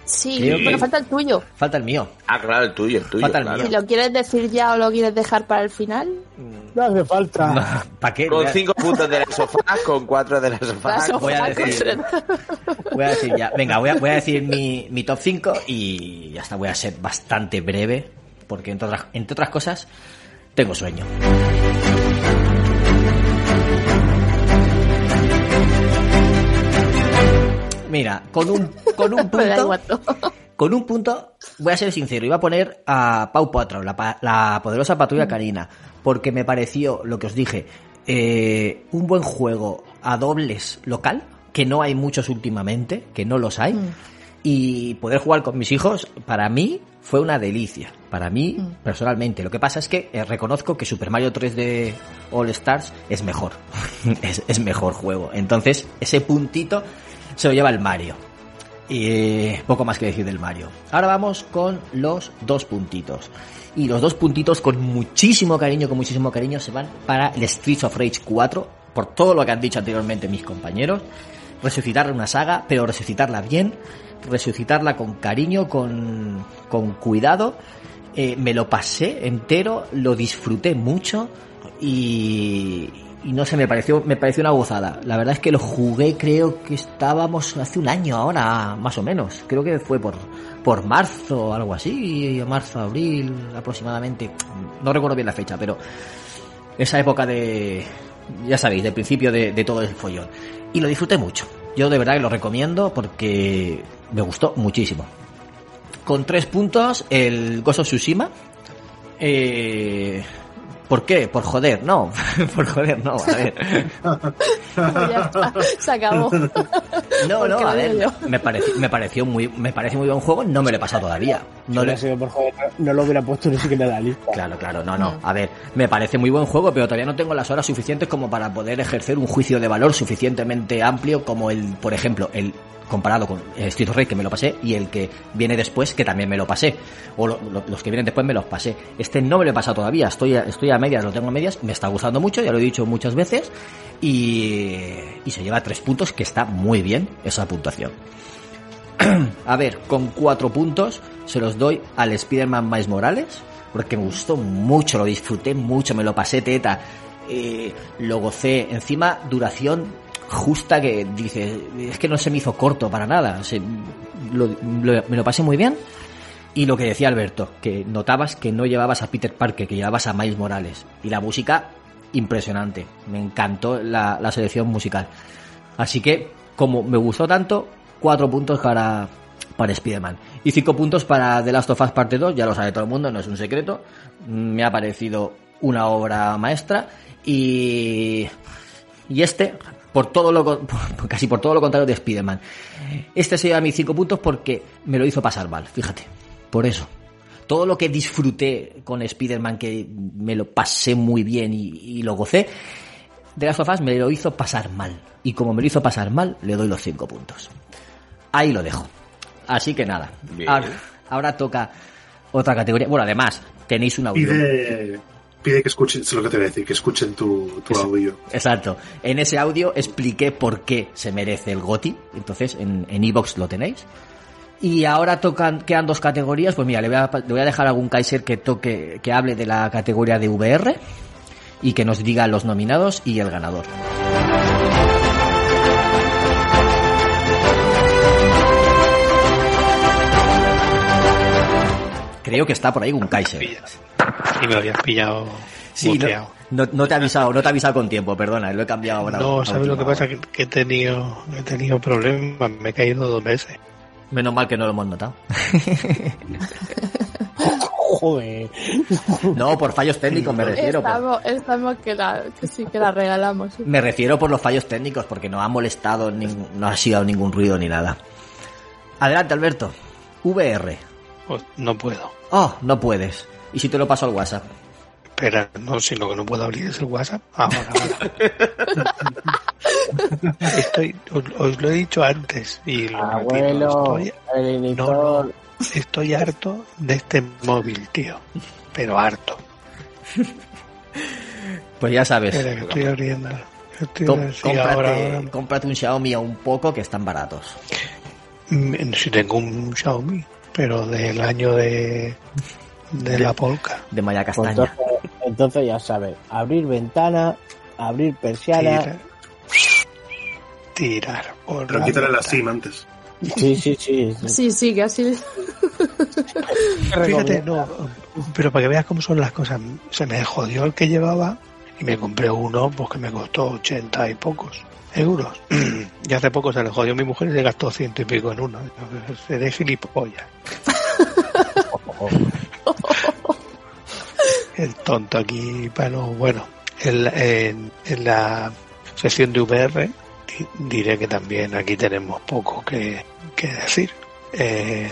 Sí, Creo pero que- falta el tuyo. Falta el mío. Ah, claro, el tuyo, el tuyo. Falta el claro. Si lo quieres decir ya o lo quieres dejar para el final. No hace falta. ¿Para qué? Con cinco puntos de la sofá, con cuatro de la sofá. Voy a decir- con- Voy a decir ya, venga, voy a, voy a decir mi, mi top 5 y ya está, voy a ser bastante breve, porque entre otras, entre otras cosas, tengo sueño. Mira, con un, con un punto, con un punto, voy a ser sincero, iba a poner a Pau Patrol, la, la poderosa patrulla canina, porque me pareció, lo que os dije, eh, un buen juego a dobles local, que no hay muchos últimamente, que no los hay, y poder jugar con mis hijos, para mí, fue una delicia. Para mí, personalmente. Lo que pasa es que eh, reconozco que Super Mario 3D All Stars es mejor. es, es mejor juego. Entonces, ese puntito se lo lleva el Mario. Y eh, poco más que decir del Mario. Ahora vamos con los dos puntitos. Y los dos puntitos con muchísimo cariño, con muchísimo cariño, se van para el Streets of Rage 4, por todo lo que han dicho anteriormente mis compañeros. Resucitar una saga, pero resucitarla bien, resucitarla con cariño, con, con cuidado. Eh, me lo pasé entero, lo disfruté mucho y, y no sé, me pareció, me pareció una gozada. La verdad es que lo jugué, creo que estábamos hace un año ahora, más o menos. Creo que fue por, por marzo o algo así, marzo, abril aproximadamente. No recuerdo bien la fecha, pero esa época de, ya sabéis, del principio de, de todo el follón. Y lo disfruté mucho. Yo de verdad que lo recomiendo porque me gustó muchísimo. Con tres puntos, el Ghost of Tsushima. Eh, ¿Por qué? Por joder, no. Por joder, no. A ver. Ya está, se acabó. No, no, a ver, me pareció, me pareció muy, me parece muy buen juego, no me lo he pasado todavía. No No le- sido por joder, no lo hubiera puesto ni siquiera en la lista. Claro, claro, no, no. A ver, me parece muy buen juego, pero todavía no tengo las horas suficientes como para poder ejercer un juicio de valor suficientemente amplio como el, por ejemplo, el comparado con Street Rey que me lo pasé y el que viene después que también me lo pasé. O lo- lo- los que vienen después me los pasé. Este no me lo he pasado todavía estoy a, estoy a medias lo tengo a medias me está gustando mucho ya lo he dicho muchas veces y, y se lleva tres puntos que está muy bien esa puntuación. A ver, con cuatro puntos se los doy al Spider-Man Miles Morales, porque me gustó mucho, lo disfruté mucho, me lo pasé teta, eh, lo gocé. Encima, duración justa que dice, es que no se me hizo corto para nada, me lo pasé muy bien. Y lo que decía Alberto, que notabas que no llevabas a Peter Parker, que llevabas a Miles Morales. Y la música, impresionante. Me encantó la, la selección musical. Así que, como me gustó tanto, cuatro puntos para, para Spider-Man. Y cinco puntos para The Last of Us Parte 2, ya lo sabe todo el mundo, no es un secreto. Me ha parecido una obra maestra. Y, y este, por todo lo, por- casi por todo lo contrario de Spider-Man. Este se lleva mis cinco puntos porque me lo hizo pasar mal, fíjate. Por eso. Todo lo que disfruté con Spider-Man, que me lo pasé muy bien y, y lo gocé, de las Us me lo hizo pasar mal. Y como me lo hizo pasar mal, le doy los cinco puntos. Ahí lo dejo. Así que nada. Ahora, ahora toca otra categoría. Bueno, además, tenéis un audio. Pide, que escuchen, es lo que te voy a decir, que escuchen tu, tu audio. Exacto. En ese audio expliqué por qué se merece el GOTI. Entonces, en en iVoox lo tenéis. Y ahora tocan, quedan dos categorías. Pues mira, le voy a, le voy a dejar a algún Kaiser que toque, que hable de la categoría de VR y que nos diga los nominados y el ganador. Creo que está por ahí un Kaiser. Y me habías pillado Sí, no, no, no te he avisado, no te he avisado con tiempo, perdona, lo he cambiado ahora. No, a ¿sabes lo que pasa? Que, que he tenido he tenido problemas, me he caído dos veces. Menos mal que no lo hemos notado. Joder. No, por fallos técnicos me refiero. por- Estamos, estamos que, la, que sí que la regalamos. sí. me refiero por los fallos técnicos, porque no ha molestado, ning- no ha sido ningún ruido ni nada. Adelante, Alberto. VR. Pues no puedo. Oh, no puedes. ¿Y si te lo paso al WhatsApp? Espera, no, si lo que no puedo abrir es el WhatsApp. Ahora, ahora. Estoy, os, os lo he dicho antes y lo repito, estoy, no, estoy harto de este móvil, tío. Pero harto. Pues ya sabes. Espera, que estoy abriendo. Estoy Com- sí, cómprate, ahora, ahora. cómprate un Xiaomi a un poco que están baratos. Mm, Si tengo un Xiaomi, pero del año de, de la polca. De Maya Pues Castaña. entonces, entonces ya sabes, abrir ventana, abrir persiana. Tirar, tirar por Pero la quítale la. SIM antes. Sí, sí, sí. Sí, sí, que así. Fíjate, no, pero para que veas cómo son las cosas, se me jodió el que llevaba y me compré uno pues que me costó ochenta y pocos euros. y hace poco se le jodió a mi mujer y se gastó ciento y pico en uno. Seré gilipollas. el tonto aquí, pero bueno, en, la- en, en la sección de VR di- diré que también aquí tenemos poco que, que decir. Eh,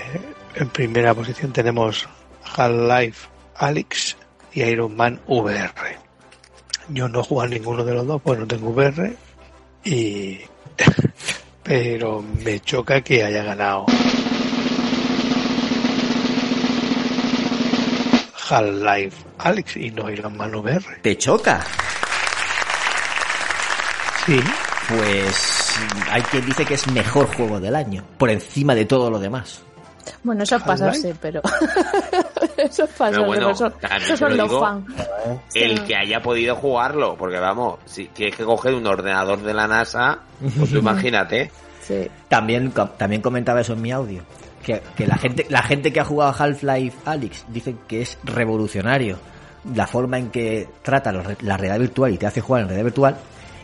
en primera posición tenemos Half-Life Alyx y Iron Man VR. Yo no he jugado a ninguno de los dos, pues no tengo VR y pero me choca que haya ganado Half-Life Alyx y no Iron Man VR. ¿Te choca? Sí, Pues hay quien dice que es mejor juego del año, por encima de todo lo demás. Bueno, eso es pasarse, pero. eso es pasarse, Pero bueno, eso- son los fans. El que haya podido jugarlo, porque vamos, si tienes que coger un ordenador de la NASA, pues tú imagínate. Sí. También, también comentaba eso en mi audio. Que, que la gente la gente que ha jugado Half-Life Alyx dicen que es revolucionario la forma en que trata los la realidad virtual y te hace jugar en realidad virtual.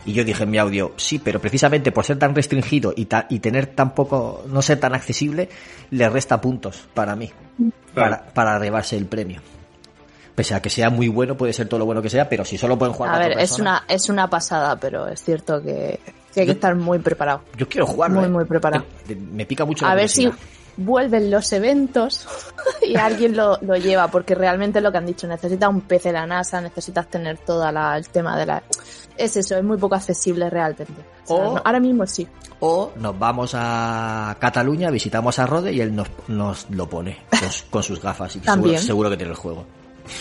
Y yo dije en mi audio, sí, pero precisamente por ser tan restringido y, ta- y tener tan poco, no ser tan accesible, le resta puntos para mí, para, para llevarse el premio. Pese a que sea muy bueno, puede ser todo lo bueno que sea, pero si solo pueden jugar A cuatro ver, es personas- una, es una pasada, pero es cierto que que hay que estar muy preparado. Yo quiero jugarlo. Muy, ¿eh? muy preparado. Me, me pica mucho la A ver si. Vuelven los eventos y alguien lo, lo lleva, porque realmente lo que han dicho, necesitas un PC de la NASA, necesitas tener todo el tema de la... Es eso, es muy poco accesible realmente. O sea, O- no- ahora mismo sí. O nos vamos a Cataluña, visitamos a Rode y él nos, nos lo pone con, su- con sus gafas. Y seguro, seguro que tiene el juego.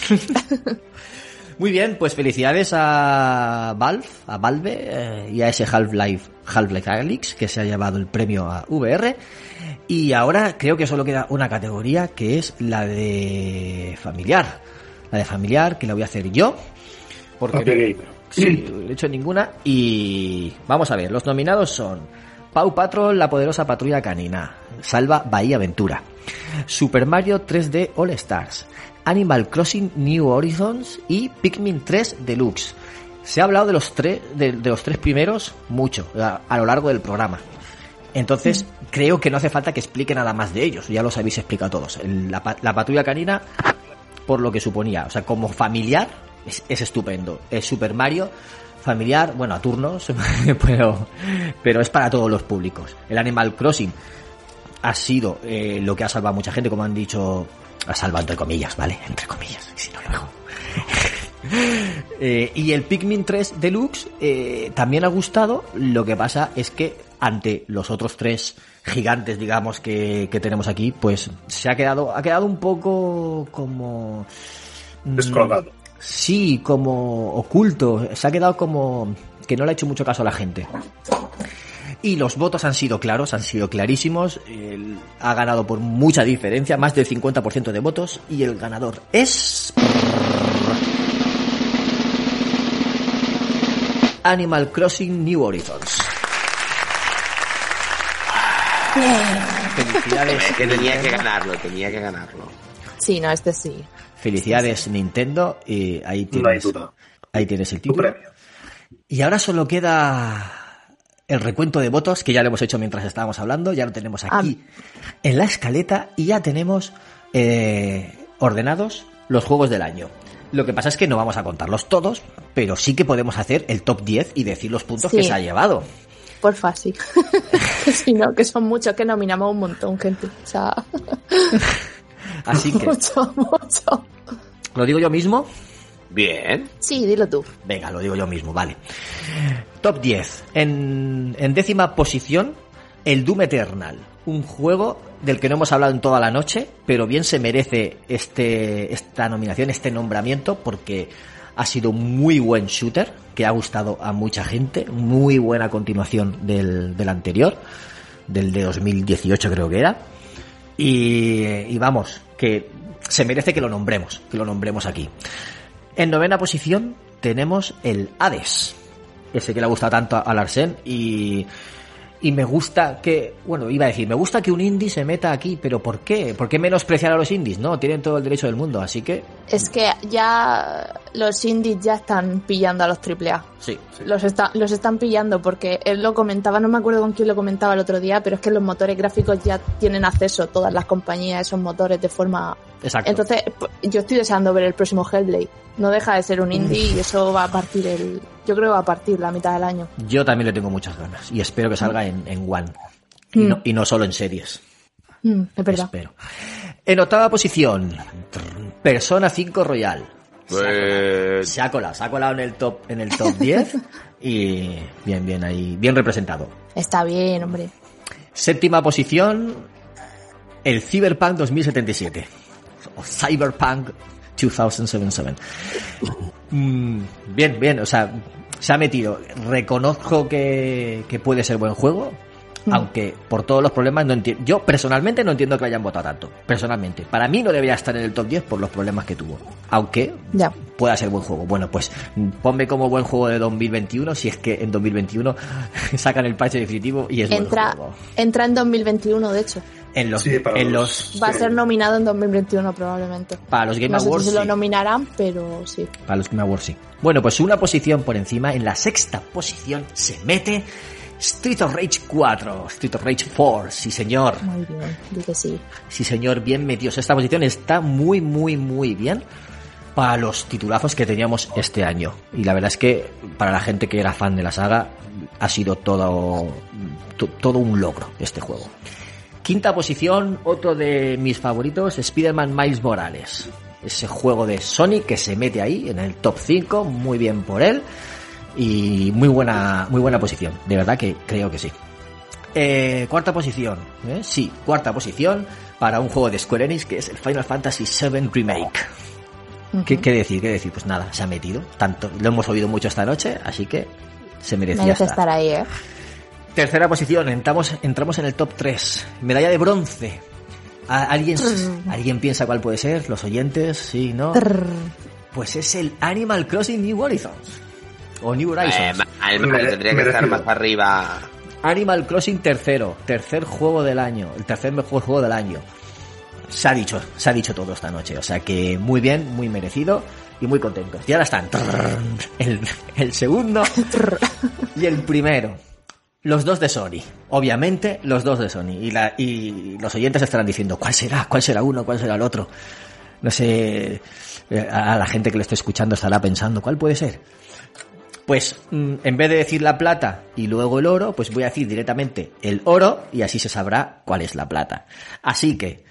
Muy bien, pues felicidades a Valve, a Valve eh, y a ese Half-Life Half-Life Alyx que se ha llevado el premio a VR. Y ahora creo que solo queda una categoría que es la de familiar. La de familiar, que la voy a hacer yo. Porque gamer. Sí, no he hecho ninguna. Y vamos a ver, los nominados son Pau Patrol, la poderosa patrulla canina, Salva Bahía Aventura, Super Mario 3D All Stars, Animal Crossing New Horizons y Pikmin 3 Deluxe. Se ha hablado de los tres, de, de los tres primeros mucho a, a lo largo del programa. Entonces, creo que no hace falta que explique nada más de ellos, ya los habéis explicado todos. La, pa- la patrulla canina, por lo que suponía, o sea, como familiar, es, es estupendo. Es Super Mario, familiar, bueno, a turnos, pero, pero es para todos los públicos. El Animal Crossing ha sido eh, lo que ha salvado a mucha gente, como han dicho, ha salvado entre comillas, ¿vale? Entre comillas, si no luego. Eh, y el Pikmin 3 Deluxe eh, también ha gustado, lo que pasa es que ante los otros tres gigantes, digamos, que, que tenemos aquí, pues se ha quedado, ha quedado un poco como... mm, Descolgado. Sí, como oculto, se ha quedado como que no le ha hecho mucho caso a la gente. Y los votos han sido claros, han sido clarísimos. El- ha ganado por mucha diferencia, más del 50% de votos. Y el ganador es. Animal Crossing New Horizons. Felicidades. que tenía que ganarlo, tenía que ganarlo. Sí, no, este sí. Felicidades Nintendo. Y ahí tienes, ahí tienes el Tu título. premio. Y ahora solo queda el recuento de votos, que ya lo hemos hecho mientras estábamos hablando, ya lo tenemos aquí en la escaleta y ya tenemos eh, ordenados los juegos del año. Lo que pasa es que no vamos a contarlos todos, pero sí que podemos hacer el top 10 y decir los puntos Sí. que se ha llevado. Porfa, sí. si no, que son muchos, que nominamos un montón, gente. O sea, Así que, mucho, mucho. ¿lo digo yo mismo? Bien. Sí, dilo tú. Venga, lo digo yo mismo, vale. Top 10. En, en décima posición, el Doom Eternal. Un juego del que no hemos hablado en toda la noche, pero bien se merece este, esta nominación, este nombramiento, porque ha sido muy buen shooter, que ha gustado a mucha gente, muy buena continuación del, del anterior, del de 2018 creo que era. Y, y vamos, que se merece que lo nombremos, que lo nombremos aquí. En novena posición tenemos el Hades, ese que le ha gustado tanto a Larsen y, y me gusta que, bueno, iba a decir, me gusta que un indie se meta aquí, pero ¿por qué? ¿Por qué menospreciar a los indies? No, tienen todo el derecho del mundo, así que Es que ya los indies ya están pillando a los AAA. sí. Los, está- los están pillando porque él lo comentaba, no me acuerdo con quién lo comentaba el otro día, pero es que los motores gráficos ya tienen acceso todas las compañías a esos motores de forma... Exacto. Entonces, yo estoy deseando ver el próximo Hellblade. No deja de ser un indie y eso va a partir el... Yo creo que va a partir la mitad del año. Yo también le tengo muchas ganas y espero que salga en, en One y, Mm. no, y no solo en series. Mm, es verdad. Espero. En octava posición, Persona 5 Royal. Pues... Se ha colado, se ha colado en el top, en el top 10 y bien, bien ahí, bien representado. Está bien, hombre. Séptima posición, el Cyberpunk 2077. O Cyberpunk 2077. Mm, bien, bien, o sea, se ha metido. Reconozco que, que puede ser buen juego, aunque por todos los problemas no entiendo. Yo personalmente no entiendo que hayan votado tanto. Personalmente. Para mí no debería estar en el top 10 por los problemas que tuvo. Aunque Ya. pueda ser buen juego. Bueno, pues mm, ponme como buen juego de 2021 si es que en 2021 sacan el parche definitivo y es buen Entra, juego. entra en 2021, de hecho. En los, Sí, para en los- los Va a ser nominado en 2021 probablemente. para los Game no sé Awards si se lo nominarán, pero sí. Para los Game Awards sí. Bueno, pues una posición por encima, en la sexta posición se mete Street of Rage 4, Street of Rage 4, sí señor, Muy bien, di que sí. sí señor, bien metido. Esta posición está muy, muy, muy bien. para los titulazos que teníamos este año. Y la verdad es que para la gente que era fan de la saga ha sido todo, to- todo un logro este juego. Quinta posición, otro de mis favoritos, Spider-Man Miles Morales. Ese juego de Sonic que se mete ahí en el top 5, muy bien por él. Y muy buena, muy buena posición. De verdad que creo que sí. Eh, cuarta posición, ¿eh? sí, cuarta posición para un juego de Square Enix que es el Final Fantasy VII Remake. ¿Qué, qué decir? ¿Qué decir? Pues nada, se ha metido. Tanto, lo hemos oído mucho esta noche, así que se merecía Merece estar. estar ahí, ¿eh? Tercera posición, entramos, entramos en el top 3. Medalla de bronce. ¿A- ¿Alguien, ¿Alguien piensa cuál puede ser? ¿Los oyentes? ¿Sí? ¿No? Pues es el Animal Crossing New Horizons. O New Eh, Horizons. ma- al- Mere- tendría que estar más arriba. Animal Crossing tercero, tercer juego del año, el tercer mejor juego del año. Se ha dicho, se ha dicho todo esta noche, o sea que muy bien, muy merecido y muy contentos. Y ahora están el, el segundo y el primero. Los dos de Sony, obviamente los dos de Sony. Y, la, y los oyentes estarán diciendo, ¿cuál será? ¿Cuál será uno? ¿Cuál será el otro? No sé, eh, a la gente que lo esté escuchando estará pensando, ¿cuál puede ser? Pues mm, en vez de decir la plata y luego el oro, pues voy a decir directamente el oro y así se sabrá cuál es la plata. Así que,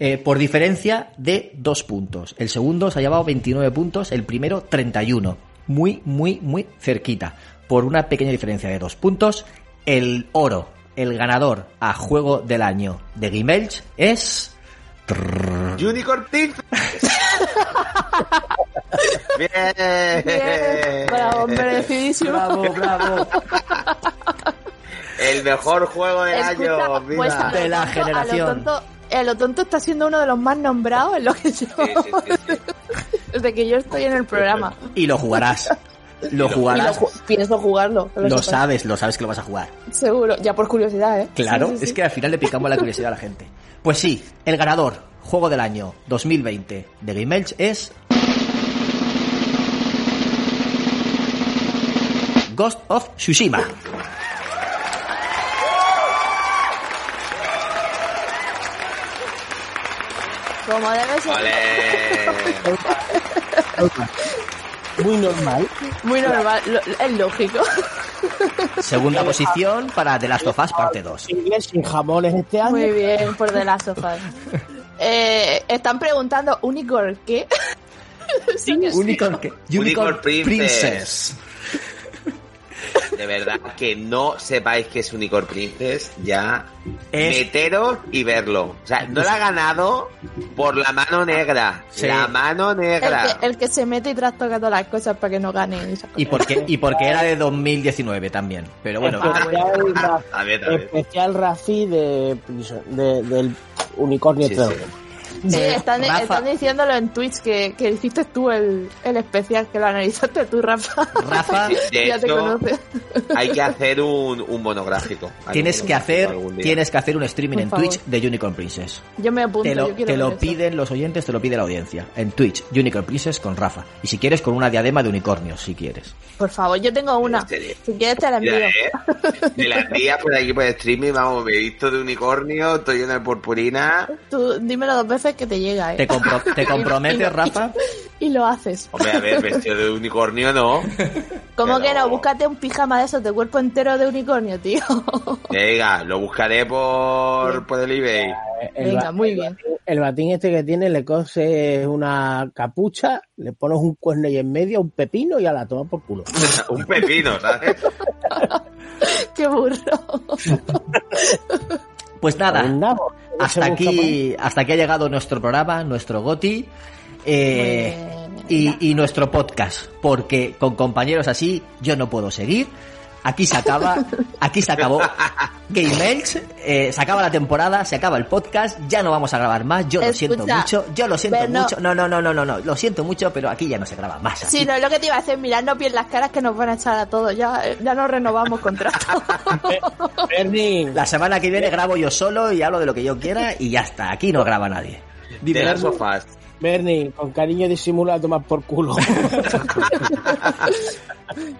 eh, por diferencia de dos puntos. El segundo se ha llevado 29 puntos, el primero 31. Muy, muy, muy cerquita. Por una pequeña diferencia de dos puntos, el oro, el ganador a juego del año de Game Elch es... Unicorn Team. Bien. Bien, bravo, merecidísimo. Bravo, bravo. El mejor juego del Escucha, año. pues mira. lo De la tonto- generación. A lo, tonto, a lo tonto está siendo uno de los más nombrados en lo que yo, Sí, sí, sí, sí. desde que yo estoy en el programa. Y lo jugarás. Lo Y lo jugarás. ju- pienso jugarlo. Lo sepas. sabes, lo sabes que lo vas a jugar. Seguro, ya por curiosidad, ¿eh? Claro, Sí, sí, es sí. que al final le picamos la curiosidad a la gente. Pues sí, el ganador, juego del año 2020 de Game Elch es. Ghost of Tsushima. Como debe ser. Muy normal. Muy normal, lo- es lógico. Segunda posición para The Last of Us parte 2. Inglés sin jamones este año. Muy bien, por de las sofás. Eh, están preguntando, ¿Unicorn qué? Sí. Unicorn, ¿qué? Unicorn Princess. Princess. De verdad que no sepáis que es Unicorn Princess, ya Es- meteros y verlo. O sea, no la ha ganado por la mano negra. Sí. La mano El negra. que, el que se mete y trastoca todas las cosas para que no ganen. esas Y porque, y porque era de 2019 también. Pero bueno, Ah. Especial, Ra- A ver, a ver. especial Rafi de, de- del unicornio Sí, Trevor. sí. Sí, Eh, están, están diciéndolo en Twitch que, que hiciste tú el, el especial, que lo analizaste tú, Rafa. Rafa, ya te hecho, conoce. Hay que hacer un, un monográfico. Tienes un que hacer, tienes que hacer un streaming Por en favor. Twitch de Unicorn Princess. Yo me apunto, te lo, yo te lo piden los oyentes, te lo pide la audiencia. En Twitch, Unicorn Princess con Rafa. Y si quieres, con una diadema de unicornios, si quieres. Por favor, yo tengo una. Serio. Si quieres te la envío. Eh, de las días por aquí por el streaming, vamos, me he visto de unicornio, estoy lleno de purpurina. Tú dímelo dos veces que te llega, ¿eh? ¿Te, compro- te Y comprometes, Rafa? Y lo haces. Hombre, a ver, vestido de unicornio no. ¿Cómo Pero- que no? Búscate un pijama de esos de cuerpo entero de unicornio, tío. Venga, lo buscaré por, por el eBay. El, Venga, muy bien. el batín este que tiene le coses una capucha, le pones un cuerno ahí en medio, un pepino y a la toma por culo. Un pepino, ¿sabes? Qué burro. Pues nada, Un nabo. hasta aquí, hasta aquí ha llegado nuestro programa, nuestro GOTI. eh, y nuestro podcast, porque con compañeros así yo no puedo seguir. Aquí se acaba, aquí se acabó Game Elch, eh, se acaba la temporada, se acaba el podcast, ya no vamos a grabar más, yo lo siento mucho, yo lo siento mucho, no, no, no, no, no, no, lo siento mucho, pero aquí ya no se graba más. Sí, aquí- no es lo que te iba a hacer, mirarnos bien las caras que nos van a echar a todos. Ya, ya no renovamos contrato. Bernie, La semana que viene grabo yo solo y hablo de lo que yo quiera y ya está, aquí no graba nadie. Dime, De las Berno. sofás. Bernie, con cariño disimula a tomar por culo.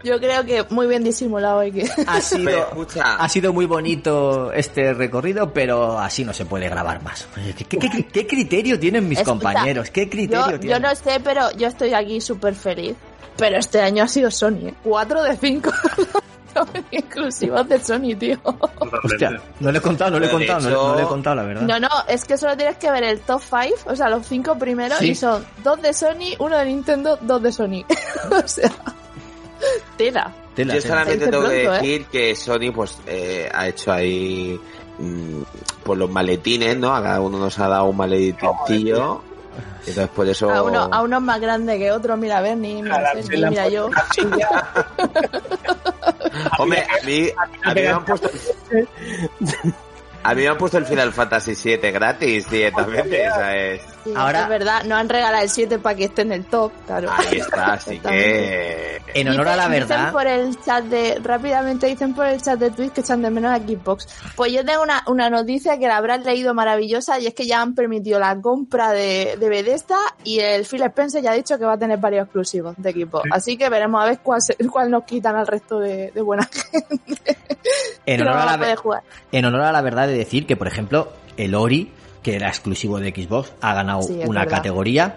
Yo creo que muy bien disimulado hay que. Ha Pero sido, escucha, ha sido muy bonito este recorrido, pero así no se puede grabar más. Oye, ¿Qué, qué- qué- qué criterio tienen mis Escucha, compañeros? ¿Qué criterio Yo, yo tienen? no sé, pero yo estoy aquí súper feliz. Pero este año ha sido Sony. ¿eh? 4 de 5 exclusivos de Sony, tío. Hostia, no le he contado, no le he contado, no le- no, le he contado la verdad. No, no, es que solo tienes que ver el top 5, o sea, los 5 primeros, Sí. y son dos de Sony, uno de Nintendo, dos de Sony. o sea, tela. Tela, yo solamente tengo que pronto, ¿eh? decir que Sony pues eh, ha hecho ahí mm, pues los maletines, ¿no? A cada uno nos ha dado un maletincillo. Entonces por eso... A uno, a uno más grande que otro, mira Bernie, mira, mira yo. Hombre, a mí, a mí me han puesto... A mí me han puesto el Final Fantasy VII gratis directamente, ¿sabes? Sí, Ahora- Es verdad, no han regalado el 7 para que esté en el top, claro. Ahí está, así que... En honor a la Dicen verdad, por el chat de, rápidamente dicen por el chat de Twitch que echan de menos a Xbox. Pues yo tengo una, una noticia que la habrás leído maravillosa y es que ya han permitido la compra de, de Bethesda y el Phil Spencer ya ha dicho que va a tener varios exclusivos de equipo. Así que veremos a ver cuál, se- cuál nos quitan al resto de, de buena gente. en no honor, a la, jugar. en honor a la verdad de decir que, por ejemplo, el Ori, que era exclusivo de Xbox, ha ganado Sí, una verdad. categoría.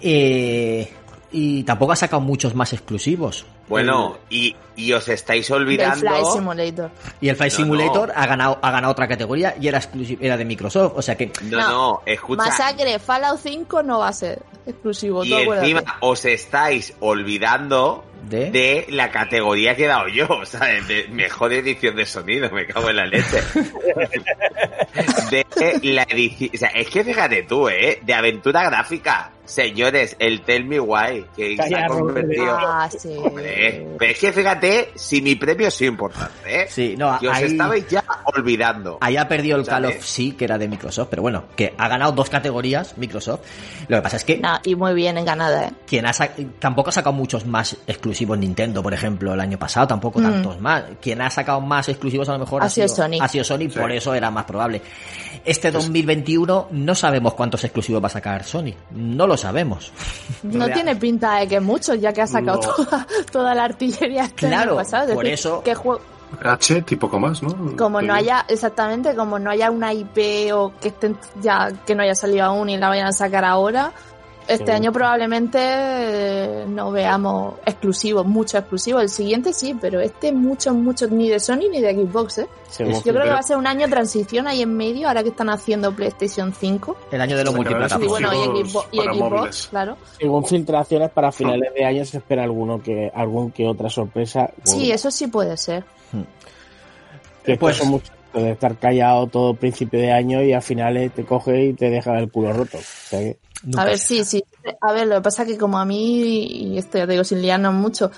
Eh, y tampoco ha sacado muchos más exclusivos. Bueno, y, y os estáis Del olvidando... Fly Simulator. Y el Flight No, Simulator no. Ha, ganado, ha ganado otra categoría y era, exclusivo, era de Microsoft. O sea que No, No. no, escucha. Masacre, Fallout 5 no va a ser exclusivo, Y acuérdate. encima os estáis olvidando ¿De? de la categoría que he dado yo, ¿sabes? De mejor edición de sonido, me cago en la leche. De la edición, o sea, es que fíjate tú, ¿eh? De aventura gráfica. Señores, el Tell Me Why, que se Calla, ha convertido... Ah, sí. Hombre, pero es que fíjate si mi premio es importante, ¿eh? Sí, no, que os ahí- estabais ya olvidando. Ahí ha perdido el Call of sí, que era de Microsoft, pero bueno, que ha ganado dos categorías Microsoft. Lo que pasa es que No, y muy bien en ganada, ¿eh? quien ha sa- tampoco ha sacado muchos más exclusivos Nintendo, por ejemplo, el año pasado, tampoco Mm. tantos más. Quien ha sacado más exclusivos a lo mejor Ha sido Sony. Ha sido Sony, por eso era más probable. Este 2021 no sabemos cuántos exclusivos va a sacar Sony. No lo sabemos. No Real- tiene pinta de que muchos, ya que ha sacado No. toda, toda la artillería este Claro, año pasado. Es por decir, eso- que jue- H y poco más, ¿no? como no haya, exactamente, como no haya una IP o que estén ya, que no haya salido aún y la vayan a sacar ahora, este año probablemente eh, no veamos exclusivos, mucho exclusivos. El siguiente sí, pero este mucho, mucho, ni de Sony ni de Xbox, ¿eh? Yo creo que va a ser un año de transición ahí en medio, ahora que están haciendo PlayStation 5. El año de los Sacarán Y bueno, y Xbox, y claro. Según filtraciones, para finales de año se espera alguno que algún que otra sorpresa. Sí, eso sí puede ser. Que Pues- mucho de estar callado todo principio de año y al final te coge y te deja el culo roto. O sea que- Nunca a ver, sí, sí. A ver, lo que pasa es que como a mí, y esto ya te digo sin liarnos mucho,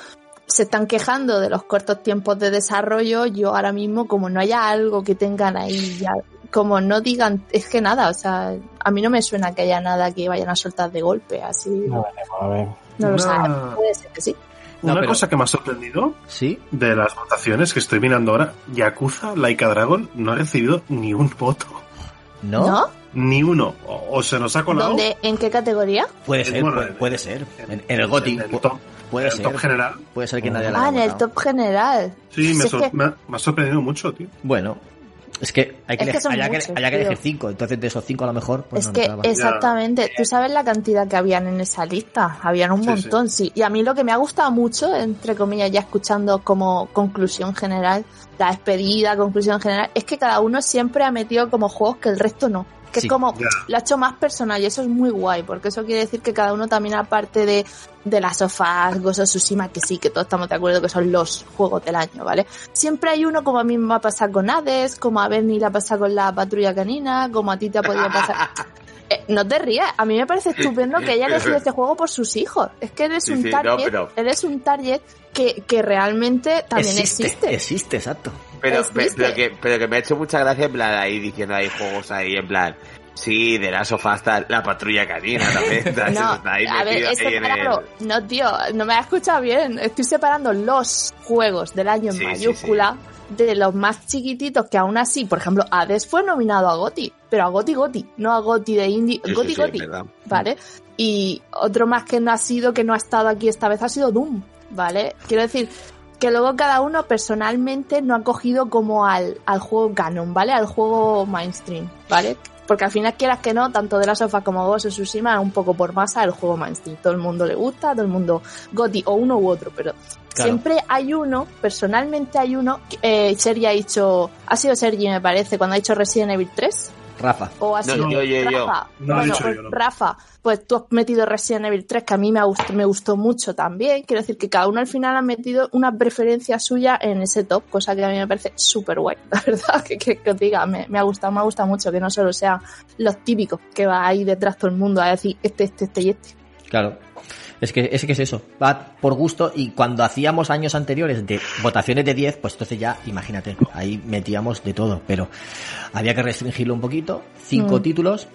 se están quejando de los cortos tiempos de desarrollo, yo ahora mismo, como no haya algo que tengan ahí ya, como no digan, es que nada, o sea, a mí no me suena que haya nada que vayan a soltar de golpe, así, no a ver. no lo sé, puede ser que sí. No, Una pero- cosa que me ha sorprendido Sí, de las votaciones que estoy mirando ahora, Yakuza Laika Dragon no ha recibido ni un voto. ¿no? ¿No? Ni uno. O, o se nos ha colado ¿Dónde, ¿En qué categoría? Puede ser, bueno, puede, ser. En, en el GOTI. en el top, puede en el ser. top general. Puede ser que nadie la Ah, en el top general. Sí, me, Si es sor- que- me ha, me ha sorprendido mucho, tío. Bueno, es que hay que, Es que haya, que, haya elegir cinco. Entonces, de esos cinco, a lo mejor. Pues es no que entraba. exactamente, tú sabes la cantidad que habían en esa lista, habían un Sí, montón, sí. Y a mí lo que me ha gustado mucho, entre comillas, ya escuchando como conclusión general, la despedida, conclusión general, es que cada uno siempre ha metido como juegos que el resto no. Que Sí, es como, ya. lo ha hecho más personal y eso es muy guay, porque eso quiere decir que cada uno también aparte de, de las sofás, Ghost of Tsushima, que sí, que todos estamos de acuerdo que son los juegos del año, ¿vale? Siempre hay uno como a mí me va a pasar con Hades, como a Bernie le ha pasado con la patrulla canina, como a ti te ha podido pasar. Eh, no te rías, a mí me parece estupendo que haya elegido este juego por sus hijos. Es que eres Sí, un sí, no, target, pero- eres un target que, que realmente también existe, existe. existe, exacto. Pero, Es pero, que, pero que me ha hecho mucha gracia en plan ahí diciendo ahí juegos ahí en plan sí de la sofá hasta la patrulla canina también. No, Está ahí a ver, el- separado. No, tío, no me has escuchado bien. Estoy separando los juegos del año en Sí, sí, mayúscula de los más chiquititos que aún así, por ejemplo, Hades fue nominado a GOTY, pero a GOTY GOTY, no a GOTY de indie, es verdad. ¿vale? Y otro más que no ha sido, que no ha estado aquí esta vez, ha sido Doom. ¿vale? Quiero decir que luego cada uno personalmente no ha cogido como al, al juego canon, ¿vale? Al juego mainstream, ¿vale? Porque al final quieras que no, tanto de la sofá como Ghost of Tsushima un poco por masa el juego mainstream. Todo el mundo le gusta, todo el mundo goti o uno u otro, pero Claro. siempre hay uno, personalmente hay uno, eh, Sergi ha dicho, ha sido Sergi me parece, cuando ha dicho Resident Evil 3, Rafa. o ha No, yo, yo, yo. Rafa. No, bueno, dicho pues, yo, no. Rafa, pues tú has metido Resident Evil 3, que a mí me, ha gust- me gustó mucho también. Quiero decir que cada uno al final ha metido una preferencia suya en ese top, cosa que a mí me parece súper guay, la verdad, que, que, que os diga, me, me ha gustado, me ha gustado mucho, que no solo sean los típicos que va ahí detrás todo el mundo a decir este, este, este y este. Claro. Es que, es que es eso, va por gusto y cuando hacíamos años anteriores de votaciones de 10, pues entonces ya, imagínate, ahí metíamos de todo, pero había que restringirlo un poquito, cinco Mm. títulos,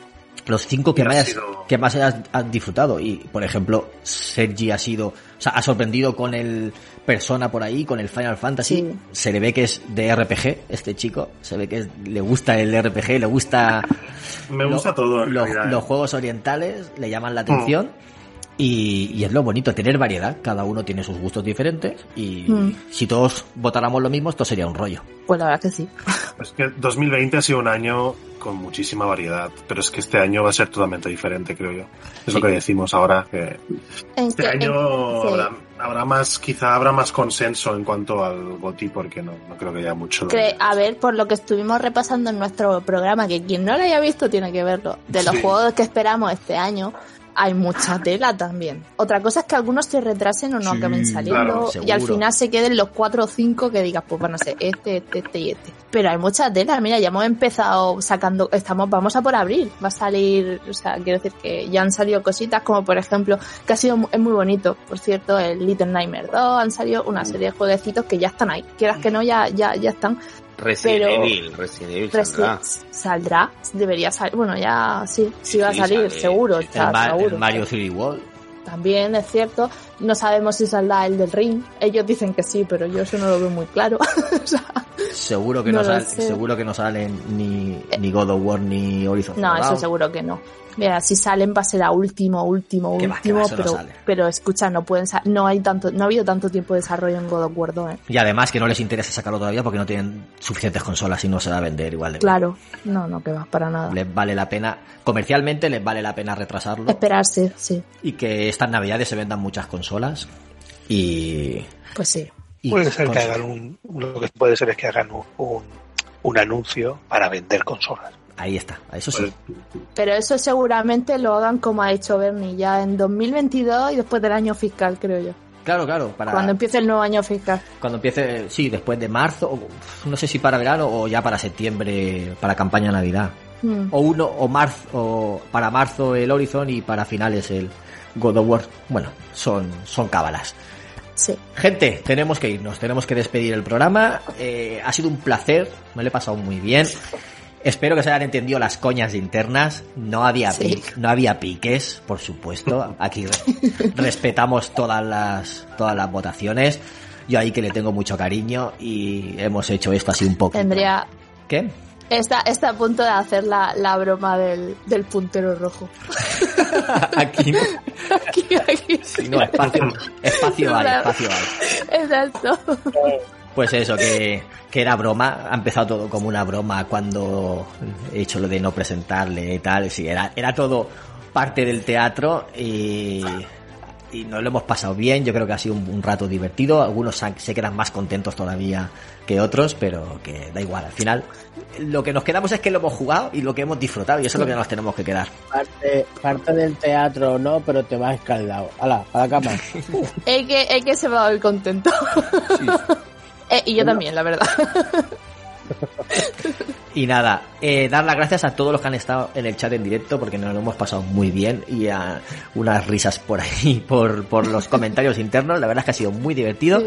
los cinco que Y ha más, sido- que más hayas has disfrutado y, por ejemplo, Sergi ha sido, o sea, ha sorprendido con el Persona por ahí, con el Final Fantasy, Sí. se le ve que es de RPG, este chico, se ve que es- le gusta el RPG, le gusta Me lo- gusta todo. en los, ¿eh? los juegos orientales le llaman la atención y, y es lo bonito, tener variedad. Cada uno tiene sus gustos diferentes y Mm. si todos votáramos lo mismo, esto sería un rollo. Pues la verdad que sí. Es que 2020 ha sido un año con muchísima variedad, pero es que este año va a ser totalmente diferente, creo yo. Es Sí. lo que decimos ahora, que este que- año en- sí. habrá, habrá más, quizá habrá más consenso en cuanto al GOTI, porque no, no creo que haya mucho. Cre- a ver, por lo que estuvimos repasando en nuestro programa, que quien no lo haya visto tiene que verlo, de los Sí. juegos que esperamos este año, hay mucha tela también. Otra cosa es que algunos se retrasen o no Sí, acaben saliendo claro, y al final se queden los cuatro o cinco que digas, pues van a ser este, este, este y este. Pero hay mucha tela, mira, ya hemos empezado sacando, estamos, vamos a por abril, va a salir, o sea, quiero decir que ya han salido cositas como por ejemplo, que ha sido, es muy bonito, por cierto, el Little Nightmare 2, han salido una serie de jueguecitos que ya están ahí, quieras que no, ya, ya, ya están. Resident Pero- Evil, Resident Evil saldrá. saldrá, debería salir, bueno, ya sí, sí va a Sí, salir, sale. seguro, El está el, seguro. el Mario 3D World. También es cierto, no sabemos si saldrá el del ring, ellos dicen que sí, pero yo eso no lo veo muy claro. O sea, Seguro que No sal- seguro que no salen ni, ni God of War ni Horizon. no, Zero eso seguro que no. Mira, si salen va a ser a último, último, va, va, último, no pero, pero escucha, no pueden no hay tanto, no ha habido tanto tiempo de desarrollo en God of War 2, ¿eh? Y además que no les interesa sacarlo todavía porque no tienen suficientes consolas y no se va a vender igual de bien. Claro, no, no, que va, para nada. Les vale la pena, comercialmente les vale la pena retrasarlo Esperarse, sí, y que estas navidades se vendan muchas consolas y... pues sí. y Puede ser que consolas. hagan un, lo que puede ser es que hagan un, un, un anuncio para vender consolas. Ahí está, eso sí. Pero eso seguramente lo hagan como ha dicho Bernie, ya en 2022 y después del año fiscal, creo yo. Claro, claro, para Cuando empiece el nuevo año fiscal. cuando empiece, sí, después de marzo, o, no sé si para verano o ya para septiembre, para campaña Navidad. Mm. O uno, o marzo, o para marzo el Horizon y para finales el God of War. Bueno, son, son cábalas. Sí. Gente, tenemos que irnos, tenemos que despedir el programa. Eh, ha sido un placer, me lo he pasado muy bien. Espero que se hayan entendido las coñas internas. No había, Sí. pi- no había piques, por supuesto. Aquí re- respetamos todas las, todas las votaciones. Yo ahí que le tengo mucho cariño y hemos hecho esto así un poco. Tendría. ¿Qué? Está, está a punto de hacer la, la broma del, del puntero rojo. Aquí no, Aquí, aquí. no, espacio, espacio hay, espacio hay. Exacto. Pues eso, que, que era broma, ha empezado todo como una broma cuando he hecho lo de no presentarle y tal, sí, era, era todo parte del teatro y, y nos lo hemos pasado bien, yo creo que ha sido un, un rato divertido, algunos se quedan más contentos todavía que otros, pero que da igual, al final lo que nos quedamos es que lo hemos jugado y lo que hemos disfrutado y eso es lo que nos tenemos que quedar. Parte, parte del teatro no, pero te vas escaldado. Hala, a la cama. Es que, es que se va a ir contento. Eh, y yo también, la verdad. Y nada, eh, dar las gracias a todos los que han estado en el chat en directo porque nos lo hemos pasado muy bien y a unas risas por ahí, por, por los comentarios internos. La verdad es que ha sido muy divertido.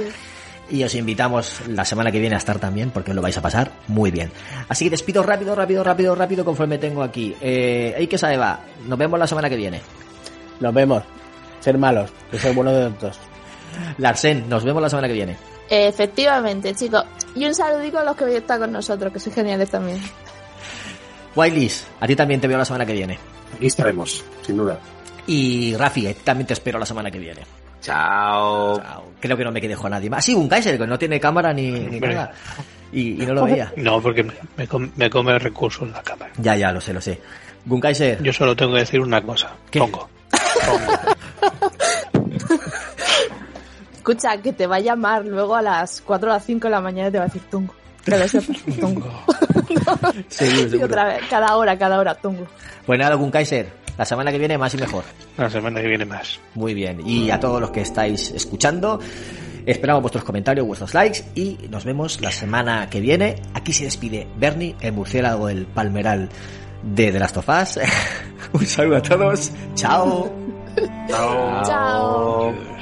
Y os invitamos la semana que viene a estar también porque os lo vais a pasar muy bien. Así que despido rápido, rápido, rápido, rápido conforme tengo aquí. Eh, hay que sabe va. Nos vemos la semana que viene. Nos vemos. Ser malos, que ser buenos de todos. Larsen, nos vemos la semana que viene. Efectivamente, chicos. Y un saludico a los que hoy están con nosotros, que sois geniales también. Wildis, a ti también te veo la semana que viene. Aquí estaremos, sin duda. Y Rafi, también te espero la semana que viene. Chao. Chao. Creo que no me quedé con nadie más. Sí, un Kaiser, que no tiene cámara ni, ni nada. Y, y no lo veía. No, porque me, me com- me come recursos la cámara. Ya, ya, lo sé, lo sé. Gunkaiser, Yo solo tengo que decir una cosa. ¿Qué? Pongo. Escucha, que te va a llamar luego a las 4 o las 5 de la mañana y te va a decir Tungo. Que lo sepas, Tungo. seguro, Y otra vez, cada hora, cada hora, Tungo. Pues nada, Gunkaiser, la semana que viene más y mejor. La semana que viene más. Muy bien. Y a todos los que estáis escuchando, esperamos vuestros comentarios, vuestros likes y nos vemos la semana que viene. Aquí se despide Bernie, el murciélago, el palmeral de The Last of Us. Un saludo a todos. Chao. Chao. Chao.